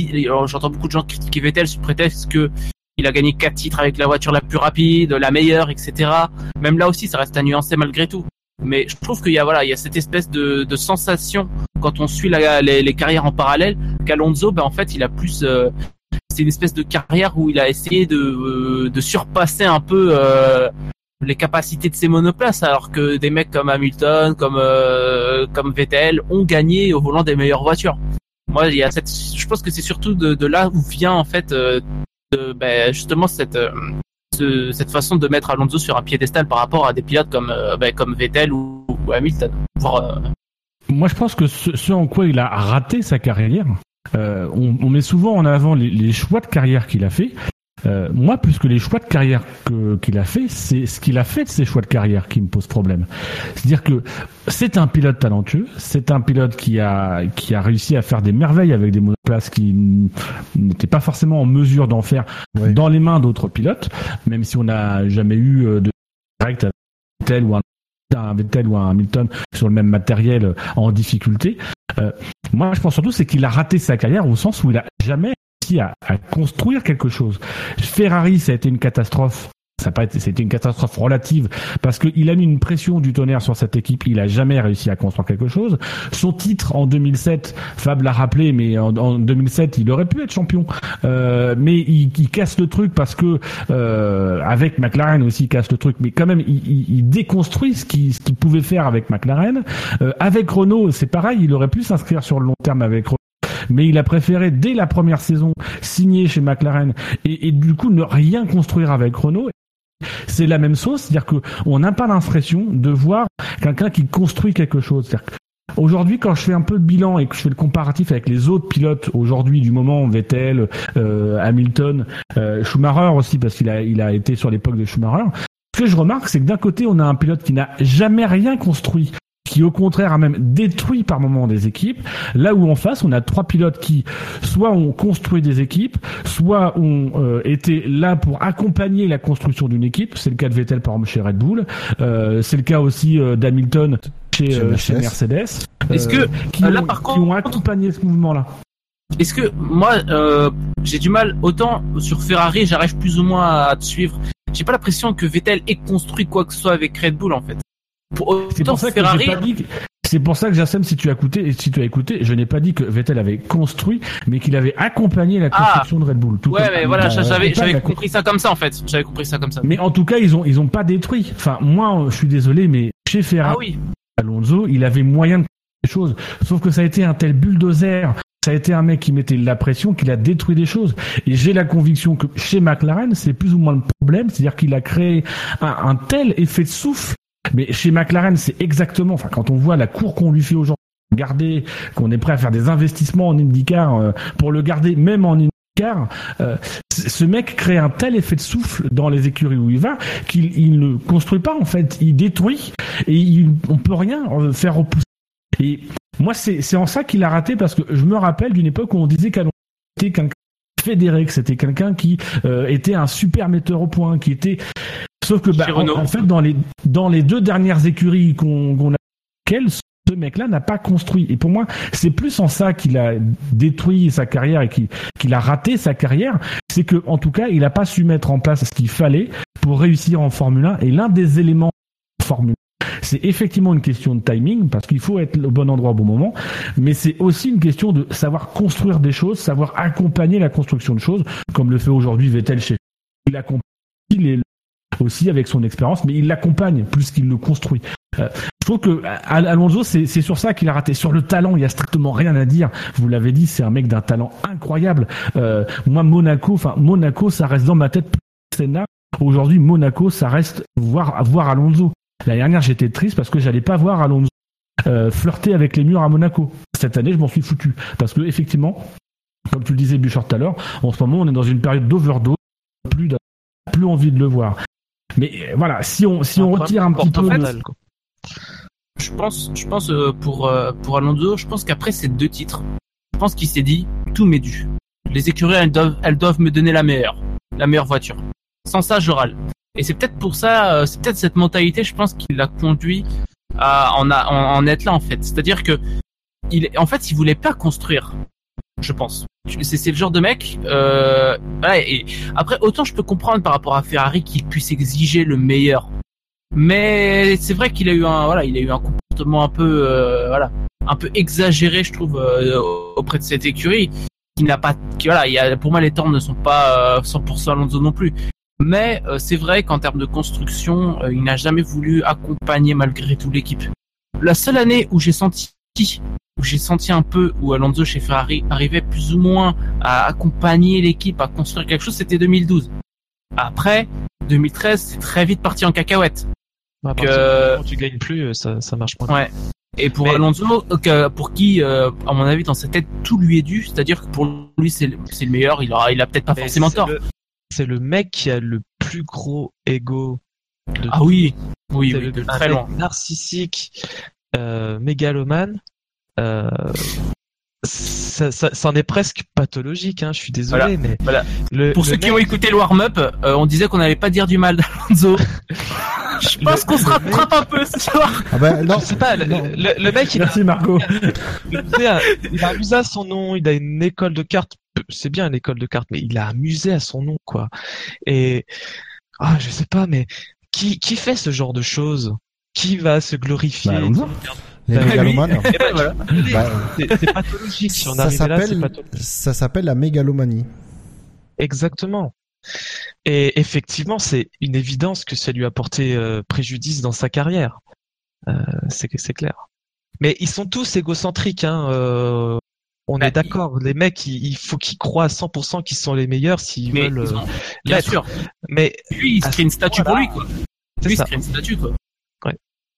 j'entends beaucoup de gens critiquer Vettel sous prétexte que il a gagné quatre titres avec la voiture la plus rapide, la meilleure, etc. Même là aussi, ça reste à nuancer malgré tout. Mais je trouve qu'il y a voilà, il y a cette espèce de, de sensation quand on suit la, les, les carrières en parallèle qu'Alonso, ben en fait, il a plus euh, c'est une espèce de carrière où il a essayé de, euh, de surpasser un peu euh, les capacités de ses monoplaces, alors que des mecs comme Hamilton, comme euh, comme Vettel ont gagné au volant des meilleures voitures. Moi, il y a cette, je pense que c'est surtout de, là où vient en fait euh, ben, justement cette euh, ce- cette façon de mettre Alonso sur un piédestal par rapport à des pilotes comme ben, comme Vettel ou, Hamilton. Moi, je pense que ce, en quoi il a raté sa carrière, on, on met souvent en avant les, les choix de carrière qu'il a fait. Euh, moi, plus que les choix de carrière que- qu'il a fait, c'est ce qu'il a fait de ces choix de carrière qui me pose problème. C'est-à-dire que c'est un pilote talentueux, c'est un pilote qui a qui a réussi à faire des merveilles avec des monoplaces qui n'étaient pas forcément en mesure d'en faire dans les mains d'autres pilotes, même si on n'a jamais eu euh, de direct avec tel ou un un Vettel ou un Hamilton sur le même matériel euh, en difficulté. Euh, moi, je pense surtout c'est qu'il a raté sa carrière au sens où il a jamais à, à construire quelque chose. Ferrari, ça a été une catastrophe ça a pas été, c'était une catastrophe relative parce qu'il a mis une pression du tonnerre sur cette équipe. Il a jamais réussi à construire quelque chose. Son titre en 2007, Fab l'a rappelé, mais en, en 2007, il aurait pu être champion. Euh, mais il, il, casse le truc parce que euh, avec McLaren aussi, il casse le truc. Mais quand même, il, il déconstruit ce qu'il, ce pouvait faire avec McLaren. Euh, avec Renault, c'est pareil. Il aurait pu s'inscrire sur le long terme avec Renault mais il a préféré dès la première saison signer chez McLaren et, du coup ne rien construire avec Renault c'est la même chose, c'est-à-dire que on n'a pas l'impression de voir quelqu'un qui construit quelque chose. Aujourd'hui, quand je fais un peu de bilan et que je fais le comparatif avec les autres pilotes aujourd'hui du moment, Vettel, euh, Hamilton, euh, Schumacher aussi parce qu'il a, a été sur l'époque de Schumacher. Ce que je remarque, c'est que d'un côté, on a un pilote qui n'a jamais rien construit qui au contraire a même détruit par moments des équipes, là où en face on a trois pilotes qui soit ont construit des équipes, soit ont euh, été là pour accompagner la construction d'une équipe, c'est le cas de Vettel par exemple chez Red Bull, euh, c'est le cas aussi euh, d'Hamilton chez, chez, chez, Mercedes, est-ce que qui, là ont, par qui contre ont accompagné ce mouvement-là. est-ce que moi j'ai du mal autant sur Ferrari j'arrive plus ou moins à te suivre. J'ai pas l'impression que Vettel ait construit quoi que ce soit avec Red Bull en fait c'est pour ça que Ferrari... j'ai pas dit. C'est pour ça que Jassem, si tu as écouté, si tu as écouté, je n'ai pas dit que Vettel avait construit, mais qu'il avait accompagné la construction ah. de Red Bull. Tout ouais, mais voilà, j'avais, j'avais compris ça comme ça en fait. J'avais compris ça comme ça. Mais en tout cas, ils ont, ils ont pas détruit. Enfin, moi, je suis désolé, mais chez Ferrari, ah oui. Alonso, il avait moyen de des choses. Sauf que ça a été un tel bulldozer. Ça a été un mec qui mettait la pression, qu'il a détruit des choses. Et j'ai la conviction que chez McLaren, c'est plus ou moins le problème, c'est-à-dire qu'il a créé un, un tel effet de souffle mais chez McLaren, c'est exactement, enfin, quand on voit la cour qu'on lui fait aujourd'hui, garder, qu'on est prêt à faire des investissements en IndyCar euh, pour le garder même en IndyCar, euh, ce mec crée un tel effet de souffle dans les écuries où il va qu'il il ne construit pas en fait, il détruit et il, on peut rien euh, faire repousser. Et moi, c'est en ça qu'il a raté parce que je me rappelle d'une époque où on disait qu'Alonso était quelqu'un fédéré, que c'était quelqu'un qui euh, était un super metteur au point, qui était Sauf que, bah, en, en, fait, dans les, dans les deux dernières écuries qu'on qu a, quel ce mec-là n'a pas construit. Et pour moi, c'est plus en ça qu'il a détruit sa carrière et qu'il qu a raté sa carrière. C'est que, en tout cas, il n'a pas su mettre en place ce qu'il fallait pour réussir en Formule 1. Et l'un des éléments de Formule 1, c'est effectivement une question de timing, parce qu'il faut être au bon endroit au bon moment, mais c'est aussi une question de savoir construire des choses, savoir accompagner la construction de choses, comme le fait aujourd'hui Vettel chez il accompagne les, aussi avec son expérience, mais il l'accompagne plus qu'il le construit. Euh, je trouve que Alonso, c'est sur ça qu'il a raté. Sur le talent, il y a strictement rien à dire. Vous l'avez dit, c'est un mec d'un talent incroyable. Euh, moi, Monaco, enfin Monaco, ça reste dans ma tête. Aujourd'hui, Monaco, ça reste voir voir Alonso. L'année dernière, j'étais triste parce que j'allais pas voir Alonso euh, flirter avec les murs à Monaco. Cette année, je m'en suis foutu parce que effectivement, comme tu le disais, Bouchard tout à l'heure, en ce moment, on est dans une période d'overdose. Plus plus envie de le voir. Mais voilà, si on si on retire un petit peu, je pense, je pense euh, pour euh, pour Alonso, je pense qu'après ces deux titres, je pense qu'il s'est dit tout m'est dû. Les écuries, elles doivent elles doivent me donner la meilleure, la meilleure voiture. Sans ça, je râle. Et c'est peut-être pour ça, euh, c'est peut-être cette mentalité, je pense, qui l'a conduit à en, a, en, en être là en fait. C'est-à-dire que il, en fait, il voulait pas construire je pense. C'est le genre de mec. Euh, et après, autant je peux comprendre par rapport à Ferrari qu'il puisse exiger le meilleur, mais c'est vrai qu'il a eu un voilà, il a eu un comportement un peu euh, voilà, un peu exagéré, je trouve, euh, auprès de cette écurie. Qui n'a pas, voilà, il y a, pour moi les temps ne sont pas 100% Alonso non plus. Mais euh, c'est vrai qu'en termes de construction, euh, il n'a jamais voulu accompagner malgré tout l'équipe. La seule année où j'ai senti où j'ai senti un peu où Alonso chez Ferrari arrivait plus ou moins à accompagner l'équipe à construire quelque chose, c'était 2012. Après, 2013, c'est très vite parti en cacahuète. Donc, euh... tu gagnes plus, ça, ça marche moins. Ouais. Et pour Mais... Alonso, euh, pour qui, euh, à mon avis, dans sa tête, tout lui est dû, c'est-à-dire que pour lui, c'est le, le, meilleur, il a, il a peut-être pas Mais forcément tort. C'est le mec qui a le plus gros ego. De ah oui, oui, oui, de très loin. Narcissique, euh, mégalomane. Euh, ça, ça, ça, en est presque pathologique, hein, je suis désolé, voilà, mais voilà. Le, pour le ceux mec... qui ont écouté le warm-up, euh, on disait qu'on n'allait pas dire du mal d'Alonso. Je pense qu'on se rattrape un peu ce soir. Ah ben non. Je sais pas, le, le- le mec, il a, Marco. il a, il a un musée à son nom, il a une école de cartes. C'est bien une école de cartes, mais il a un musée à son nom, quoi. Et, ah, je sais pas, mais qui, qui fait ce genre de choses? Qui va se glorifier? Bah. Les Bah, mégalomanes. Eh ben, voilà. Bah, C'est pathologique. Si on ça s'appelle pathologique. ça s'appelle la mégalomanie. Exactement. Et effectivement, c'est une évidence que ça lui a porté euh, préjudice dans sa carrière. Euh, c'est c'est clair. Mais ils sont tous égocentriques. Hein, euh, on Bah, est d'accord. Les mecs, il, il faut qu'ils croient à 100% qu'ils sont les meilleurs s'ils Mais veulent. ils ont- bien l'être. sûr. Mais Lui, il se crée une statue pour lui, quoi. c'est Lui, il se crée une statue, quoi.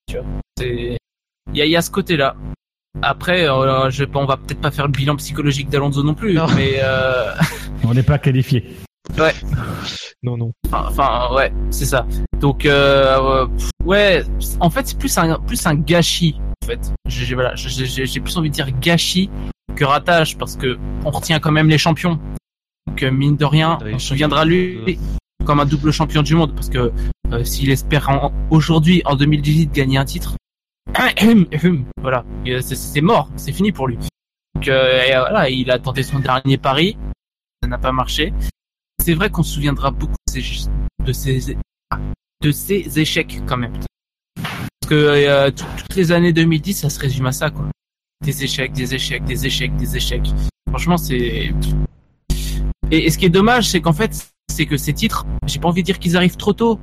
Ouais. Tu vois. C'est. Il y a, il y a ce côté-là. Après, euh, je, on va peut-être pas faire le bilan psychologique d'Alonso non plus, Non. mais euh, On n'est pas qualifié. Non, non. enfin, ouais, c'est ça. Donc, euh, euh, ouais, en fait, c'est plus un, plus un gâchis. En fait, j'ai voilà, j'ai- j'ai j'ai plus envie de dire gâchis que ratage parce que on retient quand même les champions. Donc, euh, mine de rien, on se souviendra lui comme un double champion du monde parce que euh, s'il espère aujourd'hui, en 2018, gagner un titre, voilà, euh, c'est- mort, c'est fini pour lui. Donc, euh, euh, voilà, il a tenté son dernier pari, ça n'a pas marché. C'est vrai qu'on se souviendra beaucoup de ses, de ses, de ses échecs quand même. Parce que euh, tout- toutes les années 2010, ça se résume à ça, quoi. Des échecs, des échecs, des échecs, des échecs. Franchement, c'est. Et, et ce qui est dommage, c'est qu'en fait, c'est que ces titres, j'ai pas envie de dire qu'ils arrivent trop tôt,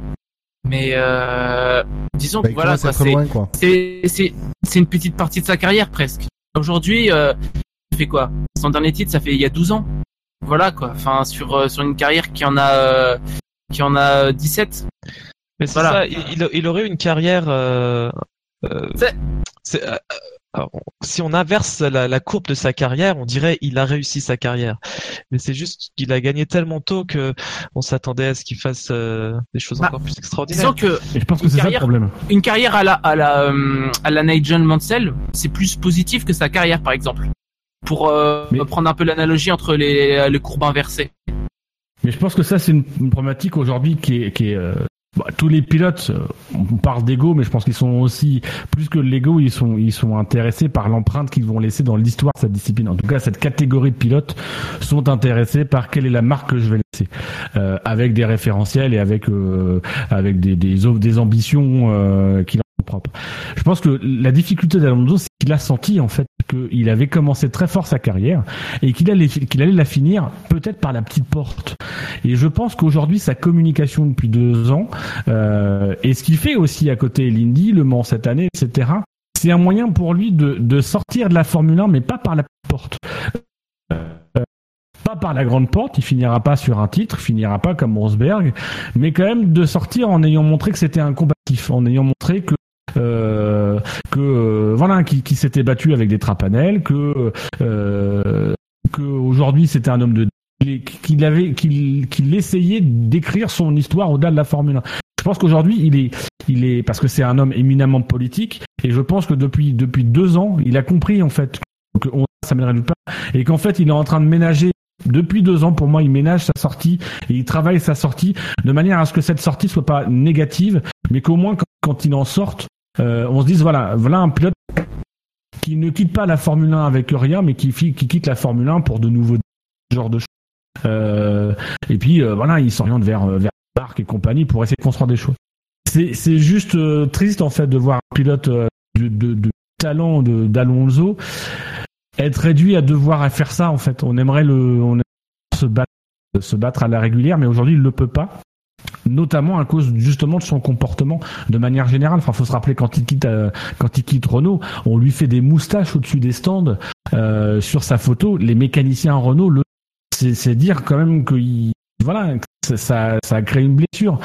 mais euh, disons Bah, que il voilà, c'est une petite partie de sa carrière presque. Aujourd'hui, euh, il fait quoi? Son dernier titre, ça fait il y a 12 ans. Voilà quoi. Enfin sur euh, sur une carrière qui en a euh, qui en a euh, 17. Mais c'est Voilà. ça. Il, il- aurait eu une carrière. Euh, euh, euh, alors, si on inverse la, la courbe de sa carrière, on dirait il a réussi sa carrière. Mais c'est juste qu'il a gagné tellement tôt que on s'attendait à ce qu'il fasse euh, des choses Bah, encore plus extraordinaires. Disons que Et je pense que Une c'est ça le carrière- problème. une carrière à la à la euh, à la Nigel Mansell, c'est plus positif que sa carrière par exemple. Pour euh, Mais- prendre un peu l'analogie entre les les courbes inversées. Mais je pense que ça, c'est une, une problématique aujourd'hui qui est, qui est euh, bah, tous les pilotes, euh, on parle d'ego, mais je pense qu'ils sont aussi plus que l'ego, ils sont ils sont intéressés par l'empreinte qu'ils vont laisser dans l'histoire de cette discipline. En tout cas, cette catégorie de pilotes sont intéressés par quelle est la marque que je vais laisser, euh, avec des référentiels et avec euh, avec des des, des ambitions euh, propres. Je pense que la difficulté d'Alonso, c'est qu'il a senti en fait qu'il avait commencé très fort sa carrière et qu'il allait qu'il allait la finir peut-être par la petite porte. Et je pense qu'aujourd'hui, sa communication depuis deux ans, euh, et ce qu'il fait aussi à côté l'Indy, Le Mans cette année, etc., c'est un moyen pour lui de, sortir de la Formule 1, mais pas par la petite porte. Euh, pas par la grande porte, il finira pas sur un titre, finira pas comme Rosberg, mais quand même de sortir en ayant montré que c'était un combatif, en ayant montré que que euh, voilà, qui, qui s'était battu avec des trapanels, que euh, que aujourd'hui c'était un homme de qu'il avait qu'il qu'il essayait d'écrire son histoire au-delà de la Formule 1. Je pense qu'aujourd'hui il est il est parce que c'est un homme éminemment politique et je pense que depuis depuis deux ans il a compris en fait que on, ça mènerait nulle part et qu'en fait il est en train de ménager depuis deux ans, pour moi, il ménage sa sortie et il travaille sa sortie de manière à ce que cette sortie soit pas négative, mais qu'au moins quand il en sorte, euh, on se dise voilà, voilà un pilote qui ne quitte pas la Formule 1 avec rien, mais qui, qui quitte la Formule 1 pour de nouveaux genres de choses. Euh, et puis euh, voilà, il s'oriente vers euh, vers Marc et compagnie pour essayer de construire des choses. C'est c'est juste euh, triste en fait de voir un pilote de, de, de talent de d'Alonso être réduit à devoir à faire ça en fait. On aimerait le on aimerait se battre se battre à la régulière, mais aujourd'hui il ne peut pas notamment à cause justement de son comportement de manière générale. Enfin, faut se rappeler quand il quitte euh, quand il quitte Renault, on lui fait des moustaches au-dessus des stands euh, sur sa photo. Les mécaniciens Renault, c'est dire quand même que il- voilà ça, ça a créé une blessure.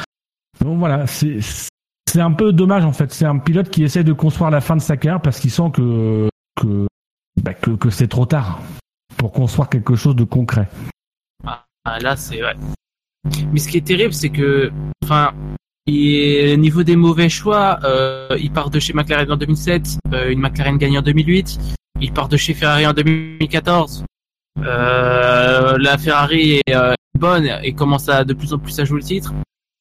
Donc voilà, c'est c'est un peu dommage en fait. C'est un pilote qui essaie de construire la fin de sa carrière parce qu'il sent que que bah, que c'est trop tard pour construire quelque chose de concret. Ah, là, c'est ouais. Mais ce qui est terrible, c'est que, enfin, au niveau des mauvais choix, euh, il part de chez McLaren en 2007, euh, une McLaren gagne en 2008, il part de chez Ferrari en 2014. Euh, la Ferrari est euh, bonne et commence à de plus en plus à jouer le titre.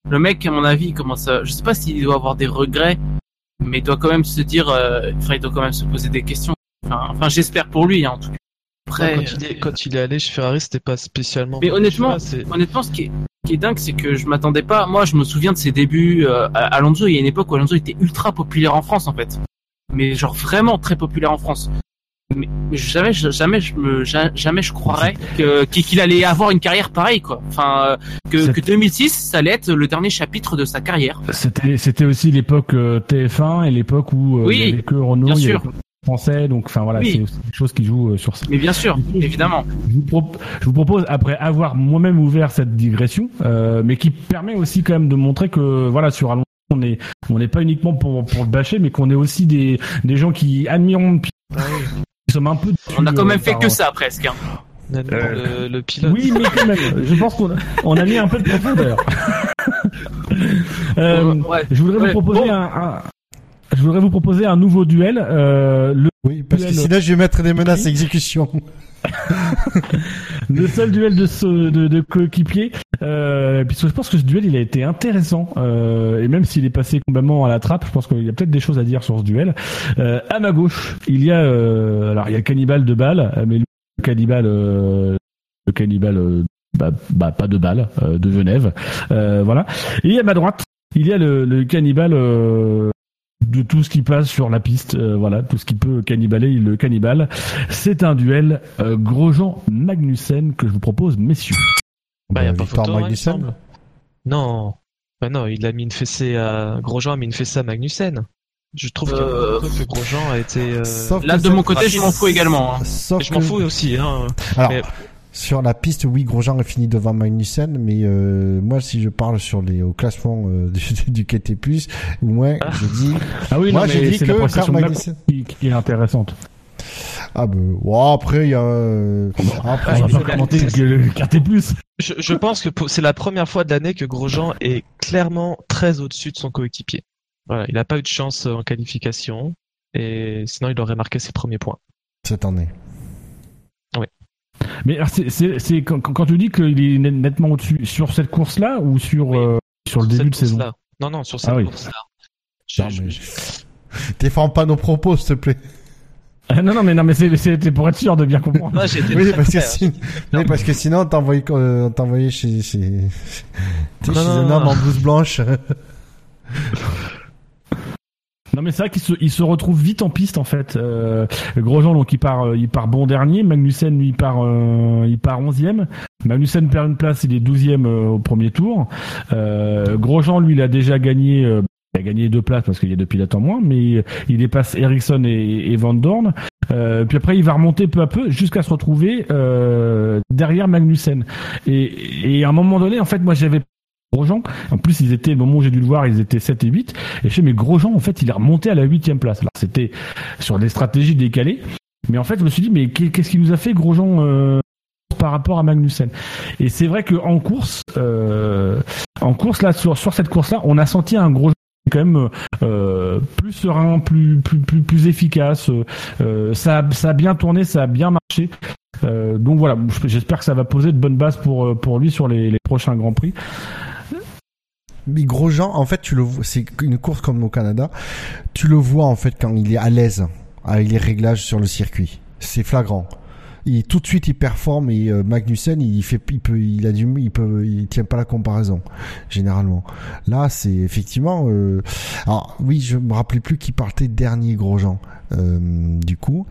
le mec, à mon avis, commence à, je sais pas s'il doit avoir des regrets, mais il doit quand même se dire, euh, enfin, il doit quand même se poser des questions. Enfin, enfin j'espère pour lui, hein, en tout cas. Après, quand, il est, quand il est allé chez Ferrari, c'était pas spécialement. Mais honnêtement, Tu vois, c'est- honnêtement, ce qui est, ce qui est dingue, c'est que je m'attendais pas. Moi, je me souviens de ses débuts euh, à Alonso. Il y a une époque où Alonso était ultra populaire en France, en fait. Mais genre vraiment très populaire en France. Mais, mais jamais, je- jamais, je me, ja- jamais je croirais que- qu'il allait avoir une carrière pareille, quoi. Enfin, euh, que, C'est- que 2006, ça allait être le dernier chapitre de sa carrière. C'était c'était aussi l'époque euh, TF1 et l'époque où euh, Oui, il y avait que Renault, bien il y sûr. avait que français, donc enfin voilà, Oui. c'est aussi des choses qui jouent euh, sur ça. Mais bien sûr, évidemment. Je vous, pro- je vous propose, après avoir moi-même ouvert cette digression, euh, mais qui permet aussi quand même de montrer que voilà sur Alonso, on est on n'est pas uniquement pour pour le bâcher, mais qu'on est aussi des des gens qui admirons, qui sommes un peu. On a quand même euh, fait par- que ça, presque. hein. Le, le pilote. Oui, mais quand même, je pense qu'on a, on a mis un peu de profondeur. Euh, Ouais. je voudrais Ouais, vous proposer bon. un, un- je voudrais vous proposer un nouveau duel. Euh, le, Oui, parce que sinon je vais mettre des menaces à exécution. le seul duel de, ce, de, de coéquipiers, euh, puisque je pense que ce duel il a été intéressant euh, et même s'il est passé complètement à la trappe, je pense qu'il y a peut-être des choses à dire sur ce duel. Euh, à ma gauche, il y a euh, alors il y a le cannibale de balle, euh, mais le cannibale, euh, le cannibale, bah, bah, pas de balle, euh, de Genève, euh, voilà. Et à ma droite, il y a le, le cannibale. De tout ce qui passe sur la piste, euh, voilà, tout ce qui peut cannibaler, il le cannibale. C'est un duel euh, Grosjean-Magnussen que je vous propose, messieurs. Bah, y a Bah, pas Victor photo, hein, Magnussen. Non. Bah non, il a mis une fessée à Grosjean a mis une fessée à Magnussen. Je trouve Euh, que Grosjean a été. euh, Sauf Là, de mon côté, je m'en fous également. hein. Sauf Je m'en fous aussi. Hein. Alors, Mais- sur la piste, oui, Grosjean est fini devant Magnussen, mais euh, moi, si je parle sur les au classement euh, du, du KT+, au moins, Ah. je dis, Ah oui, moi, non, j'ai mais dit c'est que la Magnussen. qui, qui est intéressante. Ah ben, ouais, après, il y a... euh, Après, On mais va c'est pas la- commenter le quartier plus. Je, je pense que c'est la première fois de l'année que Grosjean est clairement très au-dessus de son coéquipier. Voilà, il n'a pas eu de chance en qualification et sinon il aurait marqué ses premiers points. cette année. Mais alors, c'est, c'est, c'est quand, quand tu dis qu'il est net- nettement au-dessus, sur cette course-là ou sur, Oui. euh, sur le Sur début cette de saison. Non, non, sur cette Ah oui. course-là. Je- Non, je-. Défends pas nos propos, s'il te plaît. Ah, Non, non, mais, non, mais c'est, c'était pour être sûr de bien comprendre. Moi, Oui, parce que, si... oui, parce que sinon, on t'envoyait, euh, on t'envoyait chez, chez... Chez non, un non. homme en blouse blanche. Non mais c'est vrai qu'il se, il se retrouve vite en piste en fait. Euh, Grosjean donc il part, euh, il part bon dernier. Magnussen lui il part, euh, il part onzième. Magnussen perd une place, il est douzième au premier tour. Grosjean lui il a déjà gagné, il a gagné deux places parce qu'il y a deux pilotes en moins, mais il dépasse Ericsson et, Van Dorn. Puis après il va remonter peu à peu jusqu'à se retrouver derrière Magnussen. Et, et à un moment donné en fait moi j'avais En plus, ils étaient, au moment où j'ai dû le voir, ils étaient 7 et 8. Et je mais Grosjean, en fait, il est remonté à la huitième place. Alors, c'était sur des stratégies décalées. Mais en fait, je me suis dit, mais qu'est- qu'est-ce qui nous a fait Grosjean euh, par rapport à Magnussen? Et c'est vrai que en course, euh, en course là, sur, cette course-là, on a senti un Grosjean quand même euh, plus serein, plus plus plus, plus efficace. Ça ça a bien tourné, ça a bien marché. Donc voilà, j'espère que ça va poser de bonnes bases pour pour lui sur les prochains grands prix. Mais Grosjean, en fait, tu le vois, c'est une course comme au Canada. Tu le vois, en fait, quand il est à l'aise avec les réglages sur le circuit. C'est flagrant. Il, tout de suite, il performe et euh, Magnussen, il fait, il peut, il a du, il peut, il tient pas la comparaison, généralement. Là, c'est effectivement, euh, alors oui, je me rappelais plus qui partait dernier Grosjean. Euh, du coup,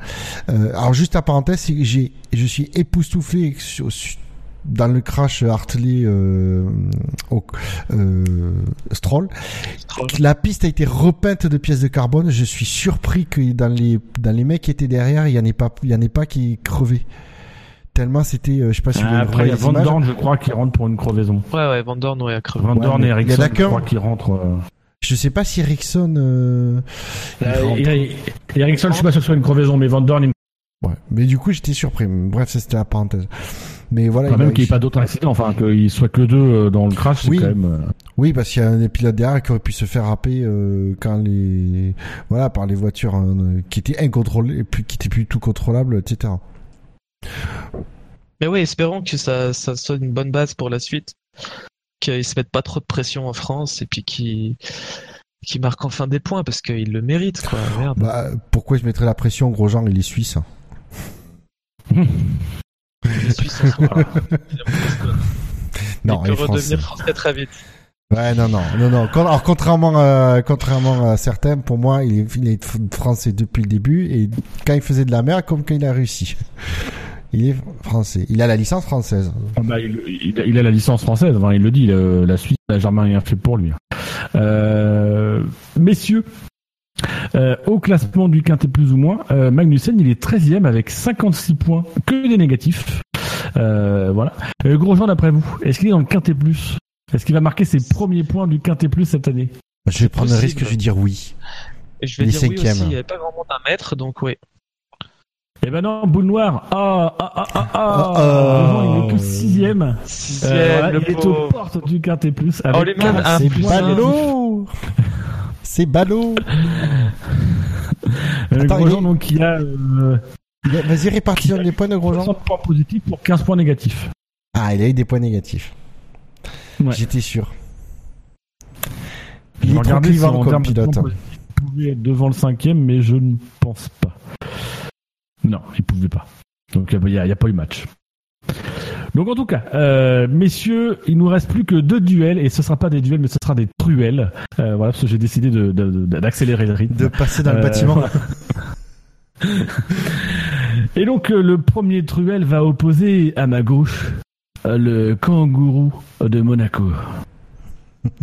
euh, alors juste à parenthèse, j'ai, je suis époustouflé dans le crash Hartley euh, au, euh, Stroll. La piste a été repeinte de pièces de carbone. Je suis surpris que dans les dans les mecs qui étaient derrière, il y en ait pas il y en ait pas qui crevé. Tellement c'était, euh, je sais pas si vous Ah, Après, il y a voyez les Van images. Dorn, je crois, qui rentre pour une crevaison. Ouais, ouais, Van Dorn, ouais, a crevé. Van Ouais, Dorn mais et Ericsson, je crois, qui rentrent. euh. Je sais pas si Ericsson. Euh... Euh, Ericsson, je suis pas sûr que ce soit une crevaison, mais Van Dorn, il me Ouais. Mais du coup, j'étais surpris. Bref, ça c'était la parenthèse. Mais voilà. il a- même qu'il n'y ait pas d'autres accidents, enfin qu'il soit que deux euh, dans le crash, c'est Oui. quand même. euh, Oui, parce qu'il y a un des pilotes derrière qui aurait pu se faire happer euh, quand les voilà par les voitures hein, euh, qui étaient incontrôlées, puis qui étaient plus tout contrôlables, etc. Mais oui, espérons que ça, ça soit une bonne base pour la suite. qu'ils se mettent pas trop de pression en France et puis qu'ils qui marquent enfin des points parce qu'ils le méritent quoi. Merde. Bah, pourquoi je mettrais la pression Grosjean Il est suisse. Les Suisses sont pas. Non, français. redevenir français très vite. Ouais, non, non, non, non. Alors, contrairement, à, contrairement à certains, pour moi, il est, il est f- français depuis le début et quand il faisait de la merde, comme quand il a réussi. Il est français. Il a la licence française. Ah bah, il, il a- il a la licence française, enfin, il le dit, le- la Suisse n'a jamais rien fait pour lui. Euh, messieurs, euh, au classement du quintet plus ou moins, euh, Magnussen il est 13e avec 56 points, que des négatifs. Euh, voilà. Euh, Grosjean d'après vous, est-ce qu'il est dans le quintet plus? Est-ce qu'il va marquer ses premiers points du quintet plus cette année? Je vais prendre le risque, je vais dire oui. Et je vais Il est dire oui cinquième. aussi, il n'y avait pas grand monde à mettre, donc oui. Eh ben non, boule noire. Ah, ah, ah, ah, ah. Ah, ah. Il est que sixième. Sixième, Euh, voilà, le il est aux portes du quintet plus. Oh, Avec les mêmes, 46 un C'est un. ballot C'est ballot Euh, Attends, Grosjean, il est- donc, qui a euh, Il a- Vas-y, répartis les points de Grosjean. 60 points positifs pour 15 points négatifs. Ah, il a eu des points négatifs. Ouais. J'étais sûr. Il est trop clivant comme de pilote. Il pouvait être devant le cinquième, mais je ne pense pas. Non, il pouvait pas. Donc il n'y a, il y a pas eu match. Donc en tout cas, euh, messieurs, il nous reste plus que deux duels et ce sera pas des duels, mais ce sera des truelles. Euh, voilà, parce que j'ai décidé de- de- de- d'accélérer le rythme. De passer dans le Euh, bâtiment. voilà. Et donc euh, le premier truel va opposer à ma gauche le kangourou de Monaco.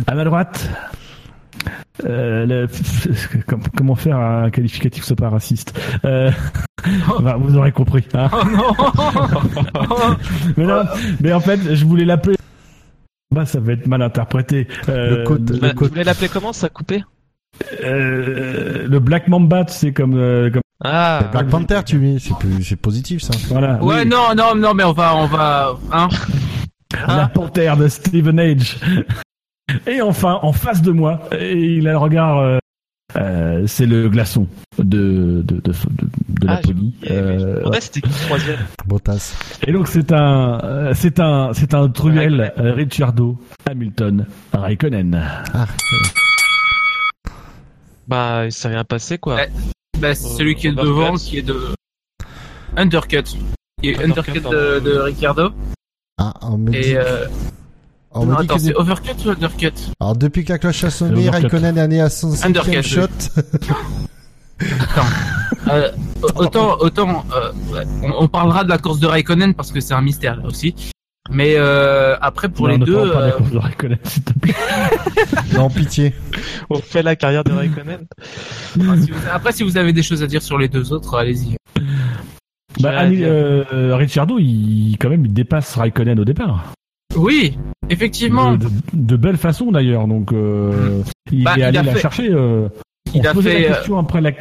À ma droite, euh, le- comment faire un qualificatif soit pas raciste Euh, Vous aurez compris. hein. Oh non mais, non, mais en fait, je voulais l'appeler. Bah, ça va être mal interprété. Euh, Le côte- Le voulais l'appeler comment Ça a coupé euh, le Black Mamba, c'est comme, euh, comme Ah, Black Panther, tu mets. C'est plus- c'est positif, ça. voilà. Ouais, oui. non, non, non, mais on va, on va, hein. La panthère de Steven Age. Et enfin, en face de moi, et il a le regard. euh, euh, c'est le glaçon de de de, de, de Ah, je Euh, c'était qui le troisième. Bottas. et donc c'est un c'est un c'est un truel Ricciardo Hamilton Raikkonen. Ah, Bah, il s'est rien passé quoi. Ouais. Bah, c'est celui qui est devant, qui est de undercut. Qui est Undercut, undercut de, de Ricardo. ah, dit, Et on me non, dit attends, que c'est overcut ou undercut Alors, depuis que la cloche a sonné. Raikkonen est allé à son cinquième Undercut, shot. Euh, autant, autant, euh, on, on parlera de la course de Raikkonen parce que c'est un mystère là aussi. Mais euh, après pour Non, les ne deux, parle pas de la euh, course de Raikkonen, s'il te plaît. non, pitié. On fait la carrière de Raikkonen. ah, si vous- après si vous avez des choses à dire sur les deux autres, allez-y. Bah, euh, Ricciardo, il quand même il dépasse Raikkonen au départ. Oui, effectivement. De, de- de belle façon d'ailleurs. Donc euh, il Bah, est il allé la fait- chercher. euh, on se posait fait, la euh, question après la.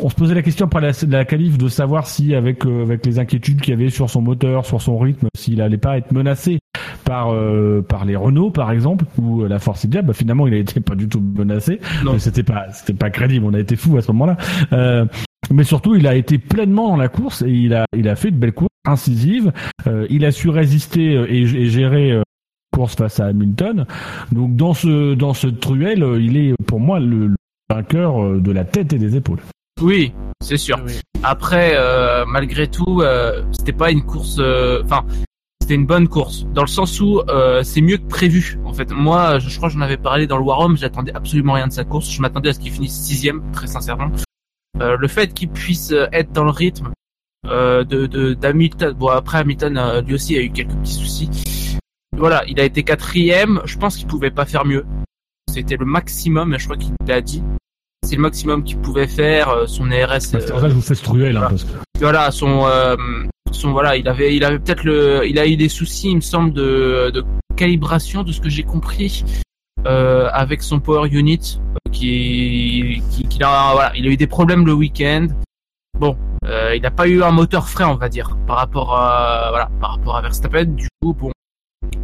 On se posait la question après la, la qualif de savoir si, avec euh, avec les inquiétudes qu'il y avait sur son moteur, sur son rythme, s'il allait pas être menacé par euh, par les Renault par exemple ou la Force India. Bah finalement, il a été pas du tout menacé. Non. Mais C'était pas c'était pas crédible. On a été fou à ce moment-là. Euh, mais surtout, il a été pleinement dans la course et il a il a fait de belles courses incisives. Euh, il a su résister euh, et, et gérer euh, course face à Hamilton. Donc dans ce dans ce truel, euh, il est pour moi le, le vainqueur euh, de la tête et des épaules. Oui, c'est sûr. Après, euh, malgré tout, euh, c'était pas une course. euh, Enfin, c'était une bonne course dans le sens où euh, c'est mieux que prévu. En fait, moi, je, je crois que j'en avais parlé dans le War Home. J'attendais absolument rien de sa course. Je m'attendais à ce qu'il finisse sixième, très sincèrement. Euh, le fait qu'il puisse euh, être dans le rythme euh, de de- d'Hamilton. Bon, après Hamilton, lui aussi a eu quelques petits soucis. Voilà, il a été quatrième. Je pense qu'il pouvait pas faire mieux. C'était le maximum. Je crois qu'il l'a dit. C'est le maximum qu'il pouvait faire. Son RS. Euh, je vous fais ce truel. Hein, parce que... voilà son son voilà il avait il avait peut-être le il a eu des soucis il me semble de, de calibration de ce que j'ai compris euh, avec son power unit euh, qui qui, qui a voilà il a eu des problèmes le week-end bon euh, il n'a pas eu un moteur frais on va dire par rapport à voilà par rapport à Verstappen du coup bon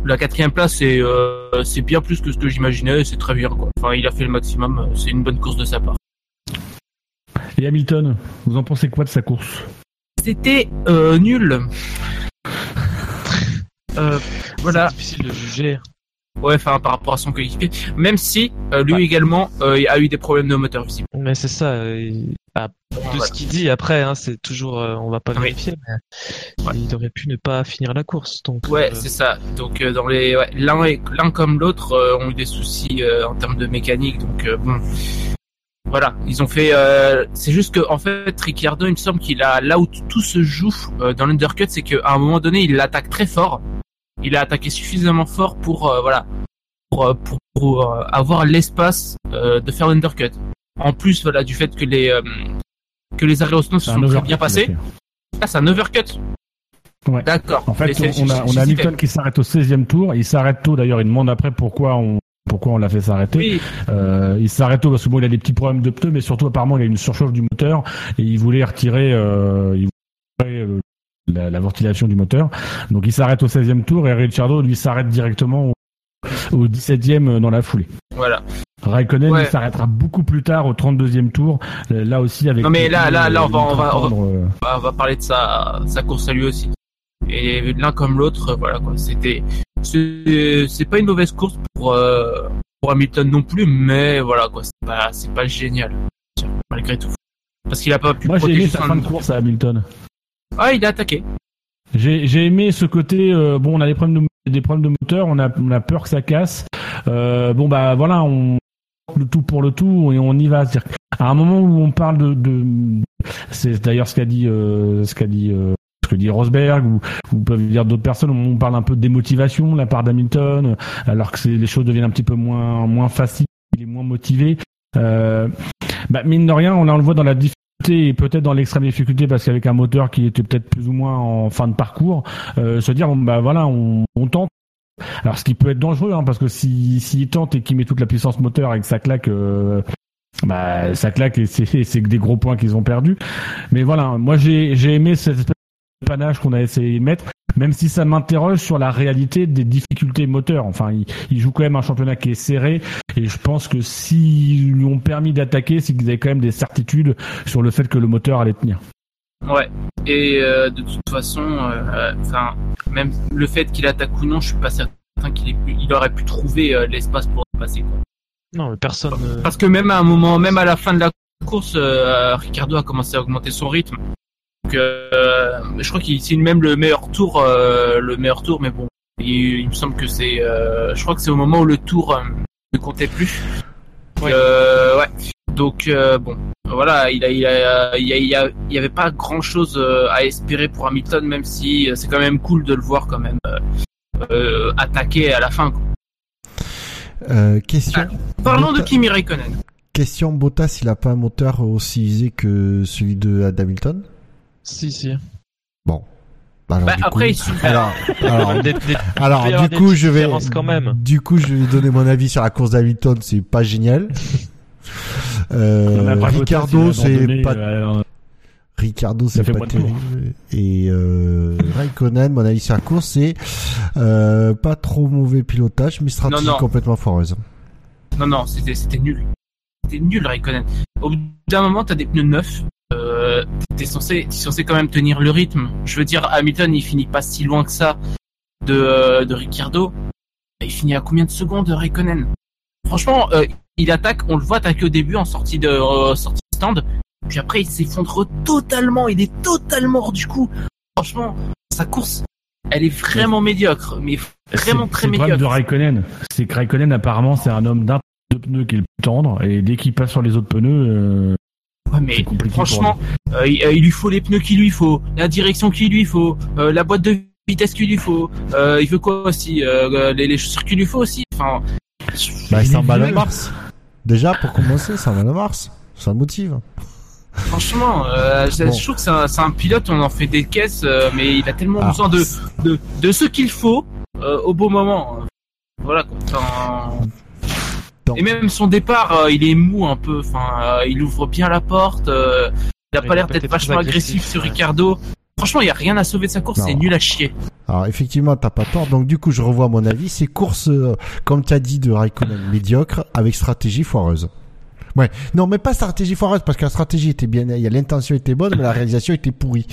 la quatrième place c'est euh, c'est bien plus que ce que j'imaginais c'est très bien quoi enfin il a fait le maximum c'est une bonne course de sa part Et Hamilton, vous en pensez quoi de sa course? C'était euh, nul. Euh, voilà. C'est difficile de juger. Ouais, enfin par rapport à son coéquipier. Même si euh, lui Ouais. également euh, a eu des problèmes de moteur visible. Mais c'est ça. euh, il- ah, de Voilà. ce qu'il dit après, hein, c'est toujours, euh, on va pas Oui. vérifier, mais Ouais. il aurait pu ne pas finir la course. Donc, Ouais, euh, c'est ça. Donc euh, dans les ouais, l'un et- l'un comme l'autre euh, ont eu des soucis euh, en termes de mécanique. Donc euh, bon, voilà, ils ont fait. euh, c'est juste que en fait, Ricciardo, il me semble qu'il a là où tout se joue euh, dans l'undercut, c'est qu'à un moment donné, il l'attaque très fort. Il a attaqué suffisamment fort pour euh, voilà pour euh, pour, pour, euh, avoir l'espace euh, de faire l'undercut. En plus, voilà, du fait que les que les arrêts au snow se sont très bien passés. Ah, c'est un overcut. Ouais. D'accord. En fait, on a, on j'hésitais. a Hamilton qui s'arrête au 16e tour. Il s'arrête tôt d'ailleurs. Il demande après pourquoi on, pourquoi on l'a fait s'arrêter. Oui, Euh, il s'arrête tôt parce que bon, il a des petits problèmes de pneus, mais surtout apparemment il a une surchauffe du moteur et il voulait retirer, euh, il voulait, euh, la, la ventilation du moteur. Donc il s'arrête au 16e tour et Ricciardo lui s'arrête directement au, au 17e dans la foulée. voilà. Raikkonen Ouais. s'arrêtera beaucoup plus tard au 32e tour. euh, Là aussi avec. Non, mais là- là- là, euh, on va- on va- on va- euh, on va parler de sa, sa course à lui aussi. Et l'un comme l'autre, euh, voilà quoi. C'était, c'est, pas une mauvaise course pour euh, pour Hamilton non plus, mais voilà quoi. C'est pas, c'est pas génial malgré tout. Parce qu'il a pas pu Moi j'ai aimé protéger sa fin de course à Hamilton. Ah, il a attaqué. J'ai j'ai aimé ce côté. euh, bon, on a des problèmes de des problèmes de moteur. On a on a peur que ça casse. Euh, bon bah voilà, on le tout pour le tout et on y va. C'est-à-dire À un moment où on parle de, de c'est d'ailleurs ce qu'a dit euh, ce qu'a que dit Rosberg ou, ou peuvent dire d'autres personnes. On parle un peu de démotivation de la part d'Hamilton, alors que les choses deviennent un petit peu moins moins faciles, il est moins motivé. Bah, mine de rien, on, on le voit dans la et peut-être dans l'extrême difficulté parce qu'avec un moteur qui était peut-être plus ou moins en fin de parcours, euh, se dire bon, bah voilà, on, on tente. Alors ce qui peut être dangereux, hein, parce que si s'il tente et qu'il met toute la puissance moteur et que ça claque, euh, bah ça claque et c'est que des gros points qu'ils ont perdus. Mais voilà, moi j'ai j'ai aimé cette panache qu'on a essayé de mettre, même si ça m'interroge sur la réalité des difficultés moteurs. Enfin, il, il joue quand même un championnat qui est serré et je pense que s'ils lui ont permis d'attaquer, c'est qu'ils avaient quand même des certitudes sur le fait que le moteur allait tenir. Ouais. Et euh, de toute façon, euh, enfin, même le fait qu'il attaque ou non, je suis pas certain qu'il ait pu, il aurait pu trouver euh, l'espace pour passer. Quoi. non, mais personne. euh, Parce que même à un moment, même à la fin de la course, euh, Ricardo a commencé à augmenter son rythme. Donc, euh, je crois qu'il signe même le meilleur tour, euh, le meilleur tour, mais bon, il, il me semble que c'est, euh, je crois que c'est au moment où le tour euh, ne comptait plus. Ouais. Euh, ouais. Donc euh, bon, voilà, il a, il a, il y a, il y a- il y avait pas grand chose à espérer pour Hamilton, même si c'est quand même cool de le voir quand même euh, attaquer à la fin. quoi. Euh, question. Parlons de Kimi Raikkonen. Question Bottas, il a pas un moteur aussi usé que celui de d'Hamilton? Si, si. Bon. Alors, Bah, du après, coup- il alors, alors, Des- des- alors, du coup, je vais, quand même. du coup, je vais donner mon avis sur la course d'Hamilton. C'est pas génial. Euh, Ricardo, c'est pas, euh, Ricardo, c'est pas terrible. Et euh, Raikkonen, mon avis sur la course, c'est euh, pas trop mauvais pilotage, mais stratégie Non, non. complètement foireuse. Non, non, c'était, c'était nul. C'était nul, Raikkonen. Au bout d'un moment, t'as des pneus neufs. Euh, t'es censé, t'es censé quand même tenir le rythme. Je veux dire, Hamilton, il finit pas si loin que ça de, euh, de Ricciardo. Il finit à combien de secondes, Raikkonen? Franchement, euh, il attaque, on le voit attaquer au début en sortie de, euh, sortie de stand. Puis après, il s'effondre totalement. Il est totalement hors du coup. Franchement, sa course, elle est vraiment médiocre. Mais vraiment très c'est le problème médiocre. de Raikkonen. C'est que Raikkonen, apparemment, c'est un homme d'un de pneus qui est le plus tendre, et dès qu'il passe sur les autres pneus, euh, Ouais, mais franchement, euh, il, euh, il lui faut les pneus qu'il lui faut, la direction qu'il lui faut, euh, la boîte de vitesse qu'il lui faut. Euh, il veut quoi aussi euh, les, les chaussures qu'il lui faut aussi. Enfin, Bah, s'emballe en vieux. mars. Déjà, pour commencer, ça va en mars. Ça le motive. franchement, euh, je Bon. je trouve que c'est un, pilote, on en fait des caisses, euh, mais il a tellement Alors, besoin de, de, de ce qu'il faut euh, au bon moment. Voilà quoi. Enfin, Et même son départ, euh, il est mou un peu. Enfin, euh, il ouvre bien la porte. euh, il a pas l'air d'être vachement très agressif agressif, sur ouais. Ricardo. Franchement, il y a rien à sauver de sa course. C'est nul à chier. Alors effectivement, t'as pas tort. Donc du coup, je revois mon avis. C'est course, euh, comme tu as dit, de Raikkonen médiocre avec stratégie foireuse. Ouais. Non, mais pas stratégie foireuse parce que la stratégie était bien, il y a l'intention était bonne, mais la réalisation était pourrie.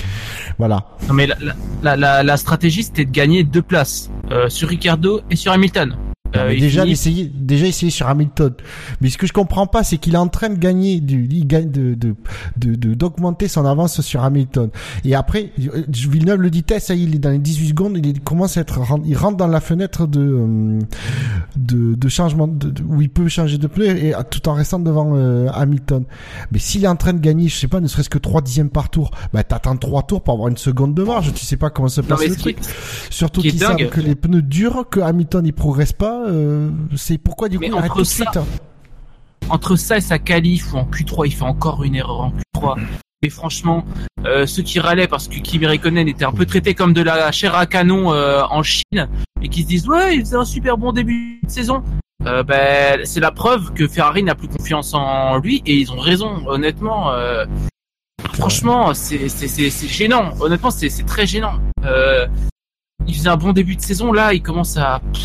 Voilà. Non mais la, la, la, la stratégie c'était de gagner deux places euh, sur Ricardo et sur Hamilton. Non, Euh, mais déjà, finit- essayer, déjà essayer sur Hamilton. Mais ce que je comprends pas, c'est qu'il est en train de gagner, du, il gagne de, de, de, de- d'augmenter son avance sur Hamilton. Et après, euh, Villeneuve le dit, ça y est, il est dans les 18 secondes, il commence à être, il rentre dans la fenêtre de, euh, de, de changement, de, où il peut changer de pneu et tout en restant devant euh, Hamilton. Mais s'il est en train de gagner, je sais pas, ne serait-ce que 3 dixièmes par tour, bah t'attends 3 tours pour avoir une seconde de marge. Tu sais pas comment se passe le qui truc. Surtout qu'ils savent que les pneus durent, que Hamilton il progresse pas. Euh, c'est pourquoi du coup Mais il arrête entre tout de ça- suite. hein. entre ça et sa qualif ou en Q3, il fait encore une erreur en Q3. Et franchement, euh, ceux qui râlaient parce que Kimi Raikkonen était un peu traité comme de la chair à canon euh, en Chine et qui se disent ouais, il faisait un super bon début de saison. Euh, ben, c'est la preuve que Ferrari n'a plus confiance en lui et ils ont raison. Honnêtement, euh, franchement, c'est gênant. Honnêtement, c'est c'est très gênant. Euh, il faisait un bon début de saison là, il commence à pff,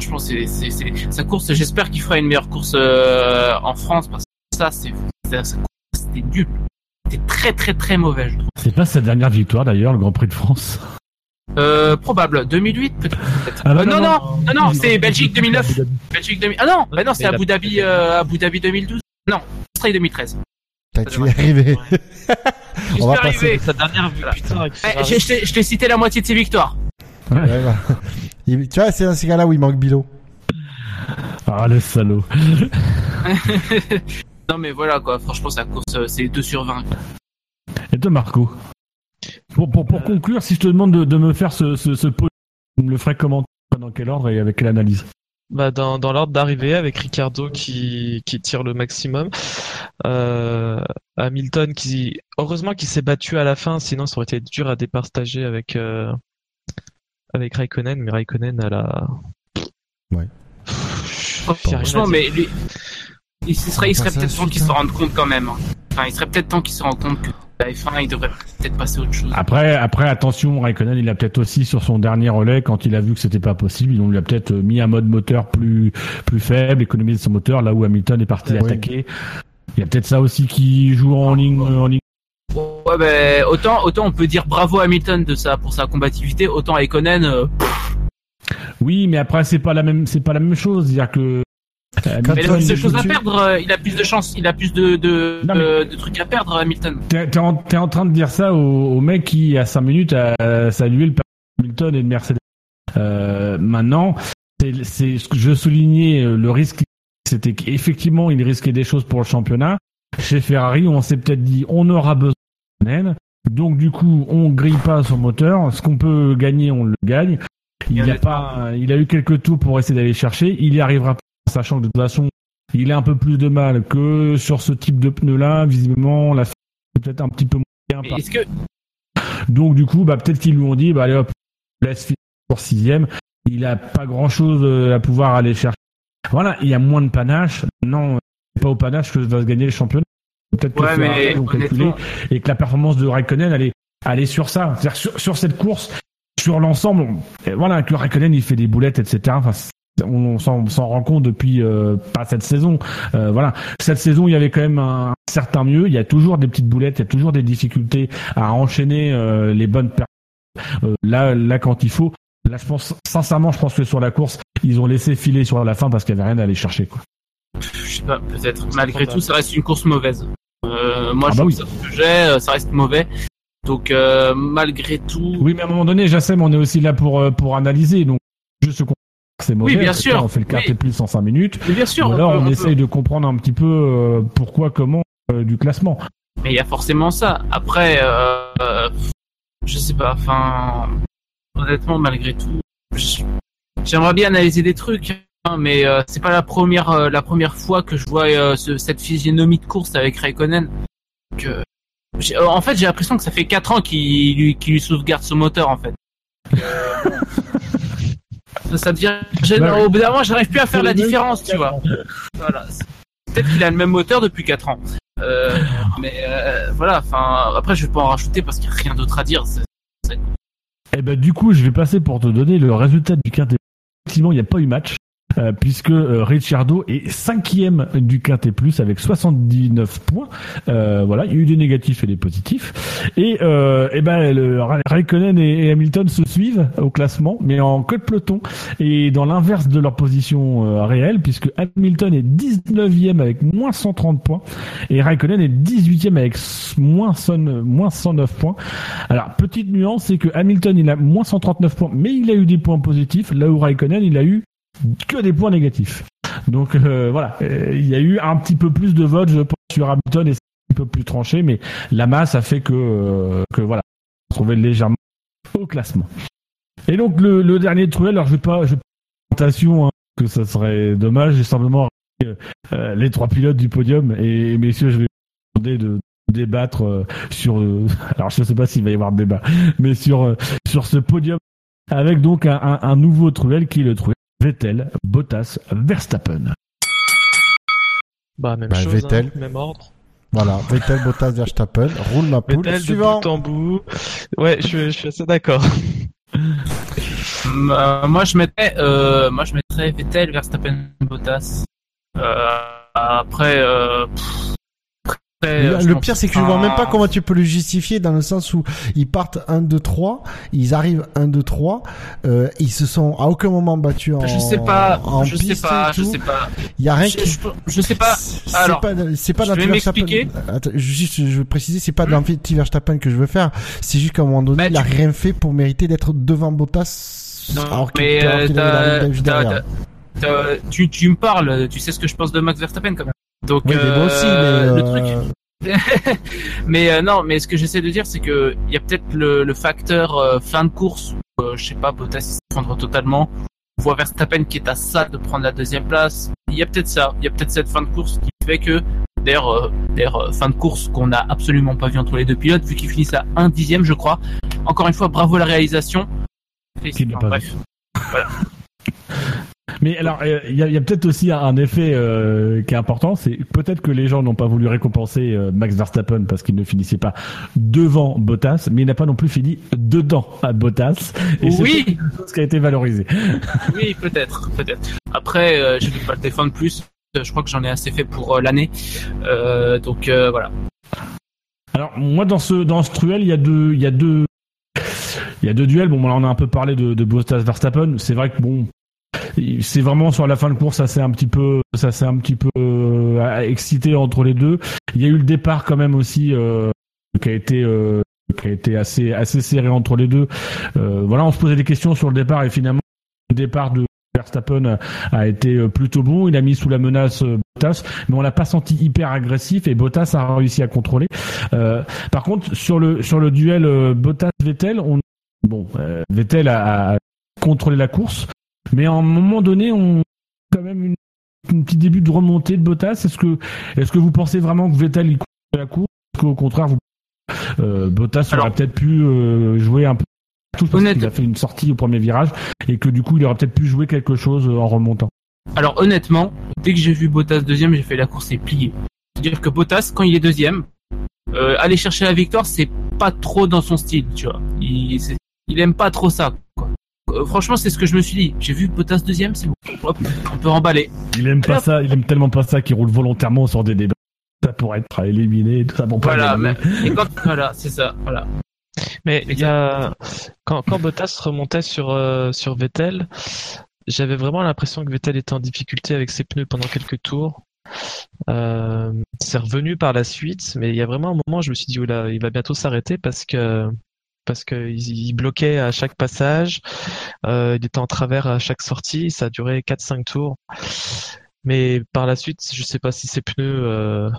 Franchement, c'est c'est c'est sa course. J'espère qu'il fera une meilleure course euh, en France parce que ça, c'est c'est- sa course, c'était nul. C'était très très très mauvais. Je trouve. C'est pas sa dernière victoire d'ailleurs, le Grand Prix de France. Euh, probable. 2008 peut-être. Ah bah Euh, non, non, non, non, non, non, c'est Belgique 2009. Belgique 2000. Ah non, bah non, c'est Abu Dhabi, euh, Abu Dhabi 2012. Non, Australie 2013. T'as tu es arrivé. On va passer. arrivé. Sa dernière Voilà. victoire avec Eh, Je t'ai je t'ai cité la moitié de ses victoires. Ouais, voilà. Il- tu vois, c'est dans ces cas-là où il manque Bilo. Ah le salaud. non mais voilà quoi. Franchement, sa course, euh, c'est 2 sur 20. Et toi Marco? Pour, pour, pour conclure, si je te demande de, de me faire ce, ce, ce podium, tu me le ferais comment Dans quel ordre et avec quelle analyse? Bah dans, dans l'ordre d'arrivée avec Ricardo qui, qui tire le maximum. Euh, Hamilton qui heureusement qu'il s'est battu à la fin, sinon ça aurait été dur à départager avec euh, avec Raikkonen, mais Raikkonen à la Ouais. À Franchement, mais lui, il serait, il serait peut-être temps qu'il se rende compte quand même. hein. Enfin, il serait peut-être temps qu'il se rende compte que la F1, il devrait peut-être passer à autre chose. Après, après, attention, Raikkonen, il a peut-être aussi sur son dernier relais, quand il a vu que c'était pas possible, on lui a peut-être mis un mode moteur plus plus faible, économiser son moteur, là où Hamilton est parti Oui. attaquer. Il y a peut-être ça aussi qui joue en ligne, en ligne. Ouais, ben, autant, autant on peut dire bravo à Hamilton de ça pour sa combativité, autant Raikkonen, euh, Oui, mais après, c'est pas la même, c'est pas la même chose. C'est-à-dire que euh, mais il a plus de choses à perdre, euh, il a plus de chance, il a plus de, de, Non, mais- de, de trucs à perdre, Hamilton. T'es en, t'es en train de dire ça au, au mec qui, à 5 minutes, a salué le père Hamilton et de Mercedes. Euh, maintenant, c'est c'est ce que je soulignais, le risque, c'était qu'effectivement, il risquait des choses pour le championnat. Chez Ferrari, on s'est peut-être dit, on aura besoin. Donc du coup, on grille pas son moteur. Ce qu'on peut gagner, on le gagne. Il a pas, il a eu quelques tours pour essayer d'aller chercher. Il y arrivera pas, sachant que de toute façon, il a un peu plus de mal que sur ce type de pneu-là. Visiblement, la peut-être un petit peu moins bien. Est-ce que, Donc du coup, bah, peut-être qu'ils lui ont dit, bah allez hop, laisse finir pour sixième. Il a pas grand-chose euh, à pouvoir aller chercher. Voilà, il y a moins de panache. Non, c'est pas au panache que va se gagner le championnat. Peut-être que Ouais, Ferrari mais ont calculé honnêtement- et que la performance de Raikkonen, elle est, elle est sur ça. C'est-à-dire sur, sur cette course, sur l'ensemble, voilà, que Raikkonen, il fait des boulettes, etc. Enfin, on, on s'en rend compte depuis euh, pas cette saison. Euh, voilà, cette saison, il y avait quand même un, certain mieux. Il y a toujours des petites boulettes, il y a toujours des difficultés à enchaîner euh, les bonnes performances. Euh, là, là, quand il faut. Là, je pense, sincèrement, je pense que sur la course, ils ont laissé filer sur la fin parce qu'il n'y avait rien à aller chercher, quoi. Je sais pas, peut-être. Malgré tout, ça reste une course mauvaise. Euh, moi, Ah je bah trouve oui. que j'ai, euh, ça reste mauvais. Donc, euh, malgré tout, Oui, mais à un moment donné, Jassem, on est aussi là pour, pour analyser. Donc, juste qu'on c'est mauvais. Oui, bien que sûr. On fait le quartier Oui. plus en 5 minutes. mais bien sûr, Ou alors, peut- on, essaye de comprendre un petit peu pourquoi, comment euh, du classement. Mais il y a forcément ça. Après, je sais pas. Enfin, honnêtement, malgré tout, je- j'aimerais bien analyser des trucs, mais euh, c'est pas la première euh, la première fois que je vois euh, ce- cette physionomie de course avec Raikkonen. Donc, en fait, j'ai l'impression que ça fait 4 ans qu'il lui, sauvegarde son moteur, en fait. ça, ça devient gênant. Bah, Au bout d'un moment, j'arrive plus à faire la différence, tu vois. Voilà. Peut-être qu'il a le même moteur depuis 4 ans. Mais voilà, enfin, après je vais pas en rajouter parce qu'il n'y a rien d'autre à dire. Et ben, du coup, je vais passer pour te donner le résultat du quartier. Effectivement, il n'y a pas eu match. Euh, puisque euh, Ricciardo est cinquième du Quintet Plus avec 79 points. Euh, voilà, il y a eu des négatifs et des positifs. Et, euh, et ben le Ra- Raikkonen et, et Hamilton se suivent au classement, mais en queue de peloton et dans l'inverse de leur position réelle, puisque Hamilton est 19e avec moins 130 points et Raikkonen est 18e avec s- moins, 100 moins 109 points. Alors petite nuance, c'est que Hamilton il a moins 139 points, mais il a eu des points positifs, là où Raikkonen il a eu que des points négatifs. Donc euh, voilà, Euh, il y a eu un petit peu plus de votes, je pense, sur Hamilton et c'est un peu plus tranché, mais la masse a fait que, euh, que voilà, on se trouvait légèrement au classement. Et donc le, dernier truel, alors je vais pas, je vais pas hein, que ça serait dommage, j'ai simplement les trois pilotes du podium et messieurs, je vais vous demander de débattre sur, alors je sais pas s'il va y avoir débat, mais sur sur ce podium avec donc un, un, un nouveau truel qui est le truel Vettel, Bottas, Verstappen. Bah, même Bah, chose, Vettel. hein, même ordre. Voilà, Vettel, Bottas, Verstappen, roule ma poule. Vettel de Suivant. bout en bout. Ouais, je, je suis assez d'accord. Euh, moi, je mettrais, euh, moi, je mettrais Vettel, Verstappen, Bottas. Euh, après, euh, pff, euh, le pire, c'est que je vois même pas comment tu peux le justifier dans le sens où ils partent 1, 2, 3, ils arrivent 1, 2, 3, euh, ils se sont à aucun moment battus en Je sais pas, en je sais pas, je sais pas. Il y a rien Je, qui... je, je sais pas. C'est Alors, pas, c'est pas je vais m'expliquer. Juste, je veux préciser, c'est pas de l'anti-Verstappen que je veux faire. C'est juste qu'à un moment donné, Bah, il a tu- rien fait pour mériter d'être devant Bottas. Non, alors mais euh, tu, tu me parles, tu sais ce que je pense de Max Verstappen quand même. Donc, Oui, mais moi aussi, mais euh, le euh, truc. mais euh, non, mais ce que j'essaie de dire, c'est que il y a peut-être le, le facteur euh, fin de course où, euh, je sais pas, Bottas s'effondre totalement. On voit Verstappen qui est à ça de prendre la deuxième place. Il y a peut-être ça, il y a peut-être cette fin de course qui fait que, d'ailleurs, d'ailleurs, fin de course qu'on n'a absolument pas vu entre les deux pilotes, vu qu'ils finissent à un dixième, je crois. Encore une fois, bravo la réalisation. Qui l'a Enfin, pas bref. Mais alors, euh, il y a, peut-être aussi un, un effet euh, qui est important, c'est peut-être que les gens n'ont pas voulu récompenser euh, Max Verstappen parce qu'il ne finissait pas devant Bottas, mais il n'a pas non plus fini dedans à Bottas. Et Oui. chose qui a été valorisé. Oui, peut-être, peut-être. Après, je vais pas le défendre plus. Je crois que j'en ai assez fait pour l'année. Donc voilà. Alors moi dans ce dans ce truel, il y a deux il y a deux il y a deux duels. Bon, là, on a un peu parlé de, de Bottas Verstappen. C'est vrai que bon, c'est vraiment sur la fin de course, ça s'est un petit peu, ça s'est un petit peu euh, excité entre les deux. Il y a eu le départ quand même aussi euh, qui a été euh, qui a été assez assez serré entre les deux. Euh, voilà, on se posait des questions sur le départ et finalement le départ de Verstappen a été plutôt bon. Il a mis sous la menace Bottas, mais on l'a pas senti hyper agressif et Bottas a réussi à contrôler. Euh, par contre, sur le sur le duel euh, Bottas-Vettel, on bon euh, Vettel a, a contrôlé la course, mais à un moment donné, on quand même une, une petit début de remontée de Bottas. Est-ce que est-ce que vous pensez vraiment que Vettel il contrôle la course, ou qu'au contraire vous euh, Bottas aurait Alors- peut-être pu euh, jouer un peu tout parce Honnête- qu'il a fait une sortie au premier virage et que du coup il aurait peut-être pu jouer quelque chose euh, en remontant? Alors honnêtement, dès que j'ai vu Bottas deuxième, j'ai fait la course est pliée. C'est-à-dire que Bottas, quand il est deuxième, euh, aller chercher la victoire, c'est pas trop dans son style, tu vois. Il, il aime pas trop ça. Euh, franchement, c'est ce que je me suis dit. J'ai vu Bottas deuxième, c'est bon. Hop, on peut remballer. Il aime pas ça, il aime tellement pas ça qu'il roule volontairement sur des débats. Ça pourrait être éliminé, tout ça pour pas Voilà, mais, et quand, voilà, c'est ça. Voilà. Mais il y a quand, quand Bottas remontait sur euh, sur Vettel, j'avais vraiment l'impression que Vettel était en difficulté avec ses pneus pendant quelques tours. Euh, c'est revenu par la suite, mais il y a vraiment un moment où je me suis dit oula, il va bientôt s'arrêter parce que parce que il, il bloquait à chaque passage, euh, il était en travers à chaque sortie, ça a duré 4-5 tours. Mais par la suite, je sais pas si ses pneus euh,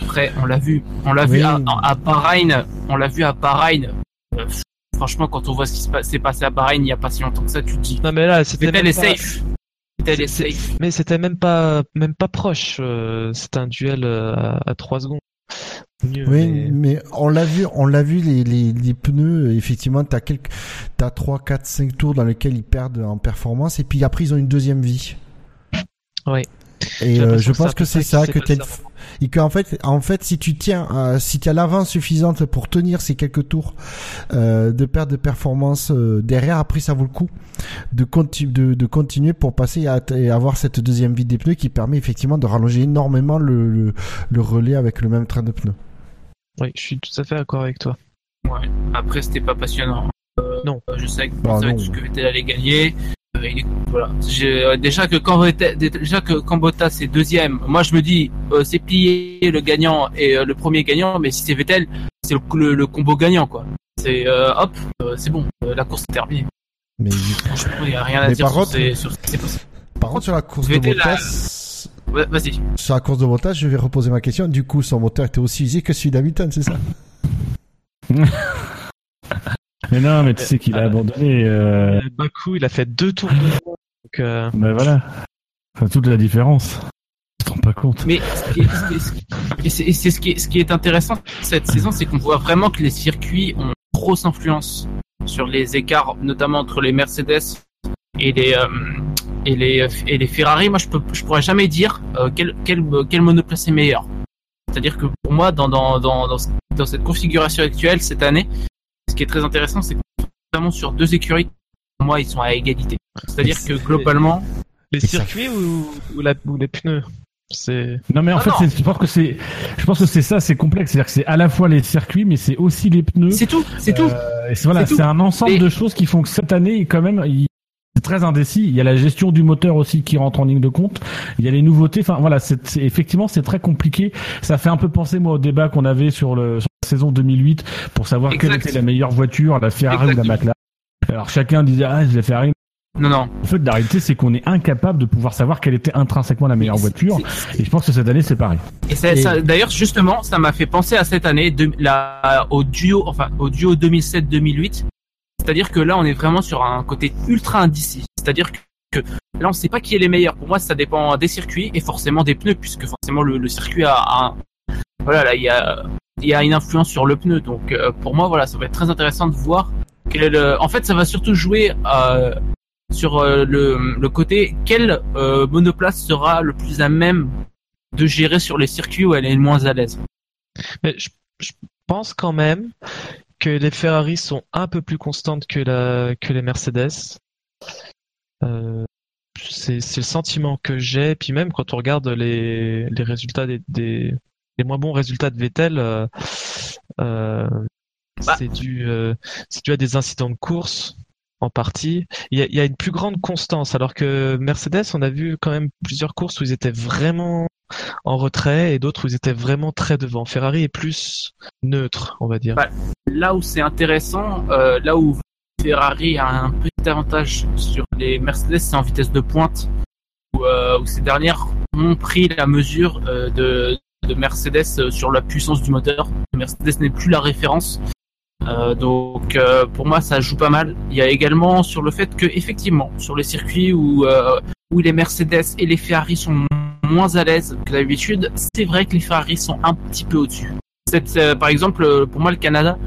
Après, on l'a vu. On l'a Oui. vu à, à Bahreïn. On l'a vu à Bahreïn. Euh, franchement, quand on voit ce qui s'est passé à Bahreïn il y a pas si longtemps que ça, tu te dis. Non mais là, c'était même pas- safe. Safe. Mais c'était même pas même pas proche. C'était un duel à, à 3 secondes. Mieux, Oui, mais- mais on l'a vu, on l'a vu les, les, les pneus. Effectivement, t'as quelques, t'as trois, quatre, cinq tours dans lesquels ils perdent en performance et puis après ils ont une deuxième vie. Et euh, l'impression je pense un que c'est ça que t'as une et qu'en fait, en fait, si tu tiens, euh, si tu as l'avance suffisante pour tenir ces quelques tours euh, de perte de performance euh, derrière, après ça vaut le coup de, conti- de, de continuer pour passer à, et avoir cette deuxième vie des pneus qui permet effectivement de rallonger énormément le, le, le relais avec le même train de pneus. Oui, je suis tout à fait d'accord avec toi. Ouais. Après, c'était pas passionnant. Euh, Non. Je sais que Bah, je savais non. tout ce que Vettel allait gagner. Voilà. J'ai- euh, déjà que quand déjà que quand Bottas est deuxième, moi je me dis euh, c'est plié le gagnant et euh, le premier gagnant, mais si c'est Vettel, c'est le, le- le combo gagnant quoi. C'est euh, hop, euh, c'est bon, euh, la course est terminée. Mais Franchement, il y a rien à Mais dire par sur, contre- ces- sur par contre, sur la course de Vettel Bottas, Ouais, Vas-y. sur la course de Bottas, je vais reposer ma question. Du coup, son moteur était aussi usé que celui d'Hamilton, c'est ça? Mais non, mais tu sais qu'il a abandonné. Euh... Euh, Bakou, il a fait deux tours de donc euh, Ben voilà. Enfin, toute la différence. Tu te rends pas compte. Mais c'est c'est ce qui est, ce qui est intéressant cette saison, c'est qu'on voit vraiment que les circuits ont une grosse influence sur les écarts, notamment entre les Mercedes et les euh, et les et les Ferrari. Moi, je peux je pourrais jamais dire euh, quel quel quel monoplace est meilleur. C'est-à-dire que pour moi, dans dans dans dans cette configuration actuelle cette année, ce qui est très intéressant, c'est qu'on est vraiment sur deux écuries. Pour moi, ils sont à égalité. C'est-à-dire que globalement, les circuits ou, ou, la, ou les pneus, c'est Non mais en Ah fait, je pense que c'est, je pense que c'est ça, c'est complexe. C'est-à-dire que c'est à la fois les circuits, mais c'est aussi les pneus. c'est tout, c'est tout. Euh, et c'est voilà, C'est tout. c'est un ensemble Et- de choses qui font que cette année, quand même, il- c'est très indécis. Il y a la gestion du moteur aussi qui rentre en ligne de compte. Il y a les nouveautés. Enfin voilà, c'est c'est- effectivement c'est très compliqué. Ça fait un peu penser moi au débat qu'on avait sur, le, sur la saison 2008 pour savoir quelle était la meilleure voiture, la Ferrari ou la McLaren. Alors chacun disait ah c'est la Ferrari. Non, non. En fait, la réalité c'est qu'on est incapable de pouvoir savoir quelle était intrinsèquement la meilleure voiture. C'est- Et je pense que cette année c'est pareil. Et Et- d'ailleurs, justement, ça m'a fait penser à cette année, de, la, au duo, enfin, au duo 2007-2008. C'est-à-dire que là, on est vraiment sur un côté ultra indécis. C'est-à-dire que, là, on sait pas qui est les meilleurs. Pour moi, ça dépend des circuits et forcément des pneus, puisque forcément le, circuit a, a- voilà, là, il y a, une influence sur le pneu. Donc, euh, pour moi, voilà, ça va être très intéressant de voir quel. En fait, ça va surtout jouer euh, sur euh, le, côté quel monoplace sera le plus à même de gérer sur les circuits où elle est le moins à l'aise. Je pense quand même que les Ferrari sont un peu plus constantes que, la, que les Mercedes. Euh, c'est c'est le sentiment que j'ai. Puis même quand on regarde les, les résultats des, des les moins bons résultats de Vettel, euh, euh, Bah. c'est dû euh, c'est dû à des incidents de course en partie. Il y a, il y a une plus grande constance, alors que Mercedes, on a vu quand même plusieurs courses où ils étaient vraiment en retrait et d'autres où ils étaient vraiment très devant. Ferrari est plus neutre, on va dire. Bah, Là où c'est intéressant, euh, là où Ferrari a un petit avantage sur les Mercedes, c'est en vitesse de pointe, où, euh, où ces dernières ont pris la mesure euh, de, de Mercedes euh, sur la puissance du moteur. Mercedes n'est plus la référence. Euh, donc euh, pour moi ça joue pas mal. Il y a également sur le fait que effectivement sur les circuits où euh, où les Mercedes et les Ferrari sont moins à l'aise que d'habitude, c'est vrai que les Ferrari sont un petit peu au-dessus. Euh, par exemple, euh, pour moi le Canada,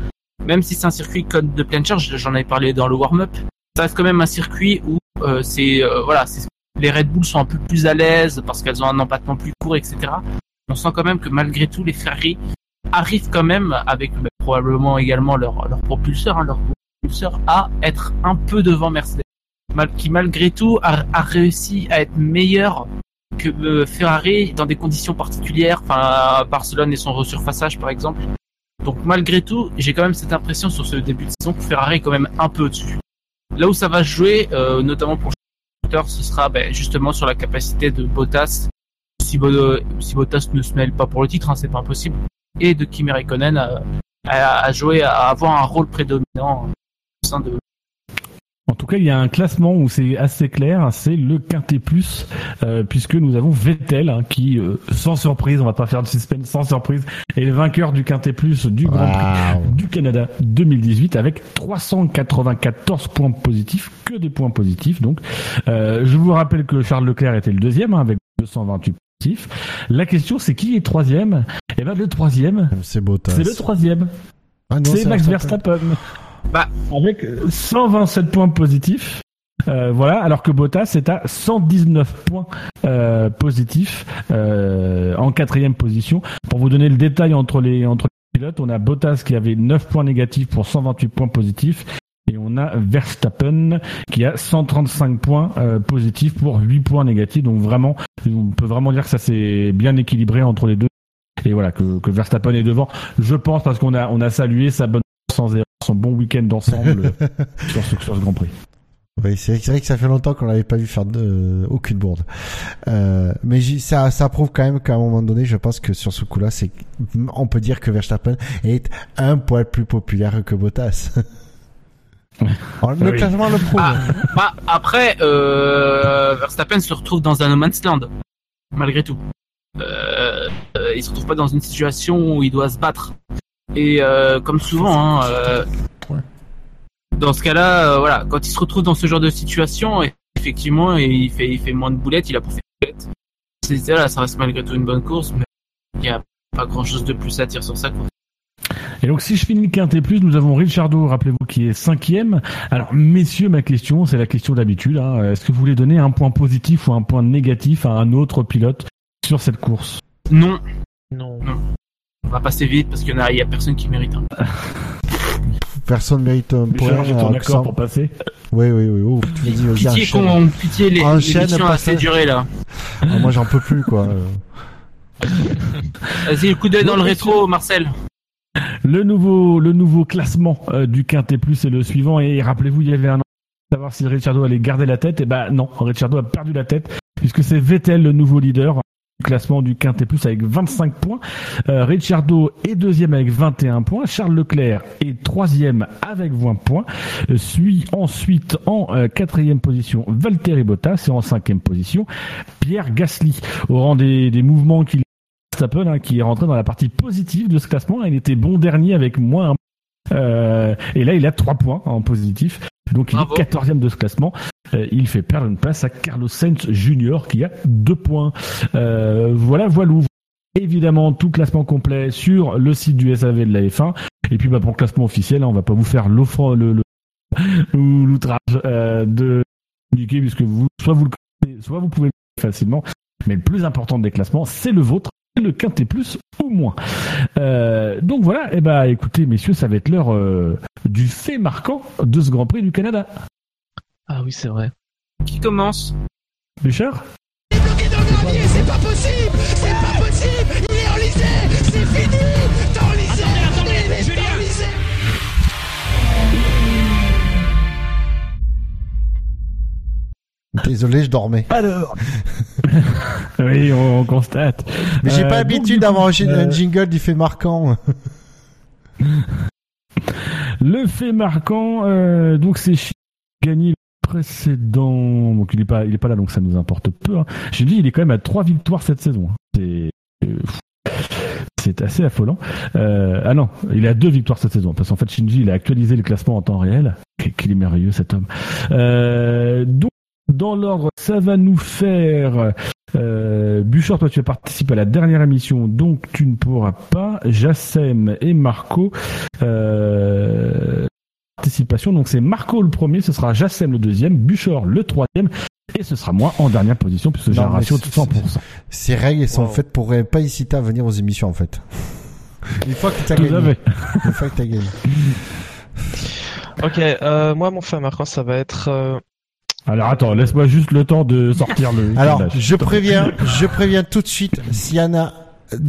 même si c'est un circuit code de pleine charge, j'en avais parlé dans le warm-up, ça reste quand même un circuit où c'est voilà, les Red Bull sont un peu plus à l'aise parce qu'elles ont un empattement plus court, etc. On sent quand même que malgré tout les Ferrari arrivent quand même avec bah, probablement également leur hein, leur propulseur à être un peu devant Mercedes, Mal- qui malgré tout a, réussi à être meilleur que euh, Ferrari dans des conditions particulières, enfin Barcelone et son resurfaçage par exemple. Donc malgré tout, j'ai quand même cette impression sur ce début de saison que Ferrari est quand même un peu au-dessus. Là où ça va jouer, euh, notamment pour ce sera ben, justement sur la capacité de Bottas, si, Bo- si Bottas ne se mêle pas pour le titre, hein, c'est pas impossible, et de Kimi Raikkonen à, à- à jouer, à avoir un rôle prédominant au sein de, En tout cas, il y a un classement où c'est assez clair, c'est le Quintet Plus, euh, puisque nous avons Vettel hein, qui, euh, sans surprise, on va pas faire de suspense, sans surprise, est le vainqueur du Quintet Plus du Grand Prix du Canada 2018 avec 394 points positifs, que des points positifs. Donc, euh, je vous rappelle que Charles Leclerc était le deuxième hein, avec 228 positifs. La question, c'est qui est troisième? Eh ben, le troisième, C'est Bottas. c'est le troisième, Ah non, c'est Max Verstappen. Verstappen. Bah. avec 127 points positifs. Euh, voilà, alors que Bottas est à 119 points euh, positifs euh, en quatrième position. Pour vous donner le détail entre les entre les pilotes, on a Bottas qui avait 9 points négatifs pour 128 points positifs. Et on a Verstappen qui a 135 points euh, positifs pour 8 points négatifs. Donc vraiment, on peut vraiment dire que ça s'est bien équilibré entre les deux. Et voilà, que, que Verstappen est devant. Je pense parce qu'on a, on a salué sa bonne sans erreur, son bon week-end d'ensemble sur, ce, sur ce Grand Prix. Oui, c'est vrai que ça fait longtemps qu'on l'avait pas vu faire de, euh, aucune bourde. Euh, mais ça, ça prouve quand même qu'à un moment donné, je pense que sur ce coup-là, c'est, on peut dire que Verstappen est un poil plus populaire que Bottas. Le Oui. classement le prouve. Après, euh, Verstappen se retrouve dans un no man's land, malgré tout. Euh, euh, il se retrouve pas dans une situation où il doit se battre. Et euh, comme souvent, hein, euh, dans ce cas-là, euh, voilà, quand il se retrouve dans ce genre de situation, effectivement, il fait, moins de boulettes, il a faire de boulettes. Ça reste malgré tout une bonne course, mais il n'y a pas grand-chose de plus à dire sur course. Et donc si je finis le quintet plus, nous avons Richardo, rappelez-vous, qui est cinquième. Alors messieurs, ma question, c'est la question d'habitude. hein. Est-ce que vous voulez donner un point positif ou un point négatif à un autre pilote sur cette course? Non, Non. on va passer vite parce qu'il y en a, il y a personne qui mérite. hein. Personne mérite un point. J'ai ton euh, accord pour passer Oui, oui, oui. Oh, tu dis, vas-y, Pitié qu'on, pitié les, passe- assez duré là. Ah, moi, j'en peux plus, quoi. Vas-y, le coup d'œil dans le rétro, Marcel. Le nouveau, classement euh, du Quintet Plus est le suivant. Et rappelez-vous, il y avait un an savoir si Ricciardo allait garder la tête. Et ben non, Ricciardo a perdu la tête puisque c'est Vettel le nouveau leader du classement du Quintet Plus avec 25 points. Euh, Ricciardo est deuxième avec 21 points. Charles Leclerc est troisième avec 20 points. Euh, suit ensuite en euh, quatrième position Valtteri Bottas et en cinquième position Pierre Gasly au rang des, des mouvements qu'il Verstappen hein, qui est rentré dans la partie positive de ce classement. Il était bon dernier avec moins. un- Euh, et là, il a trois points en positif. Donc, il Bravo. est quatorzième de ce classement. Euh, il fait perdre une place à Carlos Sainz Jr. qui a deux points. Euh, voilà, voilà. Évidemment, tout classement complet sur le site du SAV de la F1. Et puis, bah, pour le classement officiel, hein, on va pas vous faire l'offre, le, le, ou l'outrage euh, de Mickey, puisque vous, soit vous le connaissez, soit vous pouvez le faire facilement. Mais le plus important des classements, c'est le vôtre, le quintet plus ou moins. Euh, donc voilà, et eh ben écoutez messieurs, ça va être l'heure euh, du fait marquant de ce Grand Prix du Canada. Ah oui, c'est vrai. Qui commence? Richard bloqué dans le gravier, c'est pas possible C'est pas possible Il est enlisé C'est fini Désolé, je dormais. Alors Oui, on, on constate. Mais j'ai Euh, pas l'habitude d'avoir un, coup, un euh, jingle du fait marquant. Le fait marquant, euh, donc c'est gagné le précédent. Donc il est pas, il est pas là, donc ça nous importe peu. Hein. J'ai dit, il est quand même à trois victoires cette saison. hein. C'est, euh, c'est assez affolant. Euh, ah non, il a deux victoires cette saison parce qu'en fait Shinji, il a actualisé le classement en temps réel. Qu- Qu'il est merveilleux cet homme. Euh, donc dans l'ordre, ça va nous faire. Euh, Bouchard, toi tu as participé à la dernière émission, donc tu ne pourras pas. Jassem et Marco euh, participation. Donc c'est Marco le premier, ce sera Jassem le deuxième, Buchor le troisième, et ce sera moi en dernière position puisque j'ai un ratio de c'est- 100%. Ces règles elles sont Wow. faites pour euh, pas hésiter à venir aux émissions, en fait. Une fois que t'as gagné. Une fois que t'as gagné. Ok, euh, moi, mon fait marquant, ça va être... euh, Alors attends, laisse-moi juste le temps de sortir le. Alors, sondage. je préviens, je préviens tout de suite, s'il y en a,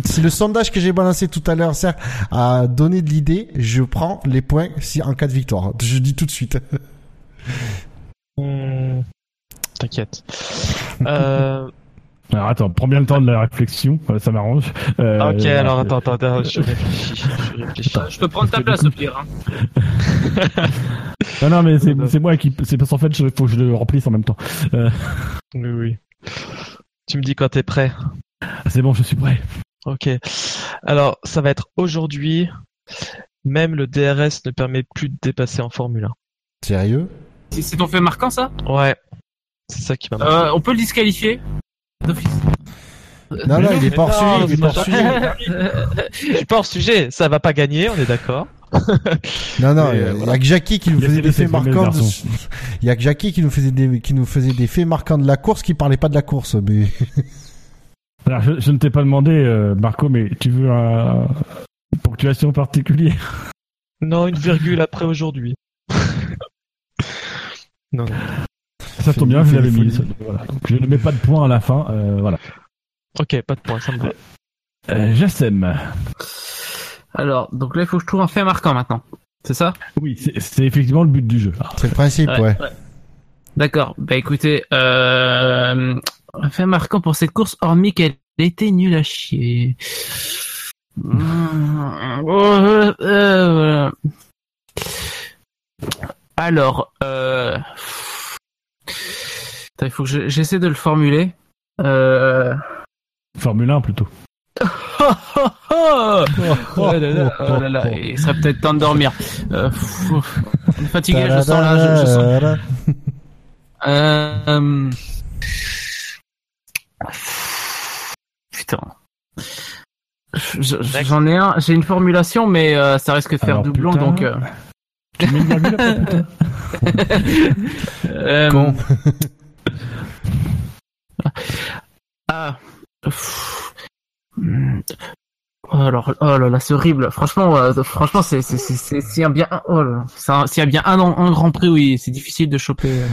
si le sondage que j'ai balancé tout à l'heure sert à donner de l'idée, je prends les points si en cas de victoire. Je dis tout de suite. hmm, T'inquiète. Euh, Alors attends, prends bien le temps de la réflexion, euh, ça m'arrange. Euh, ok, alors attends, attends, attends, je réfléchis. Je réfléchis. Je peux prendre ta place au pire. Hein. Non, non, mais c'est moi qui. C'est parce qu'en fait, il faut que je le remplisse en même temps. Euh, Oui, oui. Tu me dis quand t'es prêt. c'est bon, je suis prêt. Ok. Alors, ça va être aujourd'hui. Même le DRS ne permet plus de dépasser en Formule Sérieux? C'est ton fait marquant ça? 1. Ouais. C'est ça qui m'a euh, On peut le disqualifier? D'office. Non, non, il est pas hors sujet, il est pas hors sujet. Je suis pas hors sujet. Ça va pas gagner, on est d'accord. Non, non, il euh, y a que Jackie qui nous faisait des faits marquants. de-. Il y a que Jackie qui nous faisait des, qui nous faisait des faits marquants de la course qui parlait pas de la course. Mais Alors, je, je ne t'ai pas demandé, euh, Marco, mais tu veux un, une ponctuation particulière? Non, une virgule après aujourd'hui. non. Ça tombe bien, je l'avais mis. voilà. Donc, je ne mets pas de point à la fin. euh, voilà. Ok, pas de point, ça me va. Euh, Jassem. Alors, donc là, il faut que je trouve un fait marquant maintenant. C'est ça? Oui, c'est effectivement le but du jeu. c'est le principe, ouais. D'accord. Bah écoutez, euh, un fait marquant pour cette course, hormis qu'elle était nulle à chier. Mmh, euh, euh, Alors, euh... Il faut que je- j'essaie de le formuler. Euh... Formule 1 plutôt. Oh, oh, oh Oh là là, oh là là, il serait peut-être temps de dormir. Euh, on est fatigué, je sens là, je, je sens. Tadadada. Euh... Putain. Je- je- J'en ai un, j'ai une formulation, mais euh, ça risque de faire Alors, doublon, putain. donc. Putain euh, Con. Ah. Pff. Oh, alors, oh là là, c'est horrible. Franchement, euh, franchement, c'est, c'est, c'est, c'est, s'il y a bien, un, oh là. C'est un- s'il y a bien un, un Grand Prix, oui, c'est difficile de choper. euh.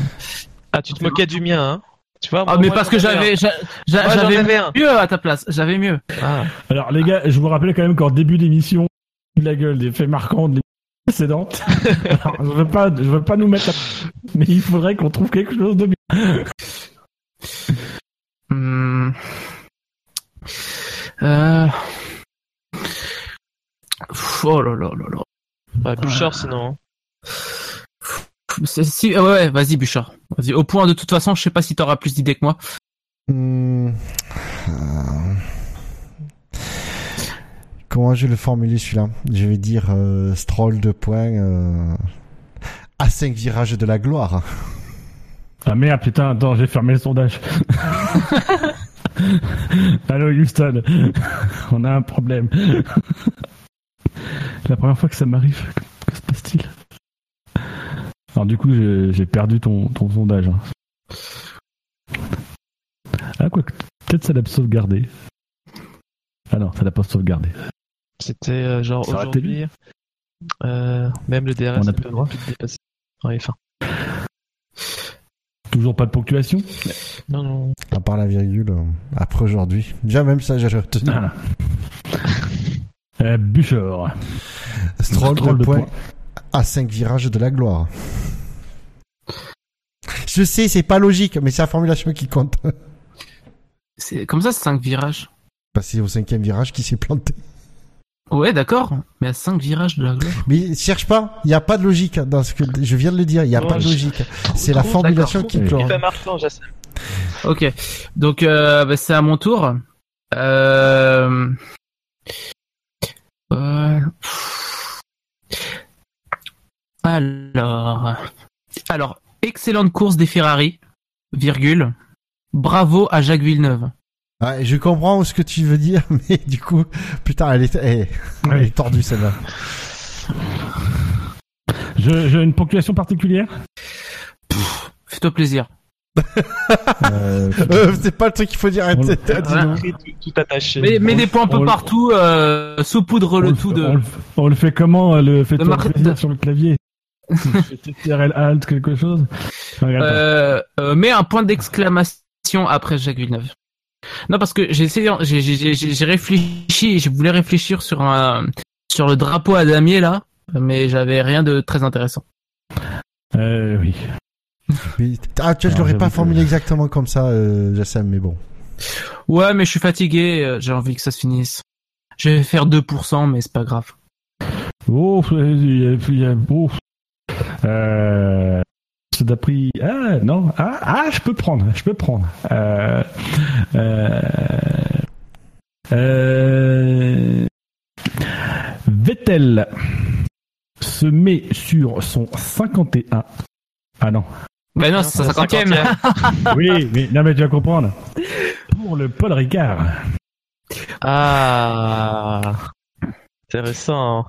Ah, tu te moquais du mien, hein Tu vois Ah, moi- mais moi, parce j'en que avais j'avais, un. j'a- j'a- Moi, j'en j'avais avais un. mieux à ta place. J'avais mieux. Ah. Alors les gars, je vous rappelle quand même qu'en début d'émission, la gueule des faits marquants de précédente. Alors, je veux pas, je veux pas nous mettre, à... mais il faudrait qu'on trouve quelque chose de bien. Hmm. Euh... Oh là là là là. Bah, Bouchard, sinon. C'est- Si, ouais, ouais, vas-y, Bouchard. Vas-y. Au point, de toute façon, je sais pas si t'auras plus d'idées que moi. Euh, Comment je vais le formuler celui-là Je vais dire euh, Stroll de points euh, à 5 virages de la gloire. Ah merde, putain, attends, j'ai fermé le sondage. Allô Houston, on a un problème. La première fois que ça m'arrive, que se passe-t-il? Alors du coup, j'ai perdu ton, sondage. hein. Ah quoi, peut-être ça l'a sauvegardé. Ah non, ça l'a pas sauvegardé. C'était euh, genre Ça aurait été aujourd'hui. Euh, même le DRS On a ne plus le droit. plus le dépasser. En F1. Toujours pas de ponctuation Non, non. À part la virgule, euh, après aujourd'hui. Déjà même ça, j'ai retenu. Ah. Euh, Bûcheur. Stroll, Stroll de de points. à 5 virages de la gloire. Je sais, c'est pas logique, mais c'est la formulation qui compte. C'est comme ça, c'est 5 virages. Bah, c'est au cinquième virage qui s'est planté. Ouais, d'accord. Mais à 5 virages de la gloire. Mais cherche pas, il n'y a pas de logique dans ce que je viens de le dire, il n'y a Non, pas de logique. C'est la formulation qui Jassem. Ok. Donc, euh, bah, c'est à mon tour. Euh... euh, Alors, alors, excellente course des Ferrari, virgule. Bravo à Jacques Villeneuve. Ah, je comprends ce que tu veux dire, mais du coup, putain, elle est, elle, elle est tordue celle-là. Je- J'ai une ponctuation particulière Fais-toi plaisir. Euh, c'est pas le truc qu'il faut dire. On le- t'as dit non. Tout, tout attaché. Mais, mais des points un peu partout, euh, saupoudre le le tout de. On le, on le fait comment euh, le fait De mar- plaisir de- sur le clavier TRL Alt quelque chose. Euh, euh, mets un point d'exclamation après Jacques Villeneuve. Non, parce que j'ai essayé, j'ai, j'ai, j'ai, j'ai réfléchi, je voulais réfléchir sur un, sur le drapeau à damier là, mais j'avais rien de très intéressant. Euh, oui. Mais- Ah, tu vois, je l'aurais pas que- formulé exactement comme ça, euh, Jassem, mais bon. Ouais, mais je suis fatigué, euh, j'ai envie que ça se finisse. Je vais faire 2%, mais c'est pas grave. Oh, il y a- il y a- oh. Euh, c'est d'après. Ah non. Ah, ah, je peux prendre. Je peux prendre. Euh, euh, euh, Vettel se met sur son 51. Ah non. Bah non, c'est sa sa 50e. Oui, mais non mais tu vas comprendre. Pour le Paul Ricard. Ah. Intéressant.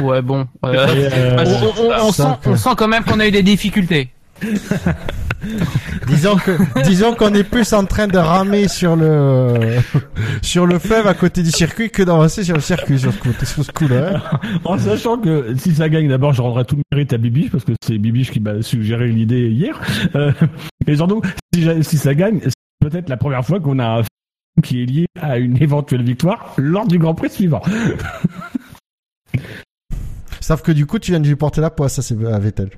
Ouais, bon. euh, euh, on, on- on ça sent, que- on sent quand même qu'on a eu des difficultés. disons que, disons qu'on est plus en train de ramer sur le, sur le fleuve à côté du circuit que d'avancer sur le circuit sur ce coup, sur ce coup-là. hein. En sachant que si ça gagne, d'abord, je rendrai tout le mérite à Bibiche parce que c'est Bibiche qui m'a suggéré l'idée hier. Euh, et surtout, si, si ça gagne, c'est peut-être la première fois qu'on a un film qui est lié à une éventuelle victoire lors du Grand Prix suivant. Sauf que du coup, tu viens de lui porter la poisse, ça c'est à Vettel.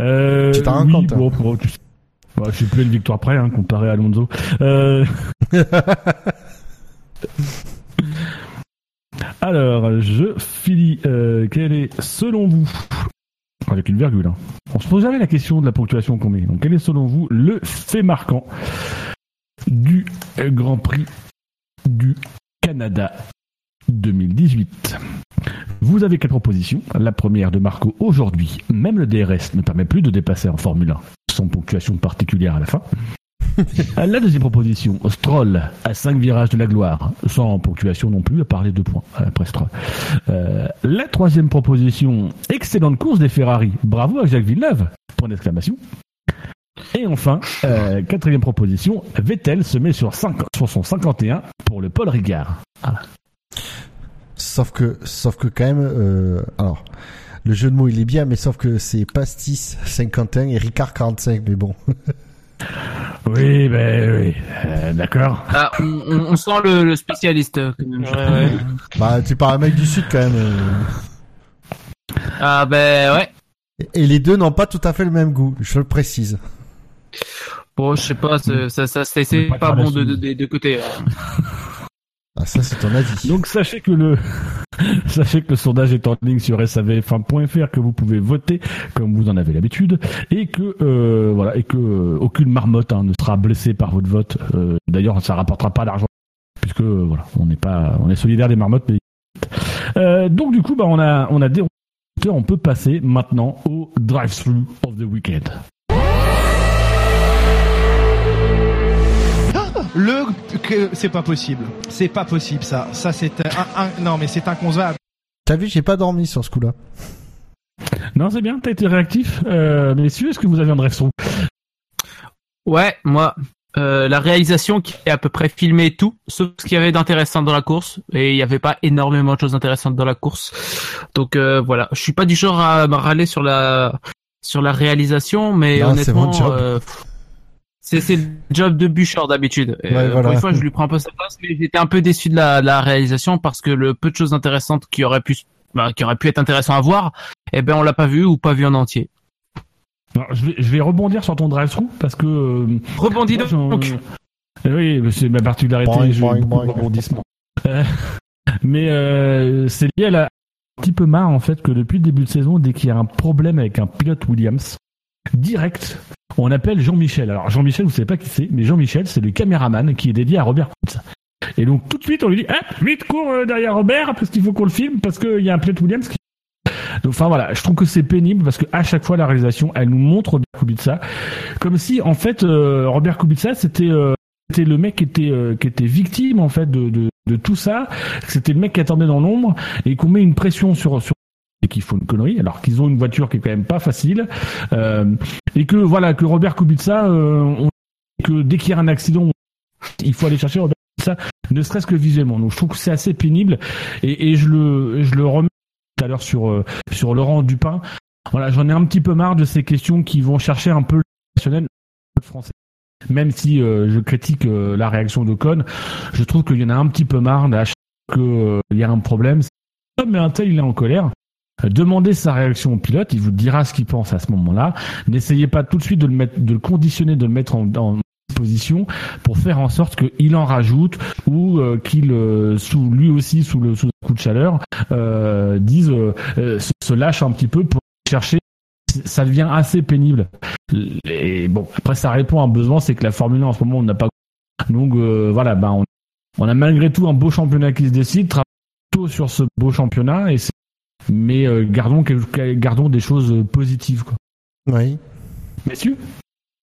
Euh, Tu t'en rends oui, compte, hein. bon, tu je suis plus une victoire près, hein, comparé à Alonso. Euh... Alors, je finis. Euh, quel est, selon vous, avec une virgule, hein. on se pose jamais la question de la ponctuation qu'on met. Donc, quel est, selon vous, le fait marquant du Grand Prix du Canada? 2018 Vous avez quelle proposition La première de Marco aujourd'hui. Même le DRS ne permet plus de dépasser en Formule 1 sans ponctuation particulière à la fin. La deuxième proposition, Stroll à 5 virages de la gloire, sans ponctuation non plus, à part les deux points après Stroll. Euh, la troisième proposition, excellente course des Ferrari, bravo à Jacques Villeneuve, point d'exclamation. Et enfin, euh, quatrième proposition, Vettel se met sur, 5 sur son 51 pour le Paul Ricard. Voilà. Sauf que, sauf que quand même, euh, alors, le jeu de mots il est bien, mais sauf que c'est Pastis 51 et Ricard 45, mais bon. Oui, ben oui, euh, d'accord. Ah, on, sent le, le spécialiste euh, quand même. Ouais. bah, tu parles un mec du sud quand même. euh. Ah ben ouais. Et les deux n'ont pas tout à fait le même goût, je le précise. Bon, je sais pas, c'est- ça, ça, c'est pas bon de, de, de, de côté. Ah, ça c'est ton avis. Donc sachez que le sachez que le sondage est en ligne sur savf1.fr que vous pouvez voter comme vous en avez l'habitude et que euh, voilà et que euh, aucune marmotte hein, ne sera blessée par votre vote. Euh, D'ailleurs, ça rapportera pas d'argent puisque euh, voilà, on n'est pas on est solidaire des marmottes. Mais... Euh, donc du coup, bah on a on a des on peut passer maintenant au drive-through of the weekend. Le que c'est pas possible. C'est pas possible ça. Ça c'est un, un- non mais c'est inconcevable. T'as vu, j'ai pas dormi sur ce coup-là. Non, c'est bien, t'as été réactif. Euh, messieurs, est-ce que vous avez un drive-through Ouais, moi, euh, la réalisation qui est à peu près filmé tout, sauf ce qu'il y avait d'intéressant dans la course, et il n'y avait pas énormément de choses intéressantes dans la course. Donc euh, voilà, je suis pas du genre à me râler sur la sur la réalisation, mais Non, honnêtement, euh, pff, c'est le job de Bouchard d'habitude. Et, Ouais, euh, voilà. Pour une fois, je lui prends un peu sa place, mais j'étais un peu déçu de la, de la réalisation parce que le peu de choses intéressantes qui auraient pu bah, qui auraient pu être intéressant à voir, eh ben on l'a pas vu ou pas vu en entier. Alors, je, vais, je vais rebondir sur ton drive-through parce que euh, Rebondis Moi, donc. Euh, Oui, c'est ma particularité, Boing, boing, boing. Euh, mais euh, c'est lié à la un petit peu marre en fait que depuis le début de saison, dès qu'il y a un problème avec un pilote Williams, direct, on appelle Jean-Michel. Alors Jean-Michel, vous savez pas qui c'est, mais Jean-Michel, c'est le caméraman qui est dédié à Robert Kubica. Et donc tout de suite, on lui dit, ah, vite cours euh, derrière Robert parce qu'il faut qu'on le filme parce qu'il y a un pilote Williams qui donc, enfin voilà, je trouve que c'est pénible parce que à chaque fois la réalisation, elle nous montre Robert Kubica comme si en fait euh, Robert Kubica c'était euh, c'était le mec qui était qui était victime en fait de de, de tout ça, c'était le mec qui attendait dans l'ombre et qu'on met une pression sur sur et qu'ils font une connerie alors qu'ils ont une voiture qui est quand même pas facile euh, et que voilà que Robert Kubica euh, on- que dès qu'il y a un accident il faut aller chercher Robert Kubica ne serait-ce que visuellement donc je trouve que c'est assez pénible et, et je le je le remets tout à l'heure sur euh, sur Laurent Dupin voilà j'en ai un petit peu marre de ces questions qui vont chercher un peu le français même si euh, je critique euh, la réaction de Con, je trouve qu'il y en a un petit peu marre à chaque fois qu'il y a un problème. Mais un tel, il est en colère. Euh, Demandez sa réaction au pilote, il vous dira ce qu'il pense à ce moment-là. N'essayez pas tout de suite de le mettre, de le conditionner, de le mettre en, en position pour faire en sorte qu'il en rajoute ou euh, qu'il, euh, sous lui aussi sous le sous coup de chaleur, euh, dise euh, euh, se, se lâche un petit peu pour chercher. Ça devient assez pénible. Et bon, après ça répond à un besoin, c'est que la Formule 1 en ce moment on n'a pas. Donc voilà, ben on, on a malgré tout un beau championnat qui se décide, plutôt sur ce beau championnat, et c'est- mais euh, gardons des choses euh, positives quoi. Oui. Messieurs,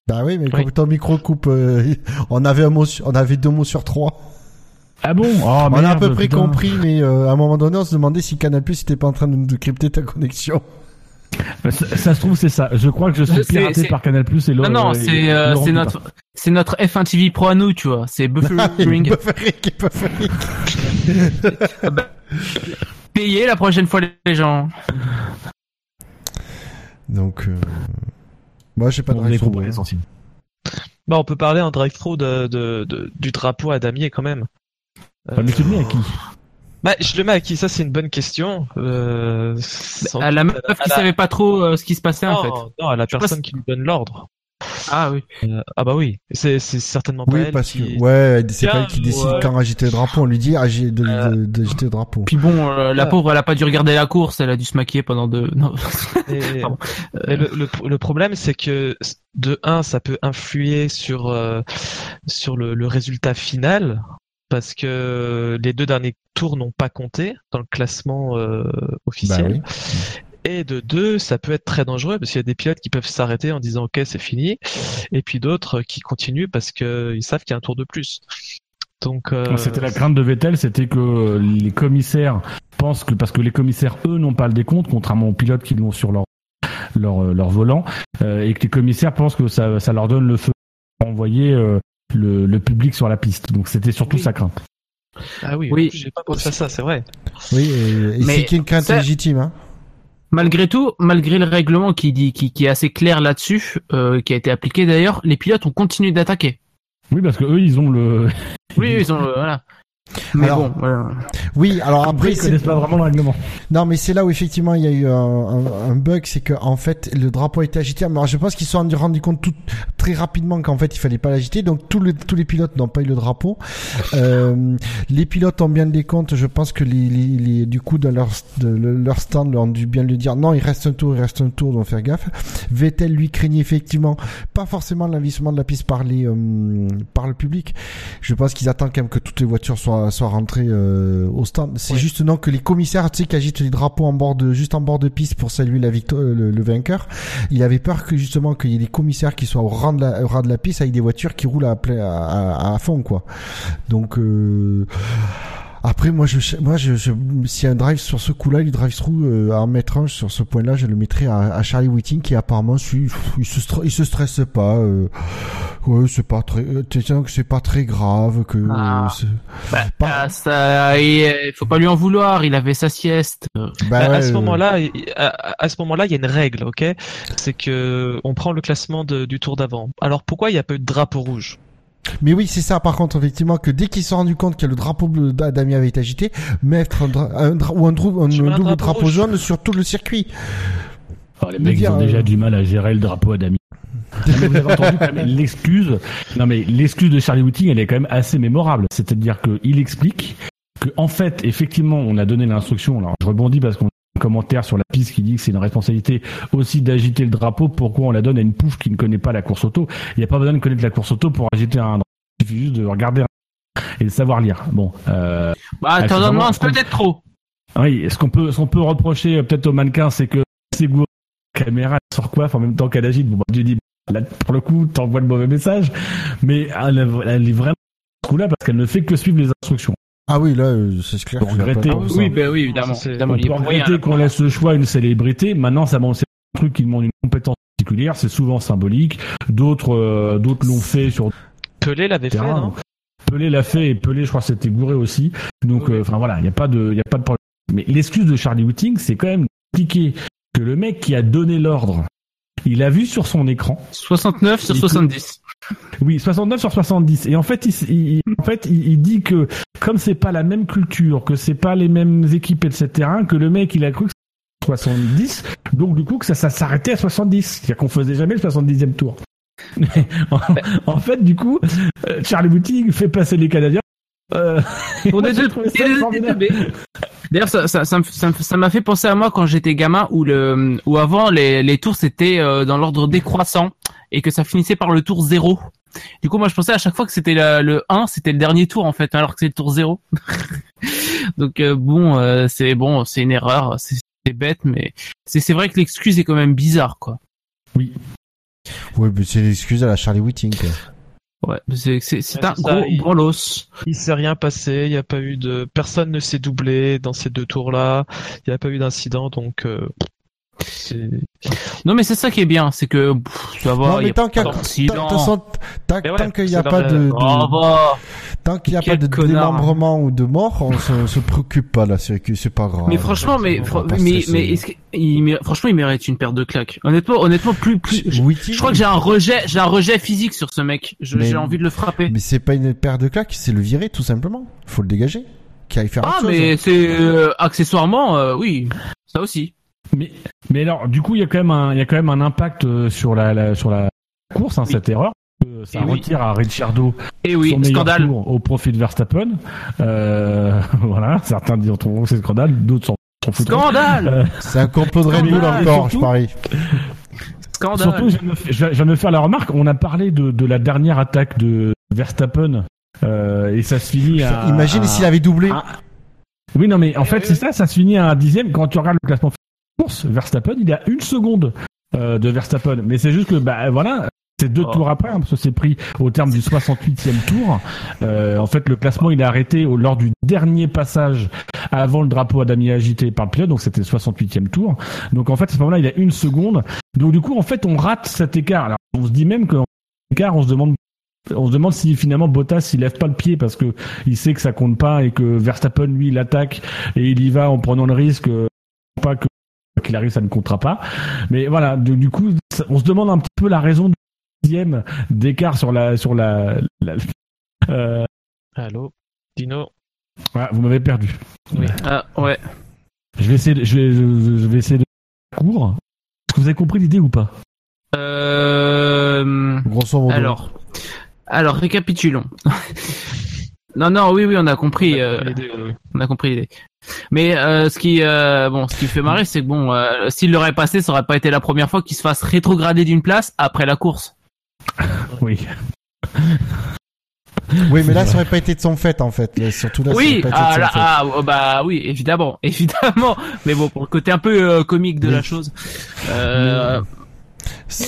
Bah oui, mais Oui. comme ton micro coupe, euh, on avait un mot, sur- on avait deux mots sur trois. Ah bon? Oh, On a à peu près putain. compris, mais euh, à un moment donné, on se demandait si Canal Plus était pas en train de, de crypter ta connexion. Ça, ça se trouve, c'est ça. Je crois que je suis piraté par Canal Plus et Non, Laurent. non, et- c'est euh, notre c'est notre F1 TV Pro à nous, tu vois. C'est buffering. Buffering, buffering. Payez la prochaine fois les gens. Donc, euh... moi, j'ai pas de On est drive-thru, compris l'essentiel. Bah, on peut parler en drive-thru de, de, de- du drapeau à damier quand même. Ah, mais tu le mets à qui Bah, je le mets à qui? Ça, c'est une bonne question. Euh, sans À la meuf à qui la- savait pas trop euh, ce qui se passait en fait. non, à la Je personne qui lui donne l'ordre. Ah oui. Euh, ah bah oui, c'est certainement pas Oui, elle parce qui... que, ouais, c'est pas elle qui décide ouais. quand agiter le drapeau, on lui dit agi- de- de- d'agiter le drapeau. Puis bon, euh, la Ah. pauvre, elle a pas dû regarder la course, elle a dû se maquiller pendant deux. Non. Et- Pardon. et le, le, le problème, c'est que de un, ça peut influer sur euh, sur le, le résultat final parce que les deux derniers tours n'ont pas compté dans le classement euh, officiel. Bah Et de deux, ça peut être très dangereux parce qu'il y a des pilotes qui peuvent s'arrêter en disant ok c'est fini, et puis d'autres qui continuent parce que ils savent qu'il y a un tour de plus. Donc euh, C'était la crainte de Vettel, c'était que les commissaires pensent que parce que les commissaires eux n'ont pas le décompte, contrairement aux pilotes qui l'ont sur leur leur, euh, leur volant, euh, et que les commissaires pensent que ça, ça leur donne le feu pour envoyer euh, le, le public sur la piste. Donc c'était surtout Oui. sa crainte. ah oui, Oui. j'ai pas pensé à ça, c'est vrai. Oui, et, et Mais c'est une crainte légitime, hein. Malgré tout, malgré le règlement qui dit, qui, qui est assez clair là-dessus, euh, qui a été appliqué d'ailleurs, les pilotes ont continué d'attaquer. Oui, parce que eux ils ont le. Oui, ils ont, euh, voilà. Mais Alors, bon, voilà. Oui, alors Après ils connaissent pas vraiment le règlement. non, mais c'est là où effectivement il y a eu un, un- un bug, c'est que en fait le drapeau a été agité. Alors je pense qu'ils se sont rendu- rendu compte tout, très rapidement qu'en fait il fallait pas l'agiter, donc tous les tous les pilotes n'ont pas eu le drapeau. Euh, les pilotes ont bien des comptes. Je pense que les, les, les- du coup dans leur de leur stand leur ont dû bien lui dire non, il reste un tour, il reste un tour, donc faire gaffe. Vettel lui craignait effectivement pas forcément l'investissement de la piste par les euh, par le public. Je pense qu'ils attendent quand même que toutes les voitures soient soient rentrées euh, au stand. C'est Ouais. juste non que les commissaires, tu sais, qui agitent les drapeaux en bord de juste en bord de piste pour saluer la victoire, le, le vainqueur. Il avait peur que justement qu'il y ait des commissaires qui soient au rang de la, au rang de la piste avec des voitures qui roulent à, plein- à, à, à fond quoi. Donc euh, après moi je moi je, je y a un drive sur ce coup-là, il drive through euh, à en mettre un sur ce point-là, je le mettrais à, à Charlie Whiting qui apparemment suit, il se stre- il se stresse pas. Euh, ouais, c'est pas très, euh, que c'est pas très grave que. Ah. Bah, Pas- ah, ça, il faut pas lui en vouloir, il avait sa sieste. Euh, bah à, ouais, à ce euh, moment-là, il- à, à ce moment-là, il y a une règle, ok? C'est que on prend le classement de- du tour d'avant. Alors pourquoi il n'y a pas eu de drapeau rouge? Mais oui, c'est ça. Par contre, effectivement, que dès qu'ils se sont rendus compte que le drapeau bleu d'Adami avait été agité, mettre un, dra- un dra- ou un, drou- un Tu mets un double drapeau jaune sur tout le circuit. Les Me mecs ils ont euh, déjà du mal à gérer le drapeau à Dami. Non, mais vous avez entendu quand même l'excuse. Non mais l'excuse de Charlie Whiting, elle est quand même assez mémorable. C'est-à-dire qu'il explique que en fait, effectivement, on a donné l'instruction. Alors je rebondis parce qu'on commentaire sur la piste qui dit que c'est une responsabilité aussi d'agiter le drapeau. Pourquoi on la donne à une pouffe qui ne connaît pas la course auto? Il n'y a pas besoin de connaître la course auto pour agiter un drapeau. Il suffit juste de regarder un- et de savoir lire. Bon, euh, Bah, c'est t'en demandes peut-être trop. oui, ce qu'on peut, ce qu'on peut reprocher euh, peut-être au mannequin, c'est que c'est gouré. La caméra elle sort coiffe en même temps qu'elle agite. Bon, bah, je dis, là, pour le coup, t'envoies le mauvais message. Mais elle, elle est vraiment ce coup-là parce qu'elle ne fait que suivre les instructions. Ah oui, là, euh, c'est clair. Pour regretter. pas. Oui, bah oui, évidemment. C'est- évidemment pour regretter qu'on laisse le choix à une célébrité. Maintenant, ça, c'est un truc qui demande une compétence particulière. C'est souvent symbolique. D'autres, euh, d'autres l'ont fait sur Pelé l'avait fait, non Pelé l'a fait et Pelé, je crois, c'était gouré aussi. Donc, Oui. euh, enfin voilà, il n'y a pas de, il y a pas de problème. Mais l'excuse de Charlie Whiting, c'est quand même d'expliquer que le mec qui a donné l'ordre, il a vu sur son écran. 69 sur Et 70. Oui, 69 sur 70. Et en fait, il, en fait, il, il dit que comme c'est pas la même culture, que c'est pas les mêmes équipes, etc., que le mec, il a cru que c'était 70. Donc, du coup, que ça, ça s'arrêtait à 70. C'est-à-dire qu'on faisait jamais le 70e tour. Mais en, en fait, du coup, euh, Charlie Whiting fait passer les Canadiens. Euh, Pour des deux. D'ailleurs, ça, ça, ça, ça m'a fait penser à moi quand j'étais gamin, où le, où avant les, les tours c'était euh, dans l'ordre décroissant et que ça finissait par le tour 0 Du coup, moi, je pensais à chaque fois que c'était le 1, c'était le dernier tour en fait, alors que c'est le tour 0 Donc euh, bon, euh, c'est bon, c'est une erreur, c'est bête, mais c'est vrai que l'excuse est quand même bizarre, quoi. Oui, mais c'est l'excuse à la Charlie Whiting. Ouais, c'est un gros il-. Il s'est rien passé, il n'y a pas eu de personne ne s'est doublé dans ces deux tours-là, il n'y a pas eu d'incident donc euh, Non mais c'est ça qui est bien, c'est que pff, tu vas voir, non, mais tant qu'il y pas a, tant- qu'il n'y a pas de, de- Oh, bah. tant qu'il n'y a pas de connard. démembrement ou de mort, on se, se préoccupe pas là, c'est c'est pas grave. Mais franchement, mais, On va fr- pas mais, stresser. mais est-ce que- il franchement, il mérite une paire de claques. Honnêtement, honnêtement, plus, plus, je, Oui, je crois que j'ai un rejet, j'ai un rejet physique sur ce mec. Je- Mais- J'ai envie de le frapper. Mais c'est pas une paire de claques, c'est le virer tout simplement. Faut le dégager. Qui aille faire Ah, autre chose. mais c'est euh, accessoirement, euh, oui, ça aussi. Mais, mais alors, du coup, il y a quand même un, il y a quand même un impact sur la, la- sur la course, hein, Oui. cette erreur. Euh, Ça Et oui. retire à Ricciardo Et oui, son meilleur scandale. tour au profit de Verstappen. Euh, voilà, certains diront que c'est scandale, d'autres foutent. Scandale, Euh, C'est un complot de Red Bull encore, je surtout. parie. scandale. Surtout, je viens, de me, je faire la remarque, on a parlé de, de la dernière attaque de Verstappen euh, et ça se finit à... Imagine s'il avait doublé. à- Oui, non, mais en fait, c'est ça, ça se finit à un dixième. Quand tu regardes le classement course, Verstappen, il à une seconde euh, de Verstappen. Mais c'est juste que, bah voilà, c'est deux Oh. tours après, hein, parce que c'est pris au terme du 68e tour. Euh, en fait, le classement, il est arrêté au, lors du dernier passage avant le drapeau à damier agité par le pilote, donc c'était le 68e tour. Donc en fait, à ce moment-là, il a une seconde. Donc du coup, en fait, on rate cet écart. Alors, on se dit même qu'en écart, on se demande on se demande si finalement Bottas il lève pas le pied parce que il sait que ça compte pas et que Verstappen lui il attaque et il y va en prenant le risque euh, pas que qu'il arrive ça ne comptera pas mais voilà du coup on se demande un petit peu la raison du dixième d'écart sur la sur la, la- euh, Allô Dino vous m'avez perdu Ah, ouais. je vais essayer de, je vais, je, je vais essayer de court est-ce que vous avez compris l'idée ou pas? Euh, Grosso modo. alors, alors récapitulons. non, non, oui, oui, on a compris. euh, on a compris l'idée. Mais euh, ce qui, euh, bon, ce qui fait marrer, c'est que bon, euh, s'il l'aurait passé, ça aurait pas été la première fois qu'il se fasse rétrograder d'une place après la course. oui Oui, mais là, ça aurait pas été de son fait, en fait. Là, Surtout là, oui, ça aurait pas été de ah, son là, fait. ah, oh, bah oui, évidemment, évidemment. Mais bon, pour le côté un peu euh, comique de Oui. la chose. Euh,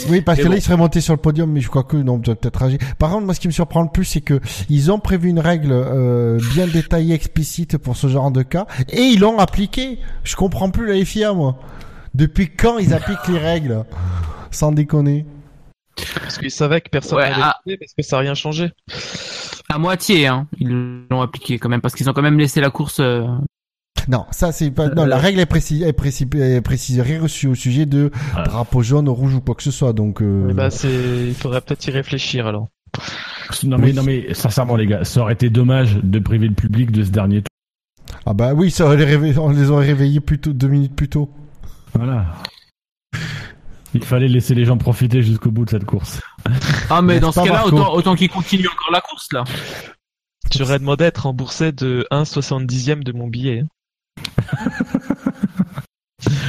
Oui, parce que là, bon. il serait monté sur le podium, mais je crois que non, peut-être agi. Par contre, moi, ce qui me surprend le plus, c'est que ils ont prévu une règle euh, bien détaillée, explicite pour ce genre de cas, et ils l'ont appliquée. Je comprends plus la FIA, moi. Depuis quand ils appliquent les règles Sans déconner? Parce qu'ils savaient que personne Ouais, n'allait ah. quitter, parce que ça n'a rien changé. à moitié, hein, ils l'ont appliqué quand même parce qu'ils ont quand même laissé la course. euh, Non, ça c'est pas. Non, la règle est précise, est précise, est précise au sujet de drapeau jaune, rouge ou quoi que ce soit. Donc. Euh... C'est, il faudrait peut-être y réfléchir alors. non mais Oui. non mais sincèrement les gars ça aurait été dommage de priver le public de ce dernier tour Ah bah oui, ça aurait les réveillé- on les aurait réveillés plus tôt, deux minutes plus tôt. voilà il fallait laisser les gens profiter jusqu'au bout de cette course Ah, mais dans ce cas-là, autant, autant qu'ils continuent encore la course là. J'aurais demandé à être remboursé de 1,70e de mon billet.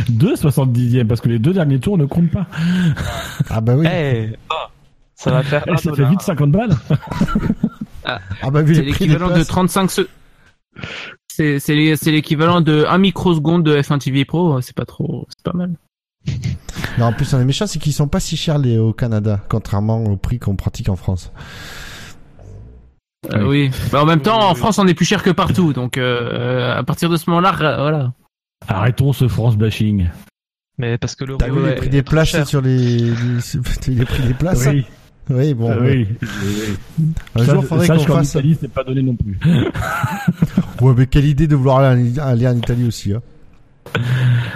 Deux 70e parce que les deux derniers tours ne comptent pas Ah bah oui. Eh, ah, ça va faire Eh, un ça fait vite 50 balles Ah bah vu C'est des l'équivalent de places. 35 secondes. C'est l'équivalent de 1 microseconde de F1 TV Pro, c'est pas trop, c'est pas mal. Non, en plus, on est méchant, c'est qu'ils sont pas si chers les au Canada, contrairement au prix qu'on pratique en France. Euh, oui. Bah, en même temps, en France, on est plus cher que partout, donc euh, à partir de ce moment-là, ra- voilà. arrêtons ce France bashing Mais parce que le T'as vu les prix des places sur les, les, prix des places oui Oui, bon. Ah ouais. oui Un Ça, jour, faudrait qu'on qu'en fasse. Italie c'est pas donné non plus Ouais, mais quelle idée de vouloir aller, en- aller en Italie aussi. Hein.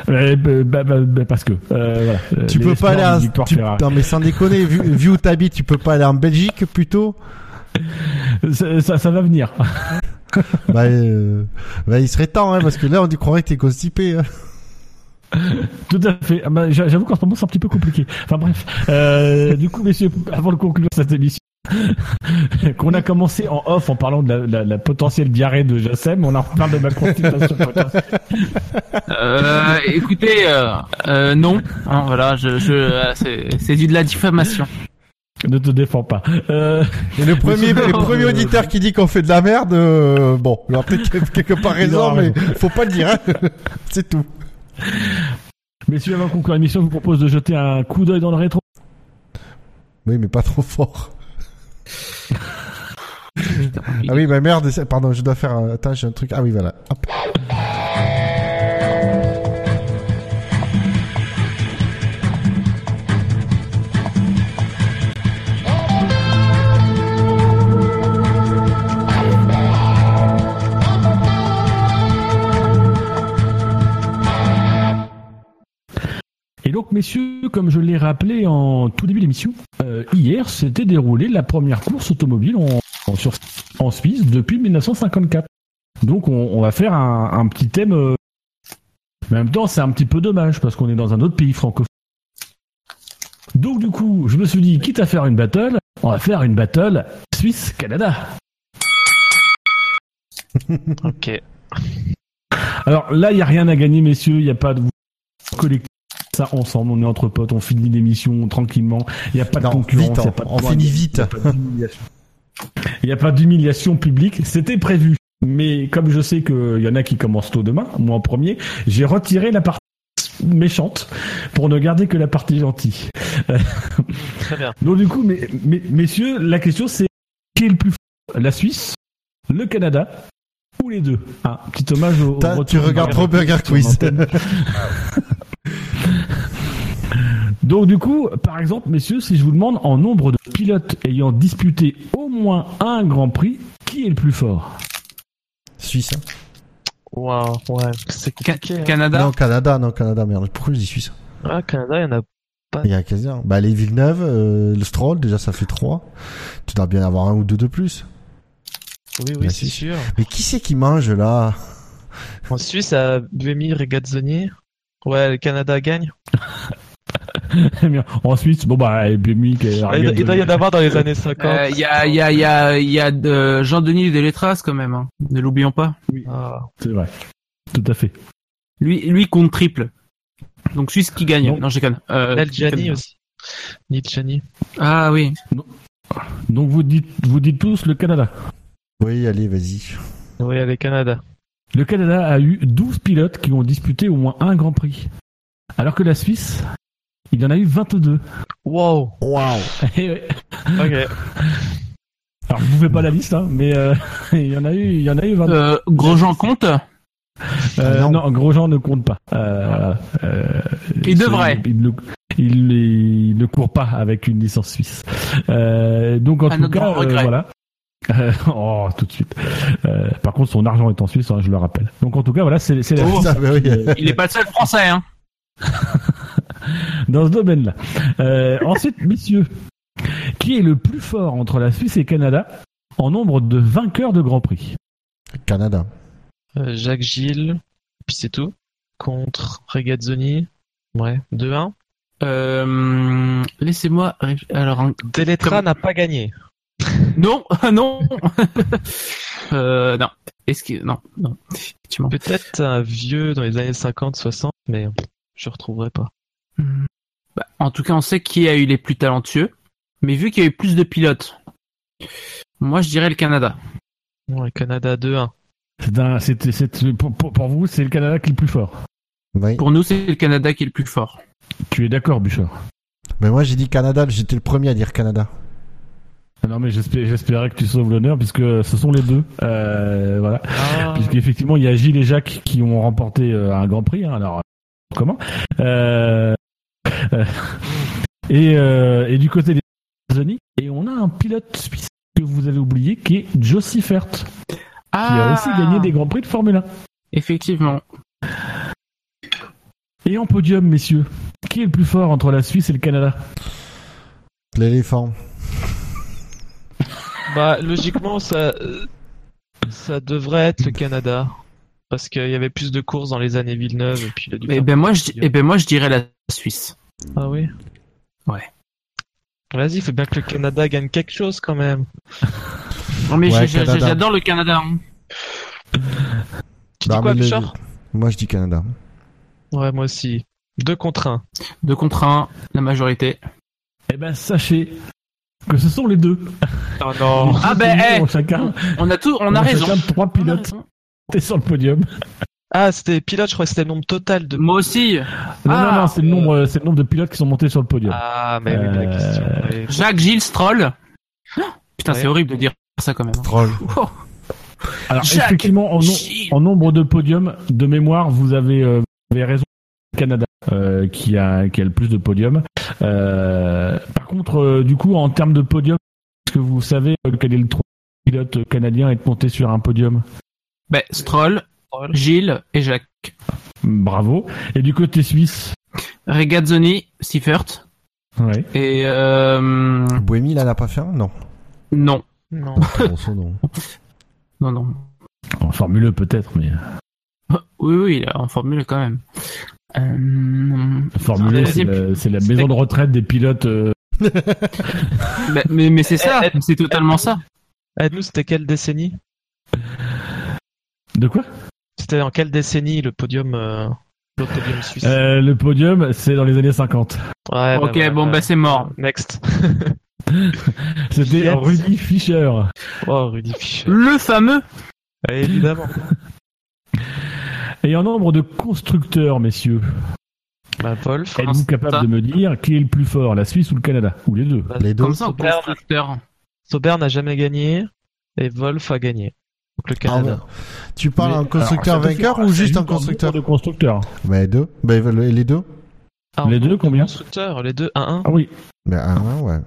Bah, bah, bah, bah, parce que euh, voilà, Tu peux pas aller Victoire tu-. Non, mais sans déconner, vu, vu où t'habites, tu peux pas aller en Belgique plutôt? ça, ça, ça va venir bah, euh, bah, il serait temps, hein, parce que là, on y croirait que t'es constipé. Hein. Tout à fait. Ah bah, j'a- J'avoue qu'en ce moment c'est un petit peu compliqué. Enfin bref. Euh, du coup, messieurs, avant de conclure cette émission, qu'on a commencé en off en parlant de la, la- la potentielle diarrhée de Jassem, on en reparle de ma constipation. Euh, écoutez, euh, euh, non, Hein, voilà, je, je, euh, c'est c'est du de la diffamation. Ne te défends pas. Euh, Et le premier, le premier auditeur qui dit qu'on fait de la merde, euh, bon, il peut-être quelque- part raison, mais faut pas le dire. Hein. C'est tout. messieurs, avant de conclure l'émission, je vous propose de jeter un coup d'œil dans le rétro. Oui, mais pas trop fort. Ah oui, bah merde, pardon, je dois faire. un- Attends, j'ai un truc. Ah oui, voilà. Hop. Et donc, messieurs, comme je l'ai rappelé en tout début d'émission, euh, hier s'était déroulée la première course automobile en, en, sur- en Suisse depuis 1954. Donc, on, on va faire un, un petit thème. euh, mais en même temps, c'est un petit peu dommage parce qu'on est dans un autre pays francophone. Donc, du coup, je me suis dit, quitte à faire une battle, on va faire une battle Suisse-Canada. Ok. Alors là, il n'y a rien à gagner, messieurs. Il n'y a pas de collectif. Ça ensemble, on est entre potes, on finit l'émission tranquillement. Il n'y a pas de Non, concurrence. vite, il y a on- pas de on finit vite. Il n'y a pas d'humiliation. Il n'y a pas d'humiliation publique. C'était prévu. Mais comme je sais qu'il y en a qui commencent tôt demain, moi en premier, j'ai retiré la partie méchante pour ne garder que la partie gentille. Très bien. Donc du coup, mais, mais- messieurs, la question c'est qui est le plus fort? La Suisse, le Canada ou les deux? Un petit hommage au, au T'as- retour tu de regardes trop Burger Quiz. Donc du coup, par exemple, messieurs, si je vous demande en nombre de pilotes ayant disputé au moins un Grand Prix, qui est le plus fort? Suisse. hein. Waouh, ouais, c'est Ca- hein. Canada? Non, Canada, non, Canada, merde. Pourquoi je dis Suisse? Ah, Canada, il y en a Il y a quasiment. Bah, les Villeneuve, euh, le Stroll, déjà, ça fait trois. Tu dois bien avoir un ou deux de plus. Oui, oui, c'est sûr. Mais qui c'est qui mange, là? En Suisse, à Buemi Regazzoni. Ouais, le Canada gagne. Bien, En Suisse, bon bah, et puis Mick, et Ah, il, doit y en avoir dans les années 50. Euh, Il y a, il y a, il y a, il y a de Jean-Denis Delétras quand même. hein. Ne l'oublions pas. Ah, C'est vrai. Tout à fait. Lui, lui compte triple. Donc Suisse qui gagne. Non. Non, je déconne. Euh, aussi. Nil Gianni. Ah oui. Donc vous dites, vous dites tous le Canada. Oui, allez, vas-y. Oui, allez, Canada. Le Canada a eu 12 pilotes qui ont disputé au moins un Grand Prix. Alors que la Suisse, il y en a eu 22. Wow. Waouh Eh. Ok. Alors je vous fais pas la liste, hein, mais euh, il y en a eu, il y en a eu 22. Euh, Grosjean compte. Euh, Ah, non. non. Grosjean ne compte pas. Euh, euh, Il devrait. Il, ne- il- il ne court pas avec une licence suisse. Euh, donc en tout cas, euh, voilà. Euh, oh, tout de suite. Euh, par contre, son argent est en Suisse, hein, je le rappelle. Donc en tout cas, voilà, c'est c'est la Oh. Suisse Ça, oui. Il est pas le seul français, hein. Dans ce domaine-là. Euh, ensuite, messieurs, qui est le plus fort entre la Suisse et le Canada en nombre de vainqueurs de Grand Prix Canada. Euh, Jacques Gilles. Puis c'est tout. Contre Regazzoni. Ouais. 2-1. Euh, laissez-moi. Alors, Comme- n'a pas gagné. non, non. euh, non. Est-ce que non, non. Peut-être un vieux dans les années 50, 60, mais je retrouverai pas. Hmm. Bah, en tout cas, on sait qui a eu les plus talentueux. Mais vu qu'il y a eu plus de pilotes, moi je dirais le Canada. Ouais, Canada 2-1. C'est un- c'est- c'est- pour, pour- pour vous, c'est le Canada qui est le plus fort. Oui. Pour nous, c'est le Canada qui est le plus fort. Tu es d'accord, Bouchard? Mais moi, j'ai dit Canada, j'étais le premier à dire Canada. Ah Non, mais j'espé- j'espérais que tu sauves l'honneur, puisque ce sont les deux. Euh, voilà. Ah, Puisqu'effectivement, il y a Gilles et Jacques qui ont remporté euh, un Grand Prix. hein, alors, euh, comment? Euh, et, euh, et du côté des États-Unis, et on a un pilote suisse que vous avez oublié, qui est Joe Siffert, qui a aussi gagné des Grands Prix de Formule 1. Effectivement. Et en podium, messieurs, qui est le plus fort entre la Suisse et le Canada? L'éléphant. Bah, logiquement, ça, ça devrait être le Canada. Parce qu'il y avait plus de courses dans les années Villeneuve et puis il a dû Eh ben moi, je, eh ben moi, je dirais la Suisse. Ah oui Ouais. Vas-y, il faut bien que le Canada gagne quelque chose quand même. Non mais Ouais, j'ai- j'ai- Canada. j'adore le Canada. hein. Tu Bah, dis quoi, mais le- Bouchard Moi, je dis Canada. Ouais, moi aussi. Deux contre un. Deux contre un, la majorité. Eh ben, sachez que ce sont les deux. Oh non Ah ben, eh, chacun, On a tout, on a raison. chacun trois On a pilotes raison. T'es sur le podium. Ah, c'était pilote, je crois que c'était le nombre total de... Moi aussi. Non, Ah, non, non, c'est le nombre, c'est le nombre de pilotes qui sont montés sur le podium. Ah, mais oui, la Euh, question... oui. Jacques Gilles Stroll. Putain, Ouais. c'est horrible de dire ça quand même. hein. Troll. Oh. Alors Jacques effectivement, en, nom- Gilles. en nombre de podiums, de mémoire, vous avez, euh, vous avez raison. Canada euh, qui a qui a le plus de podiums. Euh, par contre, euh, du coup, en termes de podium, est-ce que vous savez euh, quel est le trois pilote canadien à être monté sur un podium? Ben, Stroll, Gilles et Jacques. Bravo. Et du côté suisse Regazzoni, Seifert Ouais. et euh, Bohémie, là, n'a pas fait un Non. non, Non. Non. non, non. En Formule peut-être, mais Oui, oui, il en formule quand même. Euh, Formule c'est la, maison de retraite des pilotes. euh, mais mais, mais c'est ça, c'est totalement ça. Aide-nous, c'était quelle décennie? De quoi? C'était en quelle décennie le podium, euh, le podium suisse Euh, Le podium, c'est dans les années 50. Ouais, ok, voilà, bon, ouais. bah c'est mort. Next. C'était. Rudy Fischer. Oh, Rudy Fischer. Le fameux. Ouais, évidemment. Et en nombre de constructeurs, messieurs, Bah, Wolf. êtes-vous capable ça. de me dire qui est le plus fort, la Suisse ou le Canada Ou les deux Bah, Les deux. Comme ça, en Sauber, constructeur. Sauber n'a jamais gagné et Wolf a gagné. Donc le Ah, Canada. ouais. Tu parles Mais- en constructeur alors, vainqueur ou juste en nombre constructeur de constructeurs. Bah, les deux. Bah, les deux Ah, les deux, combien Constructeurs, les deux 1-1. Ah oui. Bah, un, un, ouais.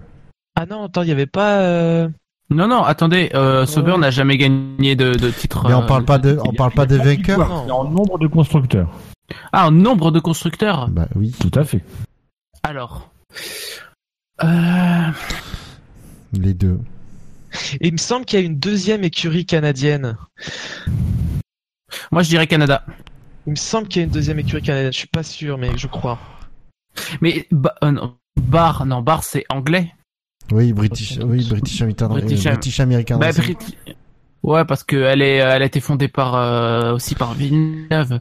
Ah non, attends, il y avait pas. euh, Non, non, attendez, euh, Sauber Ouais. n'a jamais gagné de, de titre. Mais on euh, parle pas de, on parle pas des vainqueurs. En nombre de constructeurs. Ah, en nombre de constructeurs? Bah, oui. Tout à fait. Alors. Euh... Les deux. Il me semble qu'il y a une deuxième écurie canadienne. Moi, je dirais Canada. Il me semble qu'il y a une deuxième écurie canadienne. Je suis pas sûr, mais je crois. Mais euh, non, Bar, non, Bar, c'est anglais. Oui, British, oui, British American, British euh, Am- British American. Bah, Racing. Brit- Ouais, parce que elle est, elle a été fondée par euh, aussi par Villeneuve.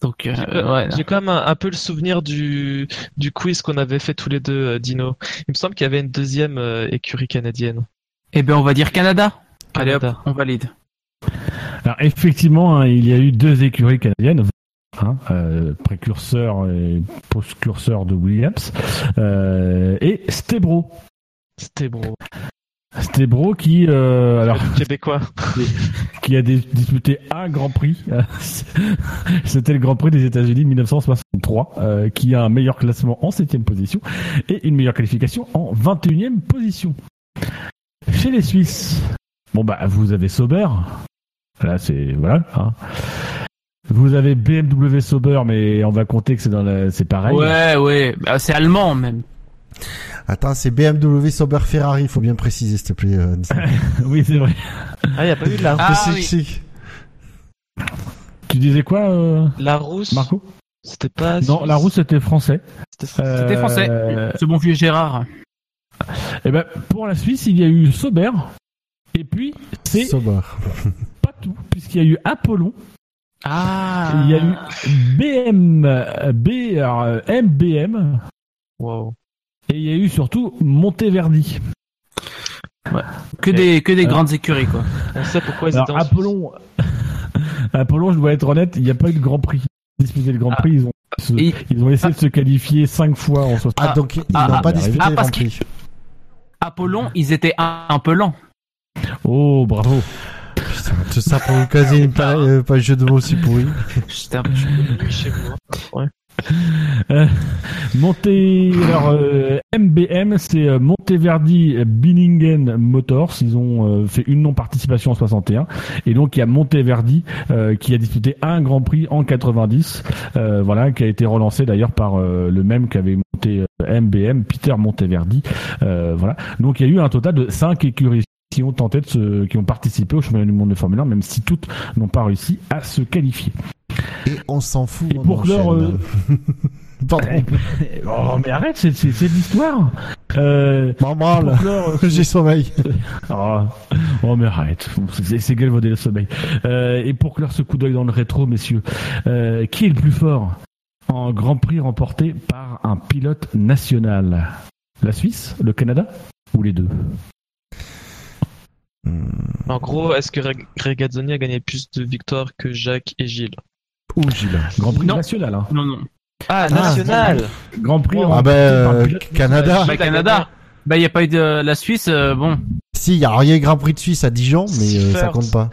Donc, euh, J'ai ouais. j'ai quand même un, un peu le souvenir du, du quiz qu'on avait fait tous les deux, euh, Dino. Il me semble qu'il y avait une deuxième euh, écurie canadienne. Eh ben, on va dire Canada. Allez hop, Canada. on valide. Alors effectivement, hein, il y a eu deux écuries canadiennes, hein, euh, précurseur et postcurseur de Williams, euh, et Stebro. Stebro qui, euh, alors, Québécois. qui a disputé un Grand Prix. C'était le Grand Prix des États-Unis 1963, euh, qui a un meilleur classement en septième position et une meilleure qualification en 21e position. Chez les Suisses, bon bah vous avez Sauber. Là c'est voilà. hein. Vous avez BMW Sauber, mais on va compter que c'est dans la, c'est pareil. Ouais, ouais. Bah, c'est allemand même. Attends, c'est BMW Sauber Ferrari, faut bien préciser, s'il te plaît. euh, oui c'est vrai. Ah, il n'y a pas eu de la, Ah, C'est- oui. c'est- Tu disais quoi, euh, la rousse. Marco? C'était pas. Non, la rousse c'était français. C'était- français. Euh, Ce bon vieux Gérard. Eh ben, pour la Suisse, il y a eu Sauber. Et puis, c'est Sauber. pas tout, puisqu'il y a eu Apollon. Ah. Il y a eu BM, euh, B, alors, euh, MBM. Wow. Et il y a eu surtout Monteverdi. que des, que des Alors- grandes écuries, quoi. On sait pourquoi ils Alors, étaient en Apollon, Apollon, je dois être honnête, il n'y a pas eu de Grand Prix. Disputé le Grand Ah. Prix, ils ont, se- Et- ils ont essayé de se qualifier cinq fois en 60. Ah, donc ils ah, n'ont ah, pas ah, disputé ah, le Grand Prix. Apollon, ils étaient un, un peu lents. Oh, bravo. Putain, tout ça pour vous caser une pa- euh, pas un jeu de mots aussi pourri. J'étais un- nuit chez vous. hein. Euh, Monté, alors euh, MBM, c'est euh, Monteverdi Binningen Motors. Ils ont euh, fait une non-participation en 61, et donc il y a Monteverdi euh, qui a disputé un Grand Prix en 90, euh, voilà, qui a été relancé d'ailleurs par le même qu'avait monté euh, MBM, Peter Monteverdi, voilà. Donc il y a eu un total de cinq écuries qui ont tenté de se, qui ont participé au championnat du monde de Formule 1, même si toutes n'ont pas réussi à se qualifier. Et on s'en fout. Et on pour clore. Pardon. Oh mais arrête, c'est c'est- c'est de l'histoire. Euh, Maman, là, euh, j'ai sommeil. Oh, oh, mais arrête, c'est c'est galvaudé le sommeil. Euh, et pour clore ce coup d'œil dans le rétro, messieurs, euh, qui est le plus fort en Grand Prix remporté par un pilote national? La Suisse, le Canada ou les deux? En gros, est-ce que Reg- Regazzoni a gagné plus de victoires que Jacques et Gilles? Ouh, Gilles. Grand Prix Non. national, hein. Non, non. Ah, national Grand Prix Ah ben, par un euh, Canada. Bah, Canada. Bah, il n'y a pas eu de la Suisse, euh, bon. Si, il y a eu Grand Prix de Suisse à Dijon, mais euh, ça compte pas.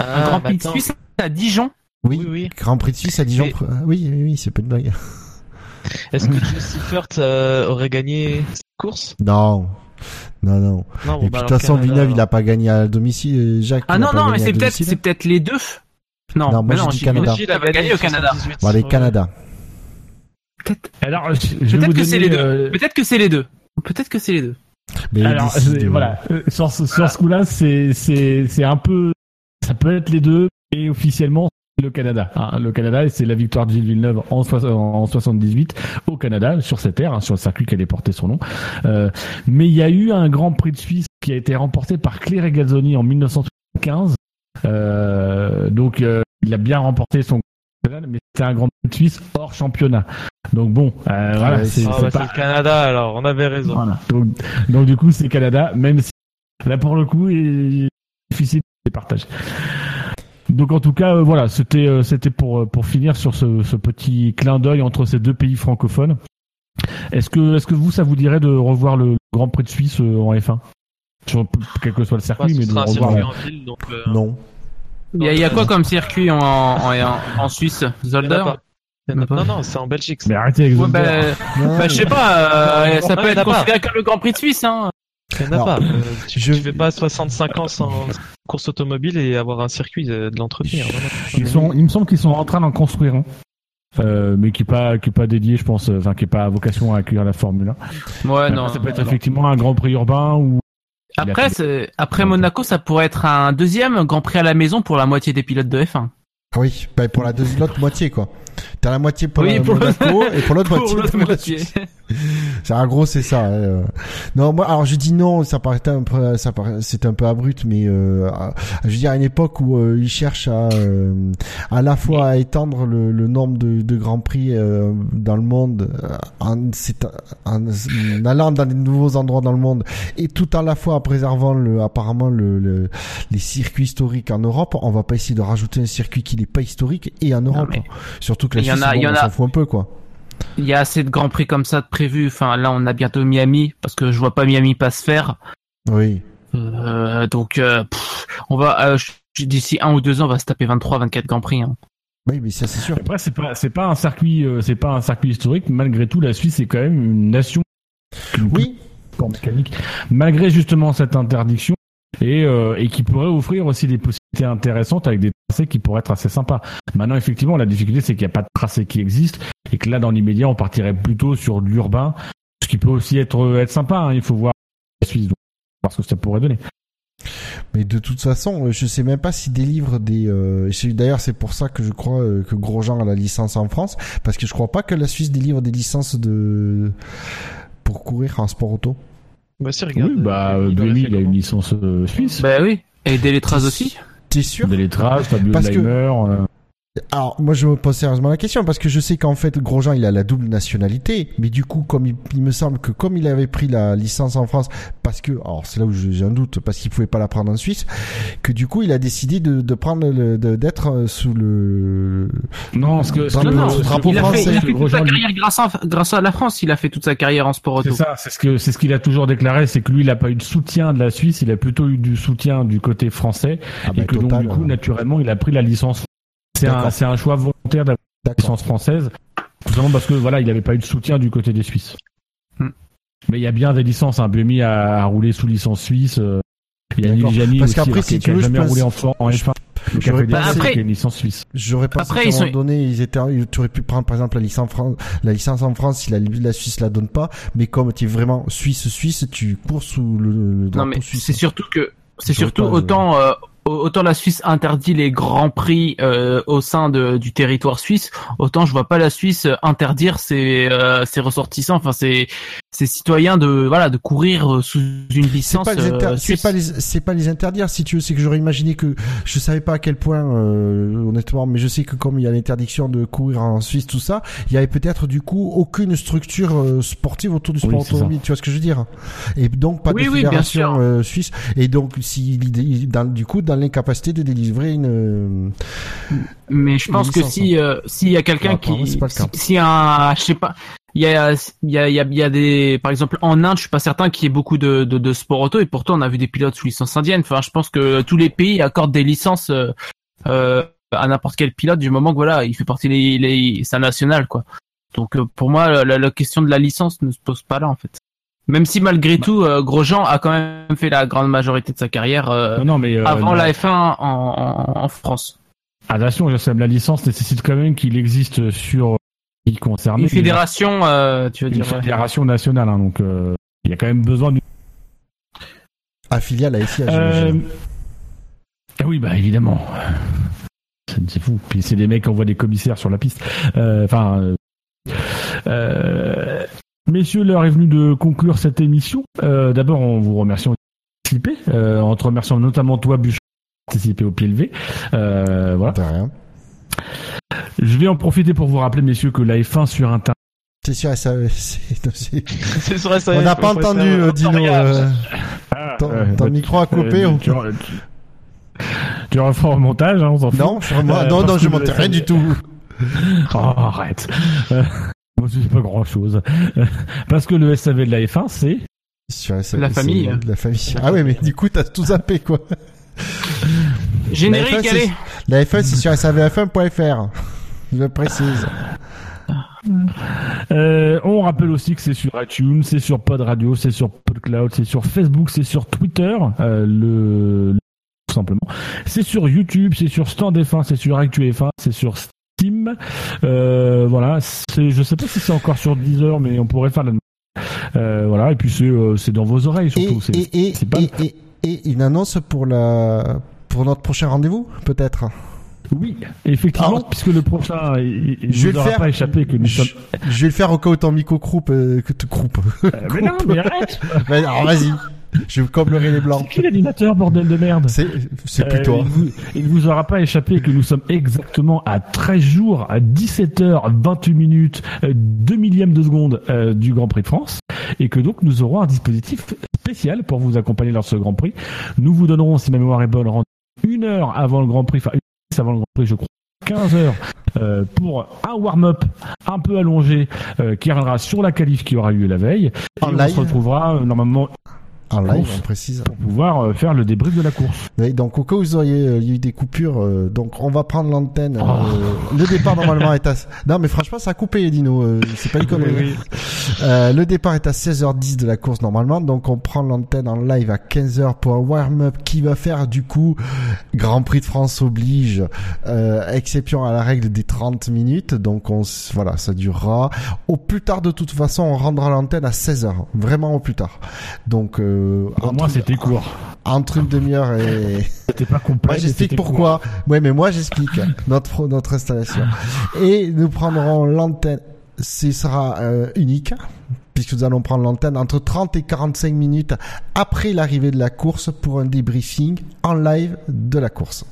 Un Ah, Grand bah Prix de. Suisse à Dijon. Oui, Oui, oui. Grand Prix de Suisse à Dijon. Mais- Ah, Oui, oui, oui, c'est pas une blague. Est-ce que Jesse Furt euh, aurait gagné cette course? Non, non, non. Non, bon, Et puis bah de toute façon, Villeneuve, il a pas gagné à domicile. Jacques. Ah non non, mais c'est peut-être peut-être les deux. Non, Non, moi, mais j'ai non, dit Canada. Gilles a gagné au Canada. 78, Bon, allez. Canada. Alors, je, je vais Peut-être que c'est les deux. euh, Peut-être que c'est les deux. Peut-être que c'est les deux. Mais Alors, euh, voilà, Euh, sur, ce- coup-là, c'est c'est c'est un peu, ça peut être les deux, et officiellement c'est le Canada. hein. le Canada, et c'est la victoire de Gilles Villeneuve en, en 78 au Canada sur cette terre, hein, sur le circuit qui allait porter son nom. Euh, mais il y a eu un Grand Prix de Suisse qui a été remporté par Claire Regazzoni en 1975. Euh, donc euh, il a bien remporté son mais c'était un Grand Prix de Suisse hors championnat. Donc bon, euh, voilà, ouais, c'est Ah, bah, pas le Canada, alors, on avait raison. voilà. Donc, donc du coup, c'est Canada, même si là pour le coup, il est difficile de les partager. Donc en tout cas, euh, voilà, c'était euh, c'était pour pour finir sur ce, ce petit clin d'œil entre ces deux pays francophones. Est-ce que est-ce que vous ça vous dirait de revoir le Grand Prix de Suisse euh, en F1 sur quel que soit le Ouais, circuit, mais de revoir. circuit en ville, donc. euh, Non. Il y a, il y a quoi comme circuit en, en, en, en Suisse Zolder? Non, non, c'est en Belgique. ça. Mais arrêtez avec Ouais, bah, Non, bah, je sais pas, euh, ça peut être considéré comme le Grand Prix de Suisse, hein. Il y en a Alors, pas. Euh, tu, je- tu fais pas 65 ans sans course automobile et avoir un circuit euh, de l'entretenir. non. Ils sont, il me semble qu'ils sont en train d'en construire un. Euh, mais qui est pas qui est pas dédié, je pense, euh, enfin qui est pas à vocation à accueillir la Formule 1. Ouais, non. ça peut être effectivement un Grand Prix urbain ou Après, c'est- après Monaco, ça pourrait être un deuxième Grand Prix à la maison pour la moitié des pilotes de F1. Oui, bah, pour la deuxi- l'autre moitié, quoi. T'as la moitié pour Oui, la pour le- Monaco et pour l'autre Pour moitié. l'autre pour la moitié. C'est en gros c'est ça. hein, euh. Non moi alors je dis non ça paraît un peu ça paraît c'est un peu abrupt mais euh, à- je veux dire à une époque où euh, ils cherchent à euh, à la fois à étendre le, le nombre de, de grands prix euh, dans le monde euh, en, c'est- en, en allant dans des nouveaux endroits dans le monde et tout à la fois en préservant le apparemment le, le- les circuits historiques en Europe on va pas essayer de rajouter un circuit qui n'est pas historique et en Europe mais- surtout que la Suisse on s'en fout un peu quoi. Il y a assez de Grands Prix comme ça de prévus. Enfin, là, on a bientôt Miami, parce que je vois pas Miami pas se faire. Oui. Euh, donc, euh, pff, on va, euh, d'ici un ou deux ans, on va se taper 23, 24 Grands Prix. Hein. Oui, mais ça c'est sûr. Après, c'est pas, c'est pas un circuit, euh, c'est pas un circuit historique. Malgré tout, la Suisse est quand même une nation. Oui. Mécanique. Malgré justement cette interdiction et, euh, et qui pourrait offrir aussi des possibilités intéressantes avec des tracés qui pourraient être assez sympas. Maintenant, effectivement, la difficulté, c'est qu'il n'y a pas de tracé qui existe et que là, dans l'immédiat, on partirait plutôt sur de l'urbain, ce qui peut aussi être, être sympa. hein. Il faut voir la Suisse, donc, voir ce que ça pourrait donner. Mais de toute façon, euh, je sais même pas s'ils délivrent des. Euh... D'ailleurs, c'est pour ça que je crois euh, que Grosjean a la licence en France, parce que je crois pas que la Suisse délivre des licences de pour courir en sport auto. Bah, si, regarde. oui, bah, euh, il Buemi, a une licence euh, suisse. Bah oui. Et Deletraz aussi. T'es sûr? Deletraz, Fabio Parce Leimer. euh, Alors, moi, je me pose sérieusement la question parce que je sais qu'en fait, Grosjean, il a la double nationalité, mais du coup, comme il, il me semble que comme il avait pris la licence en France, parce que, alors c'est là où je- j'ai un doute, parce qu'il pouvait pas la prendre en Suisse, que du coup, il a décidé de, de prendre d'être euh, sous le. Non, ce que, le- Non, drapeau il a fait, français, il a que fait toute sa Grosjean, carrière grâce à, grâce à la France. Il a fait toute sa carrière en sport C'est auto. ça, c'est ce que c'est ce qu'il a toujours déclaré, c'est que lui il a pas eu de soutien de la Suisse, il a plutôt eu du soutien du côté français Ah bah, et que donc du coup naturellement il a pris la licence. C'est un D'accord. c'est un choix volontaire d'avoir la licence française, tout simplement parce que voilà il avait pas eu de soutien du côté des Suisses. Hmm. Mais il y a bien des licences, hein. Buemi a, a roulé sous licence suisse. euh, Il y a Gianni Parce aussi, qu'après, si qui- tu veux, je jamais pense- roulé en, en, en F1. mais qui a j'aurais pas- Après- une licence suisse. J'aurais pensé Après, ils sont- donné, ils étaient, tu aurais pu prendre par exemple la licence, Fran- la licence en France si la, la Suisse la donne pas, mais comme tu es vraiment Suisse-Suisse, tu cours sous le, le Non mais suisse. c'est surtout que c'est surtout pas, euh, autant euh, autant la Suisse interdit les grands prix euh, au sein de, du territoire suisse, autant je vois pas la Suisse interdire ses, euh, ses ressortissants, enfin ses, ses citoyens de voilà de courir euh, sous une C'est licence pas, les inter- euh, c'est pas les, c'est pas les interdire si tu veux, c'est que j'aurais imaginé que, je savais pas à quel point, euh, honnêtement, mais je sais que comme il y a l'interdiction de courir en Suisse, tout ça, il y avait peut-être du coup aucune structure euh, sportive autour du sport Oui, automobile, tu vois ce que je veux dire? Et donc pas Oui, de fédération sûr. euh, suisse, et donc il- dans, du coup dans l'incapacité de délivrer une, Mais je pense que si euh, s'il y a quelqu'un qui c'est pas le si, cas. si un je sais pas il y a, il y a, y a, y a des, par exemple, en Inde, je suis pas certain qu'il y ait beaucoup de, de, de sport auto, et pourtant on a vu des pilotes sous licence indienne. Enfin, je pense que tous les pays accordent des licences euh, euh, à n'importe quel pilote du moment que voilà, il fait partie des, les, c'est un national, quoi. Donc pour moi, la, la question de la licence ne se pose pas là, en fait. Même si malgré tout, euh, Grosjean a quand même fait la grande majorité de sa carrière euh, Non, non, mais euh, avant la- la F1 en, en, en France. Attention, sais, la licence nécessite quand même qu'il existe sur qui concerne Une fédération, euh, tu veux une dire ouais. fédération nationale, hein, donc euh, il y a quand même besoin d'une. Affilié à la FIA, Euh, ah oui, bah évidemment. C'est- fou. Puis c'est des mecs qui envoient des commissaires sur la piste. Euh, Enfin. euh, euh, messieurs, l'heure est venue de conclure cette émission. Euh, D'abord, on vous remercie de participer. Euh, on te remercie notamment toi, Bouchon, de participer au pied levé. Euh, voilà. Rien. Je vais en profiter pour vous rappeler, messieurs, que la F1 sur Internet. C'est sûr, ça, c'est- sur SAF, On n'a pas entendu, euh, Dino. euh, ton, Euh, ton bah, micro a coupé Euh, ou tu, tu, tu referas au montage, hein, on s'en fout. Non, je Euh, non, non, parce je le- rien du tout. Oh, arrête. C'est pas grand chose. Parce que le SAV de la F1, c'est. Sur SAF, La famille. La famille. Ah ouais, mais du coup, t'as tout zappé, quoi. Générique, La F1, allez. c'est- La F1, c'est sur savf1.fr. Je précise. Euh, on rappelle aussi que c'est sur iTunes, c'est sur Pod Radio, c'est sur PodCloud, c'est sur Facebook, c'est sur Twitter, euh, le, le- tout simplement. C'est sur YouTube, c'est sur Stand F1, c'est sur Actu F1, c'est sur Steam. Euh, voilà, c'est, je sais pas si c'est encore sur Deezer, mais on pourrait faire la demande. Euh, voilà, et puis c'est, euh, c'est dans vos oreilles surtout. c'est, et, et, pas- et, et, une annonce pour la, pour notre prochain rendez-vous, peut-être? Oui, effectivement, puisque le prochain, il, il Je vais le faire. pas échappé que nous Je, sommes. je vais le faire au cas où ton micro croupe, euh, que tu croupes. Euh, mais non, mais arrête alors, vas-y. Je comblerai les C'est blancs. qui l'animateur, bordel de merde C'est, c'est plus Euh, toi. il, vous, ne vous aura pas échappé que nous sommes exactement à 13 jours, à 17h, 28 minutes, 2 millièmes de seconde euh, du Grand Prix de France, et que donc nous aurons un dispositif spécial pour vous accompagner lors de ce Grand Prix. Nous vous donnerons, si ma mémoire est bonne, une heure avant le Grand Prix, enfin une heure avant le Grand Prix, je crois, 15 heures euh, pour un warm-up un peu allongé euh, qui reviendra sur la qualif qui aura eu lieu la veille. En et on live. se retrouvera euh, normalement En live, on précise. pour pouvoir euh, faire le débrief de la course. Oui, donc au cas où vous auriez euh, eu des coupures, euh, donc on va prendre l'antenne. euh, Oh. le départ normalement est à. Non mais franchement ça a coupé Dino, euh, c'est pas une connerie. Euh, le départ est à 16h10 de la course normalement, donc on prend l'antenne en live à 15h pour un warm-up qui va faire du coup Grand Prix de France oblige, euh, exception à la règle des 30 minutes, donc on voilà ça durera. Au plus tard de toute façon on rendra l'antenne à 16h, vraiment au plus tard. Donc euh, Au moins c'était court. entre une demi-heure et C'était pas complet. moi j'explique pourquoi. Ouais, mais moi j'explique notre notre installation. Et nous prendrons l'antenne. Ce sera euh, unique puisque nous allons prendre l'antenne entre 30 et 45 minutes après l'arrivée de la course pour un débriefing en live de la course.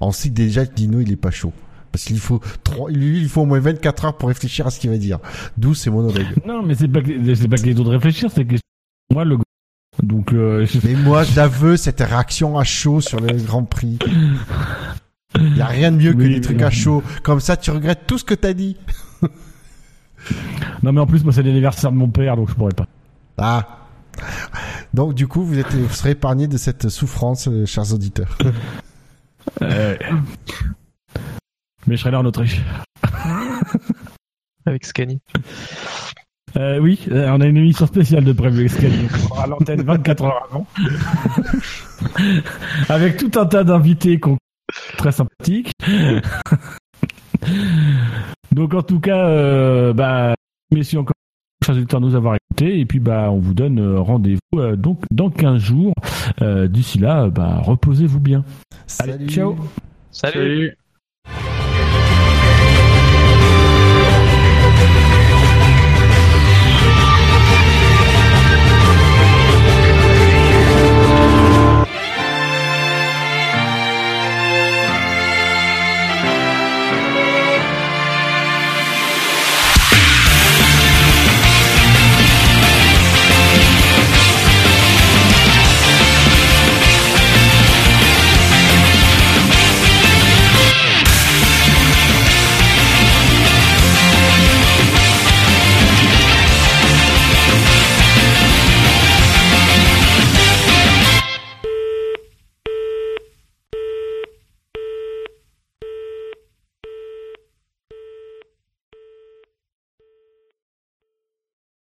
On sait déjà que Dino il est pas chaud. Parce qu'il faut trois, lui, il faut au moins 24 heures pour réfléchir à ce qu'il va dire. D'où ces monologues. court. Non, mais c'est pas que c'est pas que les autres réfléchir, c'est que moi le donc euh, Mais moi, je la veux, cette réaction à chaud sur le Grand Prix. Il y a rien de mieux que Oui, des trucs à chaud. Comme ça, tu regrettes tout ce que t'as dit. non mais en plus moi c'est l'anniversaire de mon père donc je pourrais pas. Ah. Donc, du coup, vous êtes, vous serez épargné de cette souffrance, euh, chers auditeurs. Euh, Mais je serai là en Autriche. Avec Scani. Euh, oui, euh, on a une émission spéciale de prévu aura l'antenne 24 heures avant. avec tout un tas d'invités qu'on- très sympathiques. Donc en tout cas, euh, bah, messieurs encore chers auditeurs de nous avoir écoutés et puis bah on vous donne euh, rendez-vous euh, donc dans 15 jours. Euh, D'ici là, bah reposez-vous bien. Allez, Salut. ciao. Salut. Salut.